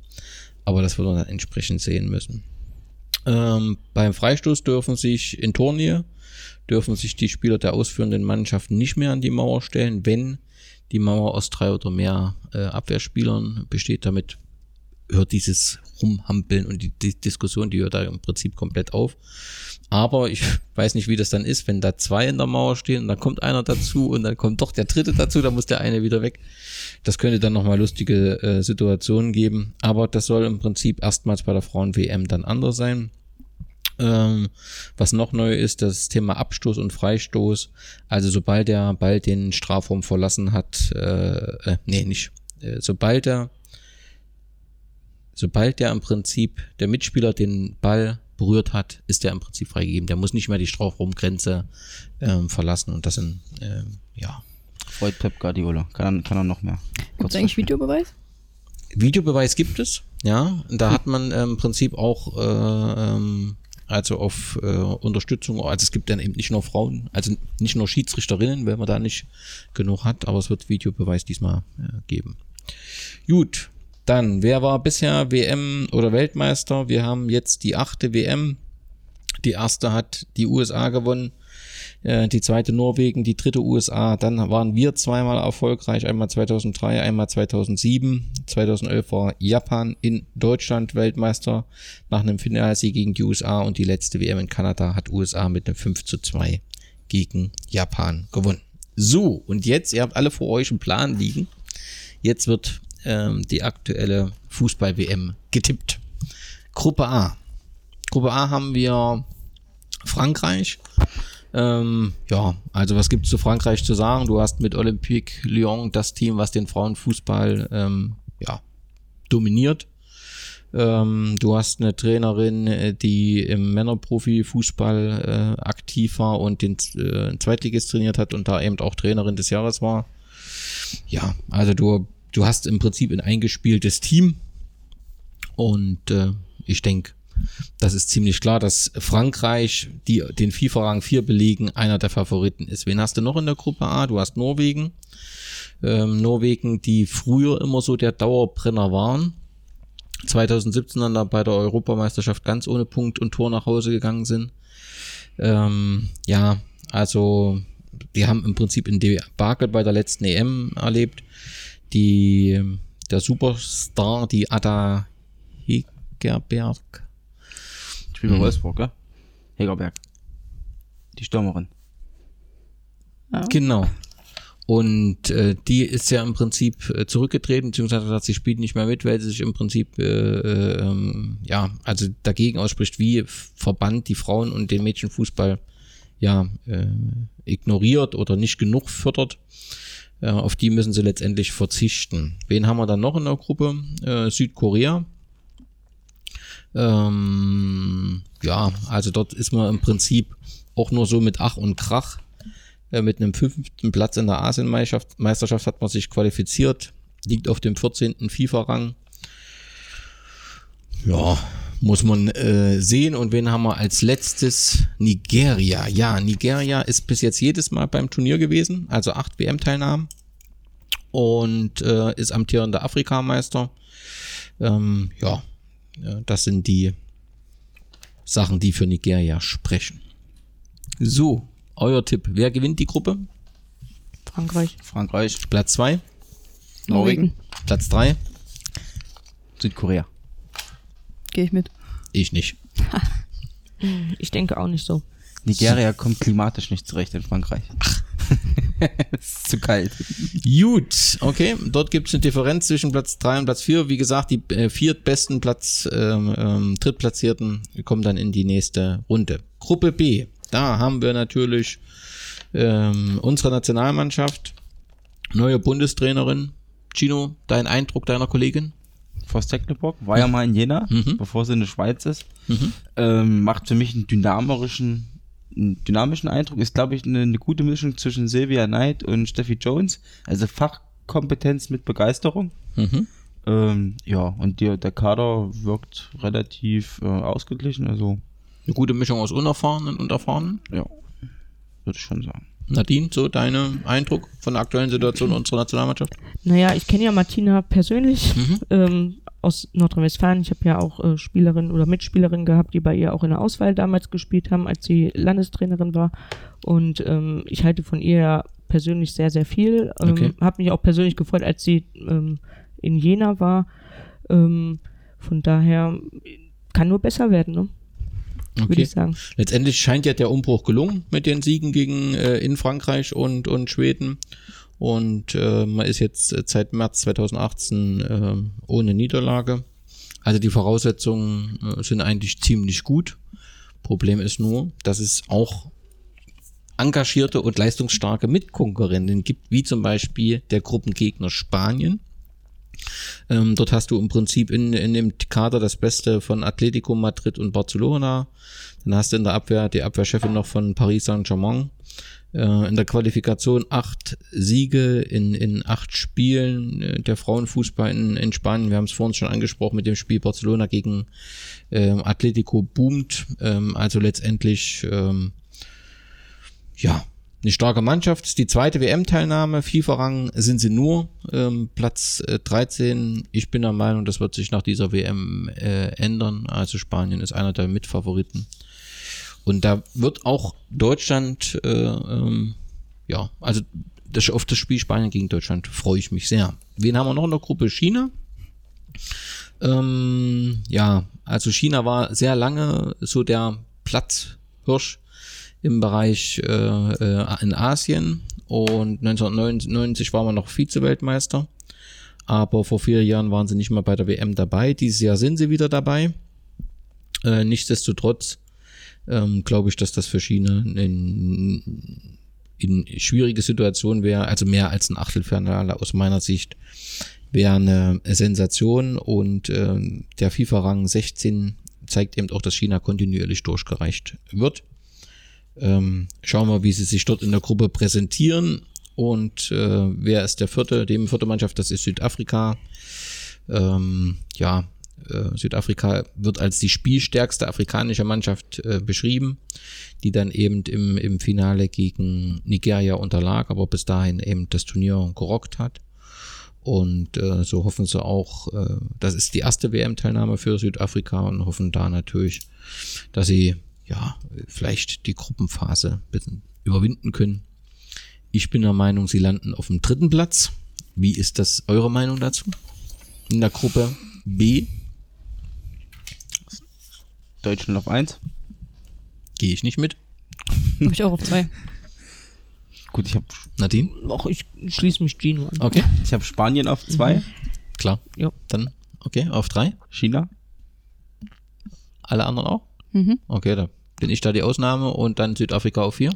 Aber das wird man dann entsprechend sehen müssen. Ähm, beim Freistoß dürfen sich in Turnier dürfen sich die Spieler der ausführenden Mannschaften nicht mehr an die Mauer stellen, wenn die Mauer aus drei oder mehr äh, Abwehrspielern besteht. Damit hört dieses Rumhampeln und die, die, Diskussion, die hört da im Prinzip komplett auf. Aber ich weiß nicht, wie das dann ist, wenn da zwei in der Mauer stehen und dann kommt einer dazu und dann kommt doch der dritte dazu, dann muss der eine wieder weg. Das könnte dann nochmal lustige äh, Situationen geben. Aber das soll im Prinzip erstmals bei der Frauen-WM dann anders sein. Ähm, was noch neu ist, das Thema Abstoß und Freistoß. Also sobald der Ball den Strafraum verlassen hat, äh, äh, nee, nicht, äh, sobald er sobald der im Prinzip der Mitspieler den Ball berührt hat, ist der im Prinzip freigegeben. Der muss nicht mehr die Strafraumgrenze ähm, verlassen und das sind, ähm, ja. Freut Pep Guardiola. Kann, kann er noch mehr. Gibt es eigentlich Videobeweis? Videobeweis gibt es, ja. Da hat man ähm, im Prinzip auch äh, ähm, also auf äh, Unterstützung, also es gibt dann eben nicht nur Frauen, also nicht nur Schiedsrichterinnen, wenn man da nicht genug hat, aber es wird Videobeweis diesmal äh, geben. Gut, dann, wer war bisher WM oder Weltmeister? Wir haben jetzt die achte WM. Die erste hat die USA gewonnen, äh, die zweite Norwegen, die dritte USA. Dann waren wir zweimal erfolgreich, einmal 2003, einmal 2007. 2011 war Japan in Deutschland Weltmeister nach einem Finalsieg gegen die USA und die letzte WM in Kanada hat USA mit einem 5 zu 2 gegen Japan gewonnen. So, und jetzt, ihr habt alle vor euch einen Plan liegen. Jetzt wird ähm, die aktuelle Fußball-WM getippt. Gruppe A. Gruppe A haben wir Frankreich. Ähm, ja, also was gibt es zu Frankreich zu sagen? Du hast mit Olympique Lyon das Team, was den Frauenfußball ähm, ja, dominiert. Ähm, du hast eine Trainerin, äh, die im Männerprofi-Fußball äh, aktiv war und den äh, Zweitligist trainiert hat und da eben auch Trainerin des Jahres war. Ja, also du du hast im Prinzip ein eingespieltes Team und äh, ich denke, das ist ziemlich klar, dass Frankreich, die den FIFA-Rang 4 belegen, einer der Favoriten ist. Wen hast du noch in der Gruppe A? Du hast Norwegen. Ähm, Norwegen, die früher immer so der Dauerbrenner waren. 2017 dann bei der Europameisterschaft ganz ohne Punkt und Tor nach Hause gegangen sind. Ähm, ja, also die haben im Prinzip in Debakel bei der letzten EM erlebt die, der Superstar, die Ada Hegerberg. Spiel bei mhm. Wolfsburg, gell? Hegerberg. Die Stürmerin. Ja. Genau. Und äh, die ist ja im Prinzip äh, zurückgetreten, beziehungsweise hat sie spielt nicht mehr mit, weil sie sich im Prinzip äh, äh, ähm, ja also dagegen ausspricht, wie Verband die Frauen und den Mädchenfußball ja äh, ignoriert oder nicht genug fördert. Äh, auf die müssen sie letztendlich verzichten. Wen haben wir dann noch in der Gruppe? Äh, Südkorea. Ähm, ja, also dort ist man im Prinzip auch nur so mit Ach und Krach. Äh, mit einem fünften Platz in der Asienmeisterschaft hat man sich qualifiziert. Liegt auf dem 14. FIFA-Rang. Ja, muss man äh, sehen. Und wen haben wir als letztes? Nigeria. Ja, Nigeria ist bis jetzt jedes Mal beim Turnier gewesen, also acht WM-Teilnahmen und äh, ist amtierender Afrikameister. Ähm, ja, das sind die Sachen, die für Nigeria sprechen. So, euer Tipp. Wer gewinnt die Gruppe? Frankreich. Frankreich. Platz 2. Norwegen. Platz 3. Südkorea. Gehe ich mit. Ich nicht. ich denke auch nicht so. Nigeria kommt klimatisch nicht zurecht in Frankreich. ist zu kalt. Gut, okay. Dort gibt es eine Differenz zwischen Platz 3 und Platz 4. Wie gesagt, die äh, viertbesten Platz, ähm, ähm, Drittplatzierten kommen dann in die nächste Runde. Gruppe B. Da haben wir natürlich ähm, unsere Nationalmannschaft. Neue Bundestrainerin. Gino, dein Eindruck deiner Kollegin? Forst Tecklenburg, war ja mal in Jena, mhm. bevor sie in der Schweiz ist. Mhm. Ähm, macht für mich einen dynamischen, einen dynamischen Eindruck. Ist, glaube ich, eine, eine, gute Mischung zwischen Sylvia Knight und Steffi Jones. Also Fachkompetenz mit Begeisterung. Mhm. Ähm, ja, und die, der Kader wirkt relativ äh, ausgeglichen. Also eine gute Mischung aus Unerfahrenen und Erfahrenen. Ja, würde ich schon sagen. Nadine, so deine Eindruck von der aktuellen Situation unserer Nationalmannschaft? Naja, ich kenne ja Martina persönlich mhm. ähm, aus Nordrhein-Westfalen. Ich habe ja auch äh, Spielerinnen oder Mitspielerinnen gehabt, die bei ihr auch in der Auswahl damals gespielt haben, als sie Landestrainerin war. Und ähm, ich halte von ihr persönlich sehr, sehr viel. Ähm, okay. Habe mich auch persönlich gefreut, als sie ähm, in Jena war. Ähm, von daher kann nur besser werden, ne? okay. würde ich sagen. Letztendlich scheint ja der Umbruch gelungen mit den Siegen gegen äh, in Frankreich und, und Schweden. Und äh, man ist jetzt seit März 2018 äh, ohne Niederlage. Also die Voraussetzungen äh, sind eigentlich ziemlich gut. Problem ist nur, dass es auch engagierte und leistungsstarke Mitkonkurrenten gibt, wie zum Beispiel der Gruppengegner Spanien, Ähm, dort hast du im Prinzip in, in dem Kader das Beste von Atletico Madrid und Barcelona. Dann hast du in der Abwehr die Abwehrchefin noch von Paris Saint-Germain. Äh, in der Qualifikation acht Siege in, in acht Spielen. Äh, der Frauenfußball in, in Spanien, wir haben es vorhin schon angesprochen mit dem Spiel Barcelona gegen ähm, Atletico boomt. Ähm, also letztendlich, ähm, ja, eine starke Mannschaft. Die zweite WM-Teilnahme. FIFA-Rang sind sie nur. Ähm, Platz äh, 13. Ich bin der Meinung, das wird sich nach dieser WM äh, ändern. Also Spanien ist einer der Mitfavoriten. Und da wird auch Deutschland, äh, ähm, ja, also das, auf das Spiel Spanien gegen Deutschland freue ich mich sehr. Wen haben wir noch in der Gruppe? China. Ähm, ja, also China war sehr lange so der Platzhirsch im Bereich äh, äh, in Asien und 1999 waren wir noch Vize-Weltmeister. Aber vor vier Jahren waren sie nicht mal bei der WM dabei. Dieses Jahr sind sie wieder dabei. Äh, nichtsdestotrotz ähm, glaube ich, dass das für China in, in schwierige Situation wäre, also mehr als ein Achtelfinale aus meiner Sicht wäre eine Sensation und äh, der FIFA-Rang 16 zeigt eben auch, dass China kontinuierlich durchgereicht wird. Ähm, schauen wir, wie sie sich dort in der Gruppe präsentieren und äh, wer ist der vierte, dem vierte Mannschaft, das ist Südafrika. Ähm, ja, äh, Südafrika wird als die spielstärkste afrikanische Mannschaft äh, beschrieben, die dann eben im, im Finale gegen Nigeria unterlag, aber bis dahin eben das Turnier gerockt hat. Und äh, so hoffen sie auch, äh, das ist die erste WM-Teilnahme für Südafrika und hoffen da natürlich, dass sie ja vielleicht die Gruppenphase ein bisschen überwinden können. Ich bin der Meinung, sie landen auf dem dritten Platz. Wie ist das eure Meinung dazu? In der Gruppe B Deutschland auf 1. Gehe ich nicht mit. Hab ich auch auf zwei. Gut, ich habe Nadine? Ach, ich schließe mich Gino an. Okay, ich hab Spanien auf 2. klar. Ja. Dann, okay, auf drei. China. Alle anderen auch? Mhm. Okay, da bin ich da die Ausnahme und dann Südafrika auf vier.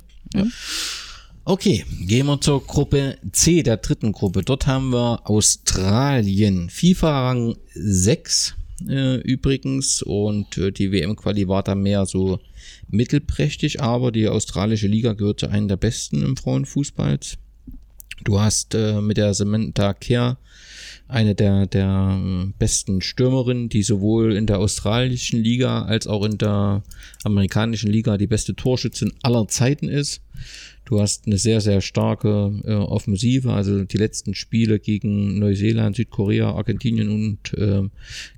Okay, gehen wir zur Gruppe C, der dritten Gruppe. Dort haben wir Australien, FIFA-Rang 6 äh, übrigens und äh, die WM-Quali war da mehr so mittelprächtig, aber die australische Liga gehört zu einer der besten im Frauenfußball. Du hast äh, mit der Samantha Kerr eine der, der äh, besten Stürmerinnen, die sowohl in der australischen Liga als auch in der amerikanischen Liga die beste Torschützin aller Zeiten ist. Du hast eine sehr, sehr starke äh, Offensive, also die letzten Spiele gegen Neuseeland, Südkorea, Argentinien und äh,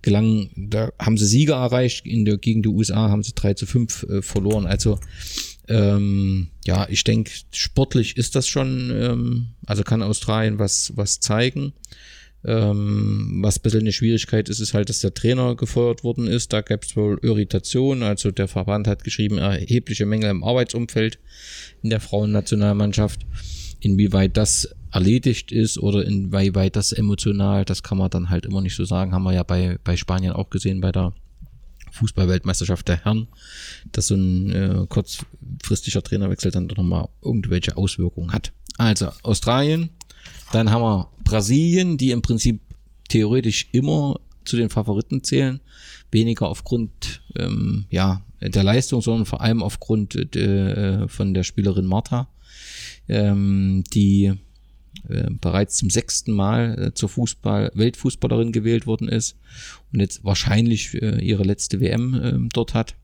gelangen, da haben sie Sieger erreicht, in der, gegen die USA haben sie 3 zu 5 äh, verloren. Also ähm, ja, ich denke, sportlich ist das schon, ähm, also kann Australien was, was zeigen. Ähm, was ein bisschen eine Schwierigkeit ist, ist halt, dass der Trainer gefeuert worden ist. Da gab es wohl Irritation. Also der Verband hat geschrieben, erhebliche Mängel im Arbeitsumfeld in der Frauennationalmannschaft. Inwieweit das erledigt ist oder inwieweit das emotional, das kann man dann halt immer nicht so sagen. Haben wir ja bei, bei Spanien auch gesehen, bei der Fußballweltmeisterschaft der Herren, dass so ein äh, kurzfristiger Trainerwechsel dann doch nochmal irgendwelche Auswirkungen hat. Also Australien, dann haben wir Brasilien, die im Prinzip theoretisch immer zu den Favoriten zählen. Weniger aufgrund ähm, ja, der Leistung, sondern vor allem aufgrund äh, von der Spielerin Marta, ähm, die äh, bereits zum sechsten Mal äh, zur Fußball Weltfußballerin gewählt worden ist und jetzt wahrscheinlich äh, ihre letzte WM ähm, dort hat.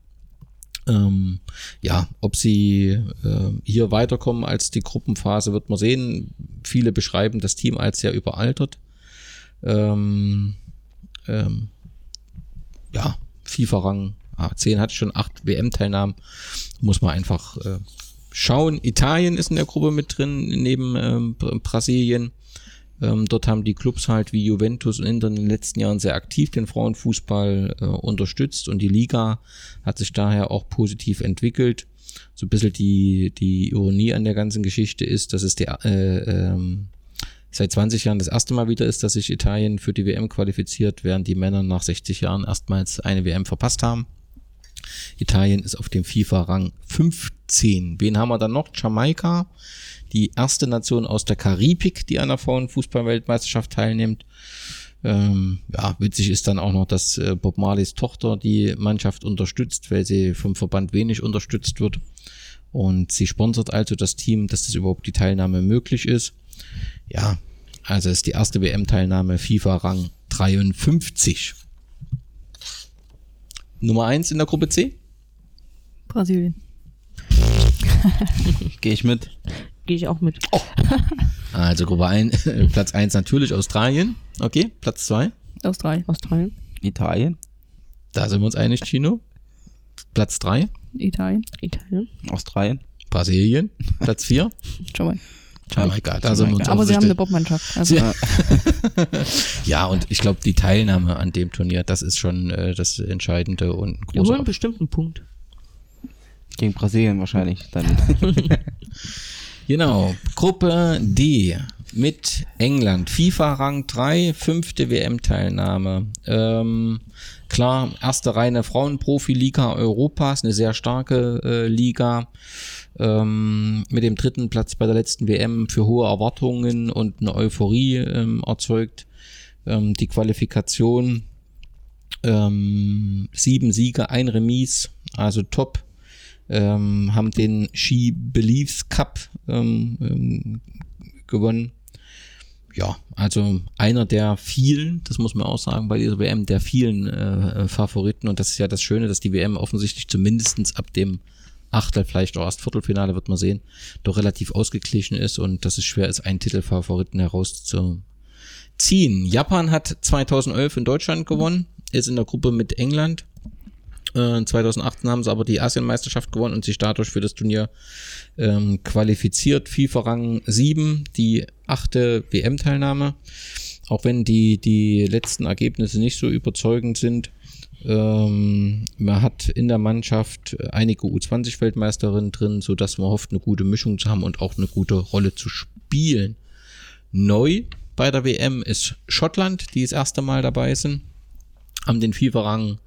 Ähm, ja, ob sie äh, hier weiterkommen als die Gruppenphase, wird man sehen. Viele beschreiben das Team als sehr überaltert. Ähm, ähm, ja, FIFA-Rang ah, 10 hatte schon acht WM-Teilnahmen. Muss man einfach äh, schauen. Italien ist in der Gruppe mit drin, neben ähm, Brasilien. Ähm, dort haben die Clubs halt wie Juventus und Inter in den letzten Jahren sehr aktiv den Frauenfußball äh, unterstützt und die Liga hat sich daher auch positiv entwickelt. So ein bisschen die, die Ironie an der ganzen Geschichte ist, dass es der, äh, ähm, seit 20 Jahren das erste Mal wieder ist, dass sich Italien für die WM qualifiziert, während die Männer nach 60 Jahren erstmals eine WM verpasst haben. Italien ist auf dem FIFA-Rang 15. Wen haben wir dann noch? Jamaika, die erste Nation aus der Karibik, die an der Frauenfußballweltmeisterschaft teilnimmt. Ähm, ja, witzig ist dann auch noch, dass äh, Bob Marleys Tochter die Mannschaft unterstützt, weil sie vom Verband wenig unterstützt wird. Und sie sponsert also das Team, dass das überhaupt die Teilnahme möglich ist. Ja, also ist die erste WM-Teilnahme FIFA-Rang 53. Nummer 1 in der Gruppe C? Brasilien. Gehe ich mit. Gehe ich auch mit. Also Gruppe 1, Platz 1 natürlich Australien. Okay, Platz 2. Australien. Australien. Italien. Da sind wir uns einig, Chino. Platz 3. Italien. Italien. Australien. Brasilien. Platz 4. Jamaika. Jamaika. Da sind wir uns Aber sie haben eine Bobmannschaft. Also, Ja. ja, und ich glaube, die Teilnahme an dem Turnier, das ist schon äh, das Entscheidende und ein Wir großer holen bestimmt einen Punkt. Gegen Brasilien wahrscheinlich. Dann. Genau, Gruppe D mit England, FIFA Rang 3, fünfte WM-Teilnahme. Ähm, klar, erste reine Frauenprofi-Liga Europas, eine sehr starke äh, Liga. Ähm, mit dem dritten Platz bei der letzten WM für hohe Erwartungen und eine Euphorie ähm, erzeugt. Ähm, die Qualifikation, ähm, sieben Siege, ein Remis, also top ähm, haben den She Believes Cup ähm, gewonnen. Ja, also einer der vielen, das muss man auch sagen, bei dieser WM, der vielen äh, Favoriten. Und das ist ja das Schöne, dass die WM offensichtlich zumindestens ab dem Achtel, vielleicht auch erst Viertelfinale, wird man sehen, doch relativ ausgeglichen ist und dass es schwer ist, einen Titelfavoriten herauszuziehen. Japan hat 2011 in Deutschland gewonnen, ist in der Gruppe mit England. Äh, 2018 haben sie aber die Asienmeisterschaft gewonnen und sich dadurch für das Turnier ähm, qualifiziert. FIFA-Rang 7, die achte WM-Teilnahme. Auch wenn die, die letzten Ergebnisse nicht so überzeugend sind. Ähm, man hat in der Mannschaft einige U20-Weltmeisterinnen drin, so dass man hofft, eine gute Mischung zu haben und auch eine gute Rolle zu spielen. Neu bei der WM ist Schottland, die das erste Mal dabei sind. Haben den FIFA-Rang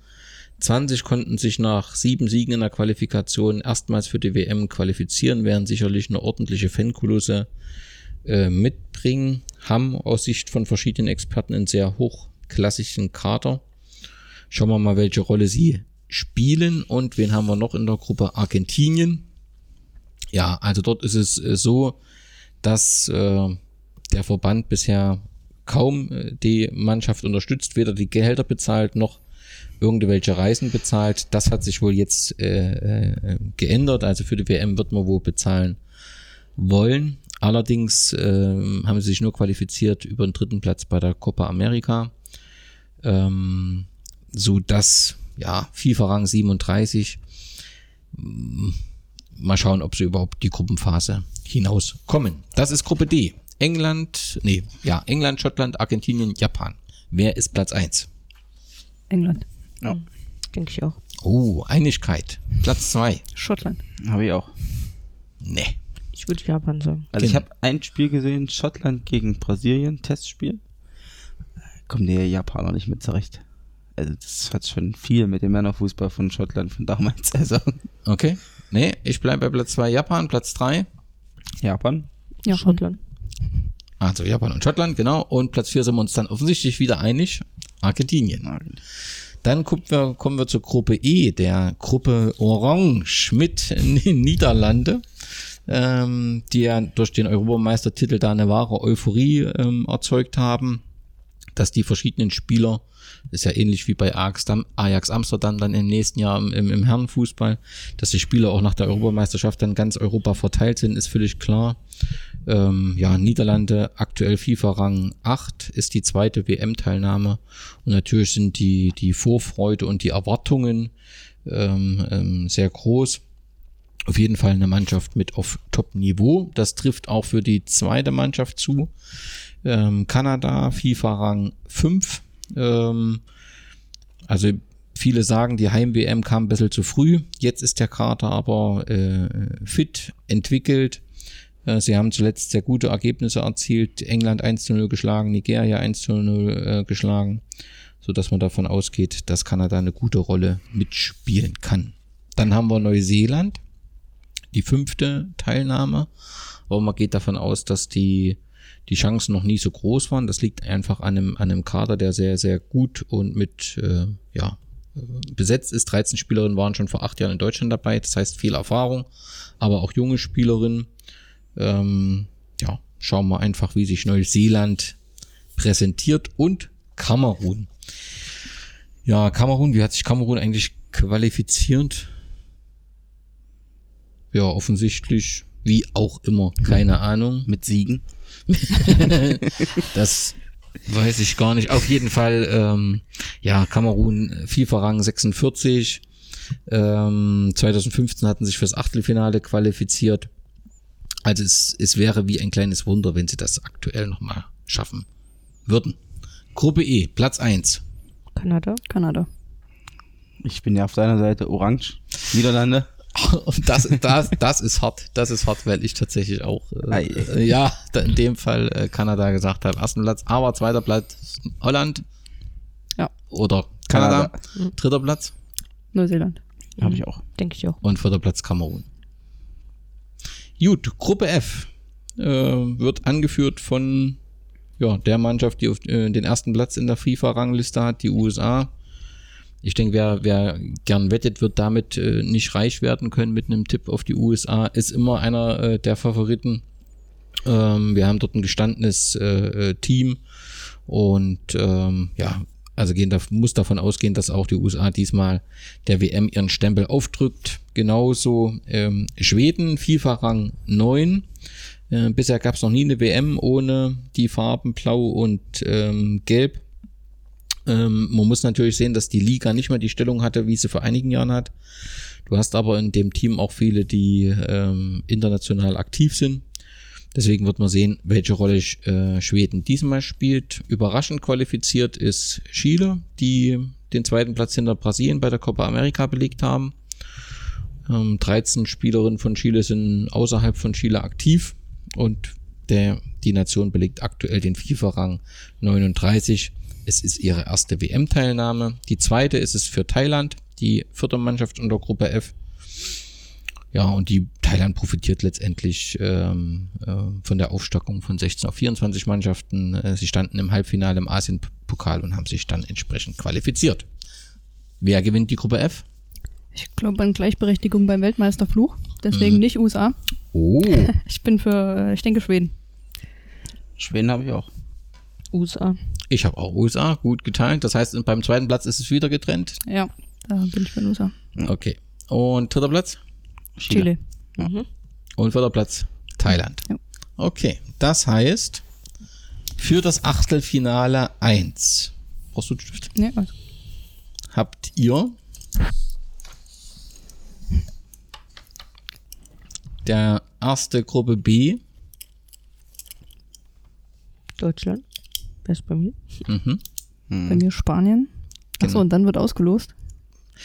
20 konnten sich nach sieben Siegen in der Qualifikation erstmals für die WM qualifizieren, werden sicherlich eine ordentliche Fankulisse äh, mitbringen, haben aus Sicht von verschiedenen Experten einen sehr hochklassigen Kader. Schauen wir mal, welche Rolle sie spielen und wen haben wir noch in der Gruppe Argentinien. Ja, also dort ist es äh, so, dass äh, der Verband bisher kaum äh, die Mannschaft unterstützt, weder die Gehälter bezahlt noch irgendwelche Reisen bezahlt. Das hat sich wohl jetzt äh, äh, geändert. Also für die WM wird man wohl bezahlen wollen. Allerdings äh, haben sie sich nur qualifiziert über den dritten Platz bei der Copa America, ähm, so dass ja FIFA Rang 37. mm, Mal schauen, ob sie überhaupt die Gruppenphase hinauskommen. Das ist Gruppe D. England, nee, ja, England, Schottland, Argentinien, Japan. Wer ist Platz 1? England. Denke ich auch. Oh, Einigkeit. Platz 2. Schottland. Habe ich auch. Nee. Ich würde Japan sagen. Also ich Genau. habe ein Spiel gesehen, Schottland gegen Brasilien, Testspiel. Kommen die Japaner nicht mit zurecht. Also das hat schon viel mit dem Männerfußball von Schottland von damals. Also Okay. Nee, ich bleibe bei Platz 2 Japan, Platz 3. Japan. Ja, Schottland. Also Japan und Schottland, genau. Und Platz 4 sind wir uns dann offensichtlich wieder einig. Argentinien. Dann gucken wir, kommen wir zur Gruppe E, der Gruppe Orange mit Niederlande, ähm, die ja durch den Europameistertitel da eine wahre Euphorie ähm, erzeugt haben, dass die verschiedenen Spieler, ist ja ähnlich wie bei Ajax, Dam- Ajax Amsterdam dann im nächsten Jahr im, im, im Herrenfußball, dass die Spieler auch nach der Europameisterschaft dann ganz Europa verteilt sind, ist völlig klar. Ähm, ja, Niederlande aktuell FIFA-Rang 8 ist die zweite WM-Teilnahme und natürlich sind die, die Vorfreude und die Erwartungen ähm, ähm, sehr groß. Auf jeden Fall eine Mannschaft mit auf Top-Niveau. Das trifft auch für die zweite Mannschaft zu. Ähm, Kanada, FIFA-Rang 5. Ähm, also viele sagen, die Heim-WM kam ein bisschen zu früh. Jetzt ist der Kader aber äh, fit, entwickelt. Äh, Sie haben zuletzt sehr gute Ergebnisse erzielt. England 1 zu 0 geschlagen, Nigeria 1 zu 0 äh, geschlagen, so dass man davon ausgeht, dass Kanada eine gute Rolle mitspielen kann. Dann haben wir Neuseeland, die fünfte Teilnahme, aber man geht davon aus, dass die die Chancen noch nie so groß waren. Das liegt einfach an einem, an einem Kader, der sehr, sehr gut und mit, äh, ja, äh, besetzt ist. 13 Spielerinnen waren schon vor acht Jahren in Deutschland dabei. Das heißt viel Erfahrung, aber auch junge Spielerinnen. Ähm, ja, schauen wir einfach, wie sich Neuseeland präsentiert und Kamerun. Ja, Kamerun, wie hat sich Kamerun eigentlich qualifiziert? Ja, offensichtlich, wie auch immer, keine Ahnung. Mit Siegen. das weiß ich gar nicht. Auf jeden Fall, ähm, ja, Kamerun FIFA-Rang 46. Ähm, 2015 hatten sich fürs Achtelfinale qualifiziert. Also es, es wäre wie ein kleines Wunder, wenn sie das aktuell nochmal schaffen würden. Gruppe E, Platz 1. Kanada. Kanada. Ich bin ja auf deiner Seite orange. Niederlande. Und das, das, das ist hart. Das ist hart, weil ich tatsächlich auch, äh, äh, ja, in dem Fall äh, Kanada gesagt habe. Ersten Platz, aber zweiter Platz Holland. Ja. Oder Kanada. Dritter Platz. Neuseeland. Habe ich auch. Denke ich auch. Und vierter Platz Kamerun. Gut, Gruppe F äh, wird angeführt von ja, der Mannschaft, die auf, äh, den ersten Platz in der FIFA-Rangliste hat, die USA. Ich denke, wer, wer gern wettet, wird damit äh, nicht reich werden können mit einem Tipp auf die USA. Ist immer einer äh, der Favoriten. Ähm, wir haben dort ein gestandenes äh, äh Team und ähm, ja, also gehen da, muss davon ausgehen, dass auch die USA diesmal der WM ihren Stempel aufdrückt. Genauso ähm, Schweden, FIFA-Rang 9. Äh, bisher gab es noch nie eine WM ohne die Farben Blau und ähm, Gelb. Ähm, man muss natürlich sehen, dass die Liga nicht mehr die Stellung hatte, wie sie vor einigen Jahren hat. Du hast aber in dem Team auch viele, die ähm, international aktiv sind. Deswegen wird man sehen, welche Rolle äh, Schweden diesmal spielt. Überraschend qualifiziert ist Chile, die den zweiten Platz hinter Brasilien bei der Copa America belegt haben. Ähm, 13 Spielerinnen von Chile sind außerhalb von Chile aktiv und der, die Nation belegt aktuell den FIFA-Rang 39. Es ist ihre erste WM-Teilnahme. Die zweite ist es für Thailand, die vierte Mannschaft unter Gruppe F. Ja, und die Thailand profitiert letztendlich ähm, äh, von der Aufstockung von 16 auf 24 Mannschaften. Äh, sie standen im Halbfinale im Asien-Pokal und haben sich dann entsprechend qualifiziert. Wer gewinnt die Gruppe F? Ich glaube an Gleichberechtigung beim Weltmeisterfluch. Deswegen Mhm. nicht USA. Oh, Ich bin für, ich denke Schweden. Schweden habe ich auch. USA. Ich habe auch USA, gut geteilt. Das heißt, beim zweiten Platz ist es wieder getrennt. Ja, da bin ich den USA. Okay. Und dritter Platz? Chile. Mhm. Und vierter Platz Thailand. Ja. Okay, das heißt, für das Achtelfinale 1 brauchst du einen Stift? Ja, also. habt ihr der erste Gruppe B. Deutschland. Ist bei mir? Mhm. Bei mir Spanien. Achso, Genau. und dann wird ausgelost.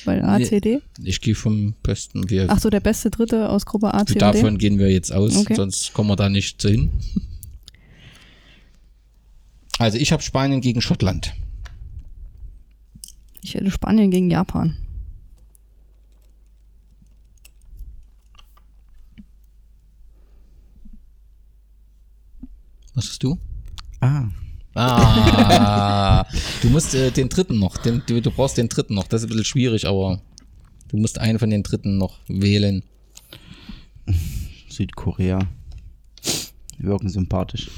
Weil A, C, D. Ich gehe vom besten. Wir, Achso, der beste Dritte aus Gruppe A, C D. davon gehen wir jetzt aus, Okay. sonst kommen wir da nicht hin. Also ich habe Spanien gegen Schottland. Ich hätte Spanien gegen Japan. Was hast du? Ah. Ah, du musst äh, den dritten noch, den, du, du brauchst den dritten noch. Das ist ein bisschen schwierig, aber du musst einen von den dritten noch wählen. Südkorea. Wirken sympathisch.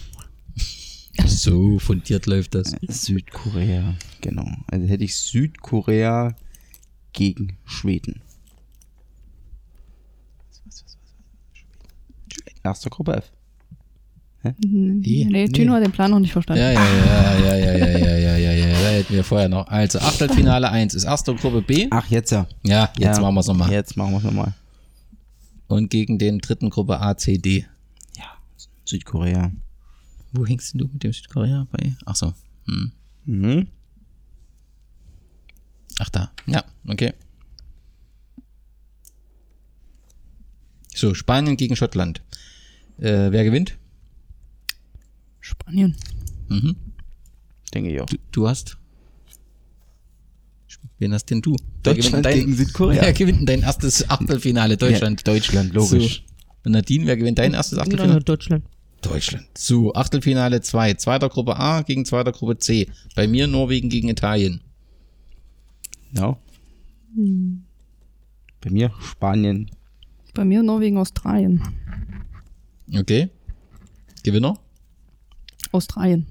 So fundiert läuft das. Südkorea, genau. Also hätte ich Südkorea gegen Schweden. Erste Gruppe F. Die? Nee, Tino hat den Plan noch nicht verstanden. Ja, ja, ja, ja, ja, ja, ja, ja, ja, ja, da hätten wir vorher noch. Also Achtelfinale 1 ist erste Gruppe B. Ach, jetzt ja. Ja, jetzt ja, machen wir es nochmal. Jetzt machen wir es nochmal. Und gegen den dritten Gruppe A, C, D. Ja, Südkorea. Wo hängst denn du mit dem Südkorea bei? Ach so. Hm. Mhm. Ach da. Ja, okay. So, Spanien gegen Schottland. Äh, wer gewinnt? Spanien. Mhm. Denke ich auch. Du, du hast. Wen hast denn du? Deutschland dein, gegen Südkorea. Wer gewinnt denn dein erstes Achtelfinale? Deutschland. Ja, Deutschland, logisch. So. Und Nadine, wer gewinnt dein erstes Achtelfinale? Deutschland. Deutschland. So, Achtelfinale 2. Zweiter Gruppe A gegen zweiter Gruppe C. Bei mir Norwegen gegen Italien. Ja. Bei mir Spanien. Bei mir Norwegen, Australien. Okay. Gewinner? Australien.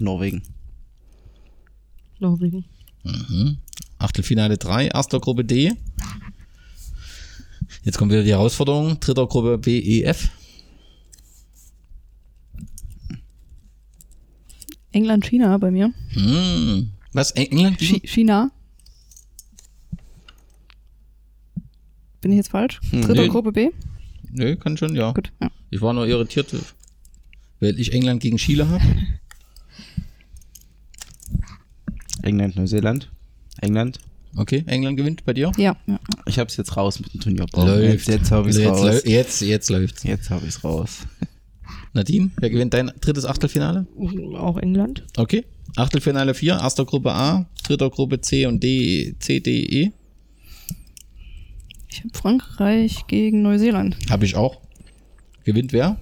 Norwegen. Norwegen. Achtelfinale 3, erster Gruppe D. Jetzt kommt wieder die Herausforderung. Dritter Gruppe B, E, F. England, China bei mir. Hm. Was? England? Chi China. Bin ich jetzt falsch? Dritte nee. Gruppe B? Nö, kann schon, ja. Gut, ja. Ich war nur irritiert, weil ich England gegen Chile habe. England, Neuseeland. England. Okay, England gewinnt bei dir. Ja, ja. Ich hab's jetzt raus mit dem Turnier. Läuft. Jetzt, jetzt habe ich's jetzt, raus. läu- jetzt, jetzt läuft's. Jetzt habe ich's raus. Nadine, wer gewinnt dein drittes Achtelfinale? Auch England. Okay. Achtelfinale 4, erster Gruppe A, dritter Gruppe C und D, C, D, E. Ich habe Frankreich gegen Neuseeland. Habe ich auch. Gewinnt wer?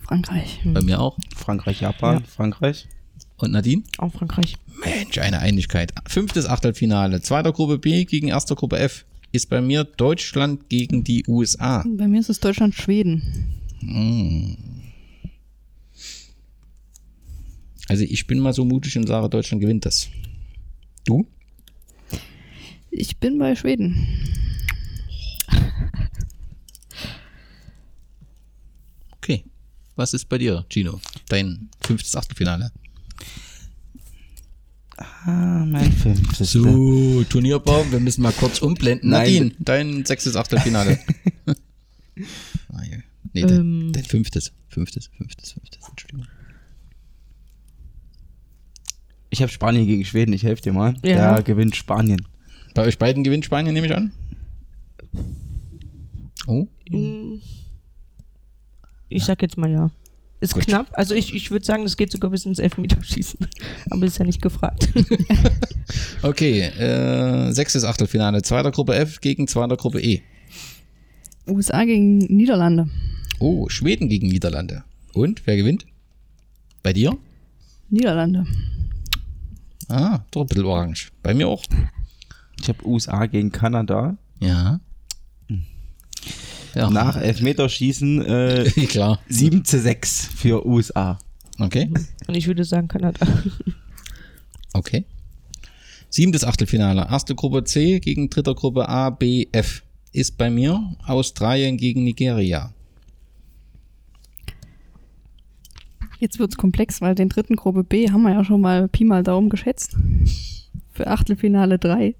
Frankreich. Bei mir auch. Frankreich, Japan, Ja. Frankreich. Und Nadine? Auch Frankreich. Mensch, eine Einigkeit. Fünftes Achtelfinale. Zweiter Gruppe B gegen erster Gruppe F. Ist bei mir Deutschland gegen die USA. Bei mir ist es Deutschland, Schweden. Also ich bin mal so mutig und sage, Deutschland gewinnt das. Du? Ich bin bei Schweden. Okay. Was ist bei dir, Gino? Dein fünftes Achtelfinale. Ah, mein fünftes. So, Turnierbaum, wir müssen mal kurz umblenden. Nein. Nadine, dein sechstes Achtelfinale. ah, ja. Nee, dein, Ähm. dein fünftes. Fünftes, fünftes, fünftes. Entschuldigung. Ich habe Spanien gegen Schweden, ich helfe dir mal. Ja. Da gewinnt Spanien. Bei euch beiden gewinnt Spanien, nehme ich an? Oh, Ich sag jetzt mal ja. Ist Gut. knapp. Also ich, ich würde sagen, es geht sogar bis ins Elfmeterschießen. Aber ist ja nicht gefragt. okay. Äh, sechstes Achtelfinale. Zweiter Gruppe F gegen zweiter Gruppe E. USA gegen Niederlande. Oh, Schweden gegen Niederlande. Und, wer gewinnt? Bei dir? Niederlande. Ah, doch ein bisschen orange. Bei mir auch. Ich habe USA gegen Kanada. Ja. Ja, Nach Elfmeterschießen äh, klar. 7 zu 6 für USA. Okay. Und ich würde sagen Kanada. Okay. Siebtes Achtelfinale. Erste Gruppe C gegen dritte Gruppe A, B, F. Ist bei mir Australien gegen Nigeria. Jetzt wird's komplex, weil den dritten Gruppe B haben wir ja schon mal Pi mal Daumen geschätzt. Für Achtelfinale 3.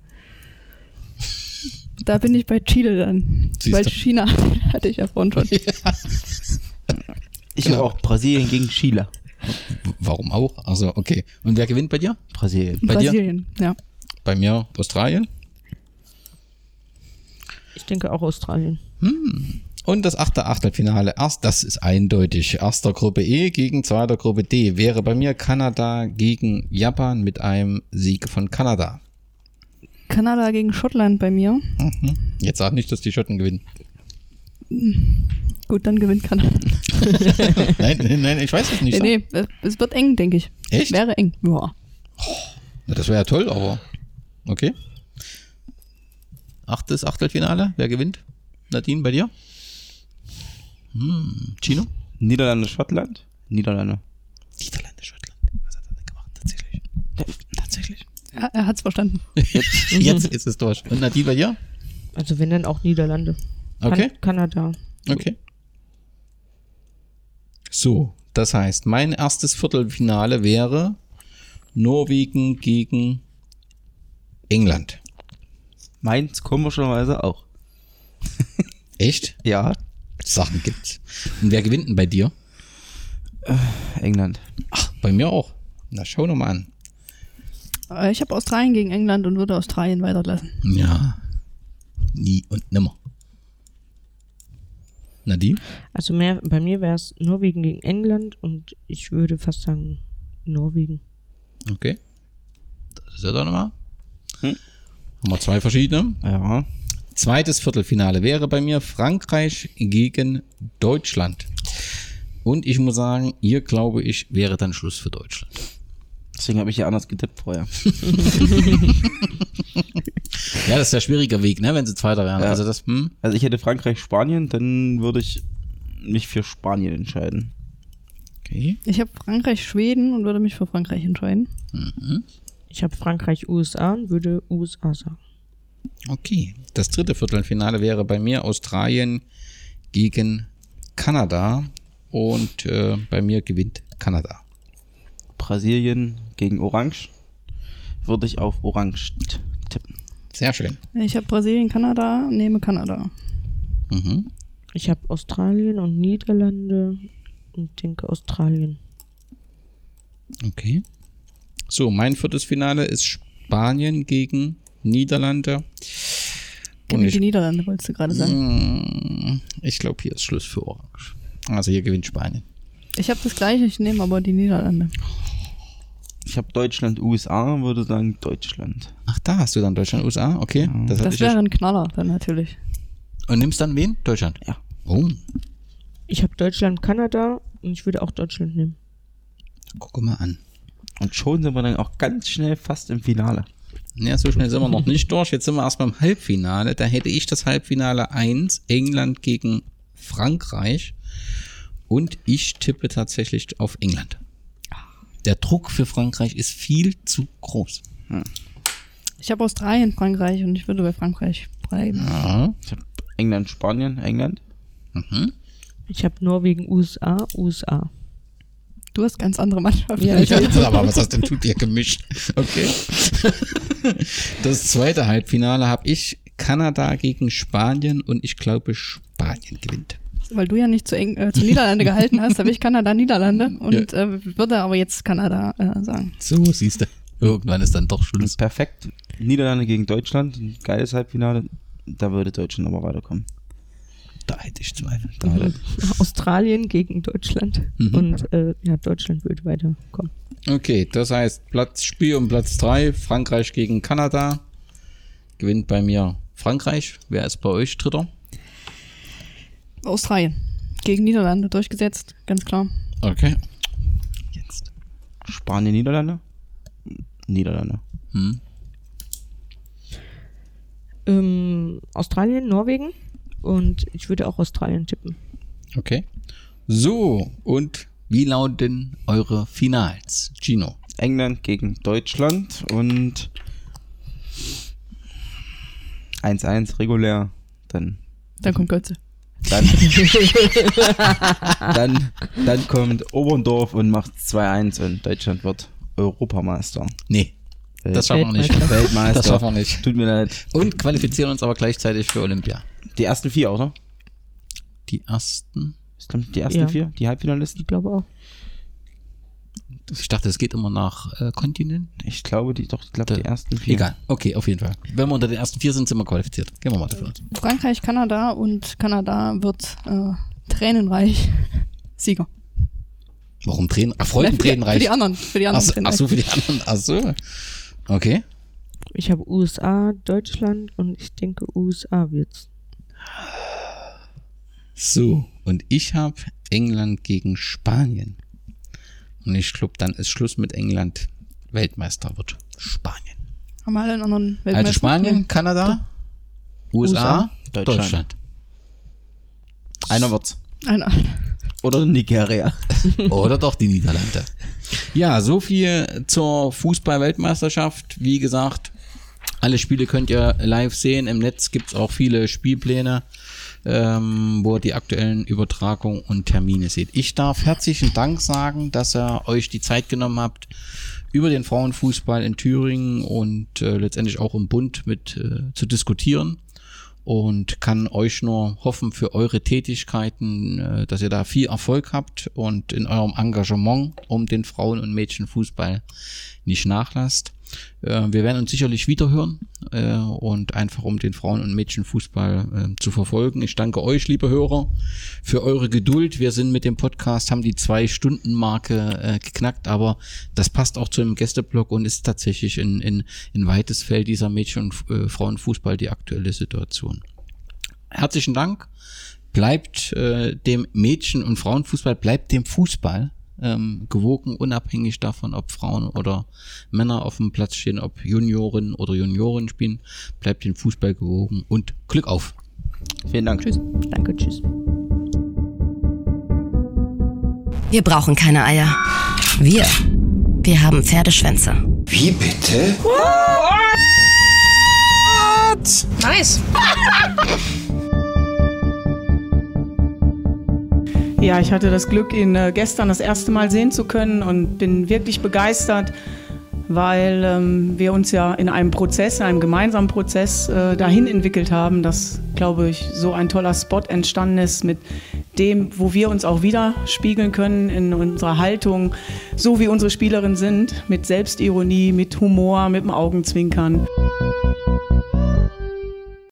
Da bin ich bei Chile dann. Siehst weil du. China hatte ich ja vorhin schon. Ich Genau. habe auch Brasilien gegen Chile. Warum auch? Also, okay. Und wer gewinnt bei dir? Brasilien. Bei dir? Brasilien, ja. Bei mir Australien. Ich denke auch Australien. Und das achte Achtelfinale. Erst, das ist eindeutig. Erster Gruppe E gegen zweiter Gruppe D. Wäre bei mir Kanada gegen Japan mit einem Sieg von Kanada. Kanada gegen Schottland bei mir. Mhm. Jetzt sag nicht, dass die Schotten gewinnen. Gut, dann gewinnt Kanada. Nein, nein, nein, ich weiß es nicht. Nee, nee, äh, es wird eng, denke ich. Echt? Wäre eng. Ja. Na, das wäre ja toll, aber okay. Achtes Achtelfinale. Wer gewinnt? Nadine, bei dir? Hm, Chino? Niederlande, Schottland. Niederlande. Niederlande, Schottland. Was hat er denn gemacht? Tatsächlich. Tatsächlich. Er, er hat's verstanden. Jetzt, jetzt ist es durch. Und Nadine bei dir? Also wenn dann auch Niederlande. Kan Okay. Kanada. Okay. So, das heißt, mein erstes Viertelfinale wäre Norwegen gegen England. Meins komischerweise auch. Echt? Ja. Sachen gibt's. Und wer gewinnt denn bei dir? England. Ach, bei mir auch. Na, schau noch mal an. Äh, Ich habe Australien gegen England und würde Australien weiterlassen. Ja. Nie und nimmer. Nadine? Also mehr, bei mir wäre es Norwegen gegen England und ich würde fast sagen Norwegen. Okay. Das ist ja doch nochmal. Hm. Haben wir zwei verschiedene. Ja. Zweites Viertelfinale wäre bei mir Frankreich gegen Deutschland. Und ich muss sagen, hier glaube ich, wäre dann Schluss für Deutschland. Deswegen habe ich ja anders getippt vorher. Ja, das ist der schwierige Weg, ne, wenn sie Zweiter wären. Ja. Also das, hm? Also ich hätte Frankreich, Spanien, dann würde ich mich für Spanien entscheiden. Okay. Ich habe Frankreich, Schweden und würde mich für Frankreich entscheiden. Mhm. Ich habe Frankreich, USA und würde USA sagen. Okay. Das dritte Viertelfinale wäre bei mir Australien gegen Kanada. Und äh, bei mir gewinnt Kanada. Brasilien gegen Orange würde ich auf Orange tippen. Sehr schön. Ich habe Brasilien, Kanada, nehme Kanada. Mhm. Ich habe Australien und Niederlande und denke Australien. Okay. So, mein viertes Finale ist Spanien gegen Niederlande. Ich, die Niederlande, wolltest du gerade sagen. Mm, ich glaube, hier ist Schluss für Orange. Also hier gewinnt Spanien. Ich habe das gleiche, ich nehme aber die Niederlande. Ich habe Deutschland, USA, würde sagen Deutschland. Ach, da hast du dann Deutschland, USA. Okay. Das, hatte Das ja wäre ein Knaller dann natürlich. Und nimmst dann wen? Deutschland? Ja. Oh, Ich habe Deutschland, Kanada und ich würde auch Deutschland nehmen. guck mal an. Und schon sind wir dann auch ganz schnell fast im Finale. Ja, so schnell sind wir noch nicht durch. Jetzt sind wir erstmal im Halbfinale. Da hätte ich das Halbfinale 1, England gegen Frankreich. Und ich tippe tatsächlich auf England. Der Druck für Frankreich ist viel zu groß. Ich habe Australien, Frankreich und ich würde bei Frankreich bleiben. Ja. Ich habe England, Spanien, England. Mhm. Ich habe Norwegen, USA, USA. Du hast ganz andere Mannschaften. Ja, ich. aber was hast denn du dir gemischt? Okay. Das zweite Halbfinale habe ich Kanada gegen Spanien und ich glaube Spanien gewinnt. Weil du ja nicht zu, Eng äh, zu Niederlande gehalten hast, habe ich Kanada, Niederlande und äh, würde aber jetzt Kanada äh, sagen. So, siehst du. Irgendwann ist dann doch Schluss. Perfekt. Niederlande gegen Deutschland, ein geiles Halbfinale. Da würde Deutschland aber weiterkommen. Da hätte ich Zweifel. Würde Australien gegen Deutschland Mhm. und äh, ja, Deutschland würde weiterkommen. Okay, das heißt Platz Spiel um Platz 3, Frankreich gegen Kanada. Gewinnt bei mir Frankreich. Wer ist bei euch Dritter? Australien. Gegen Niederlande durchgesetzt, ganz klar. Okay. Jetzt. Spanien, Niederlande? Niederlande. Hm. Ähm, Australien, Norwegen und ich würde auch Australien tippen. Okay. So, und wie lauten eure Finals? Gino. England gegen Deutschland und 1-1 regulär. Dann, Dann kommt Götze. Dann, dann, dann kommt Oberndorf und macht 2-1 und Deutschland wird Europameister. Nee, Welt- das schaffen wir nicht. Weltmeister. Das schaffen wir nicht. Tut mir leid. Und qualifizieren uns aber gleichzeitig für Olympia. Die ersten vier, oder? Die ersten. Stimmt, die ersten Ja. vier? Die Halbfinalisten? Ich glaube auch. Ich dachte, es geht immer nach äh, Kontinent. Ich glaube, die, doch, ich glaube, die ersten vier. Egal. Okay, auf jeden Fall. Wenn wir unter den ersten vier sind, sind wir qualifiziert. Gehen wir mal davon aus. Frankreich, Kanada und Kanada wird äh, tränenreich Sieger. Warum Tränen? Ach, die, Freudentränen für die anderen. Für die anderen. Ach, tränenreich. ach so, für die anderen. Ach so. Okay. Ich habe USA, Deutschland und ich denke USA wird's. So. Und ich habe England gegen Spanien. Und ich glaube, dann ist Schluss mit England. Weltmeister wird Spanien. Haben wir alle einen anderen Weltmeister? Also Spanien, Kanada, USA, USA, Deutschland. Deutschland. Einer wird's. Einer. Oder Nigeria. Oder doch die Niederlande. Ja, so viel zur Fußball-Weltmeisterschaft. Wie gesagt, alle Spiele könnt ihr live sehen. Im Netz gibt's auch viele Spielpläne, ähm, wo ihr die aktuellen Übertragungen und Termine seht. Ich darf herzlichen Dank sagen, dass ihr euch die Zeit genommen habt, über den Frauenfußball in Thüringen und äh, letztendlich auch im Bund mit äh, zu diskutieren und kann euch nur hoffen für eure Tätigkeiten, äh, dass ihr da viel Erfolg habt und in eurem Engagement um den Frauen- und Mädchenfußball nicht nachlasst. Äh, Wir werden uns sicherlich wiederhören äh, und einfach um den Frauen- und Mädchenfußball äh, zu verfolgen. Ich danke euch, liebe Hörer, für eure Geduld. Wir sind mit dem Podcast, haben die Zwei-Stunden-Marke äh, geknackt, aber das passt auch zu einem Gästeblog und ist tatsächlich in, in, in weites Feld dieser Mädchen- und äh, Frauenfußball die aktuelle Situation. herzlichen Dank. Bleibt äh, dem Mädchen- und Frauenfußball, bleibt dem Fußball ähm, gewogen, unabhängig davon, ob Frauen oder Männer auf dem Platz stehen, ob Junioren oder Junioren spielen. Bleibt dem Fußball gewogen und Glück auf. Vielen Dank. Tschüss. Danke, tschüss. Wir brauchen keine Eier. Wir, wir haben Pferdeschwänze. Wie bitte? Nice. Ja, ich hatte das Glück, ihn äh, gestern das erste Mal sehen zu können und bin wirklich begeistert, weil ähm, wir uns ja in einem Prozess, in einem gemeinsamen Prozess äh, dahin entwickelt haben, dass, glaube ich, so ein toller Spot entstanden ist mit dem, wo wir uns auch widerspiegeln können in unserer Haltung, so wie unsere Spielerinnen sind, mit Selbstironie, mit Humor, mit dem Augenzwinkern.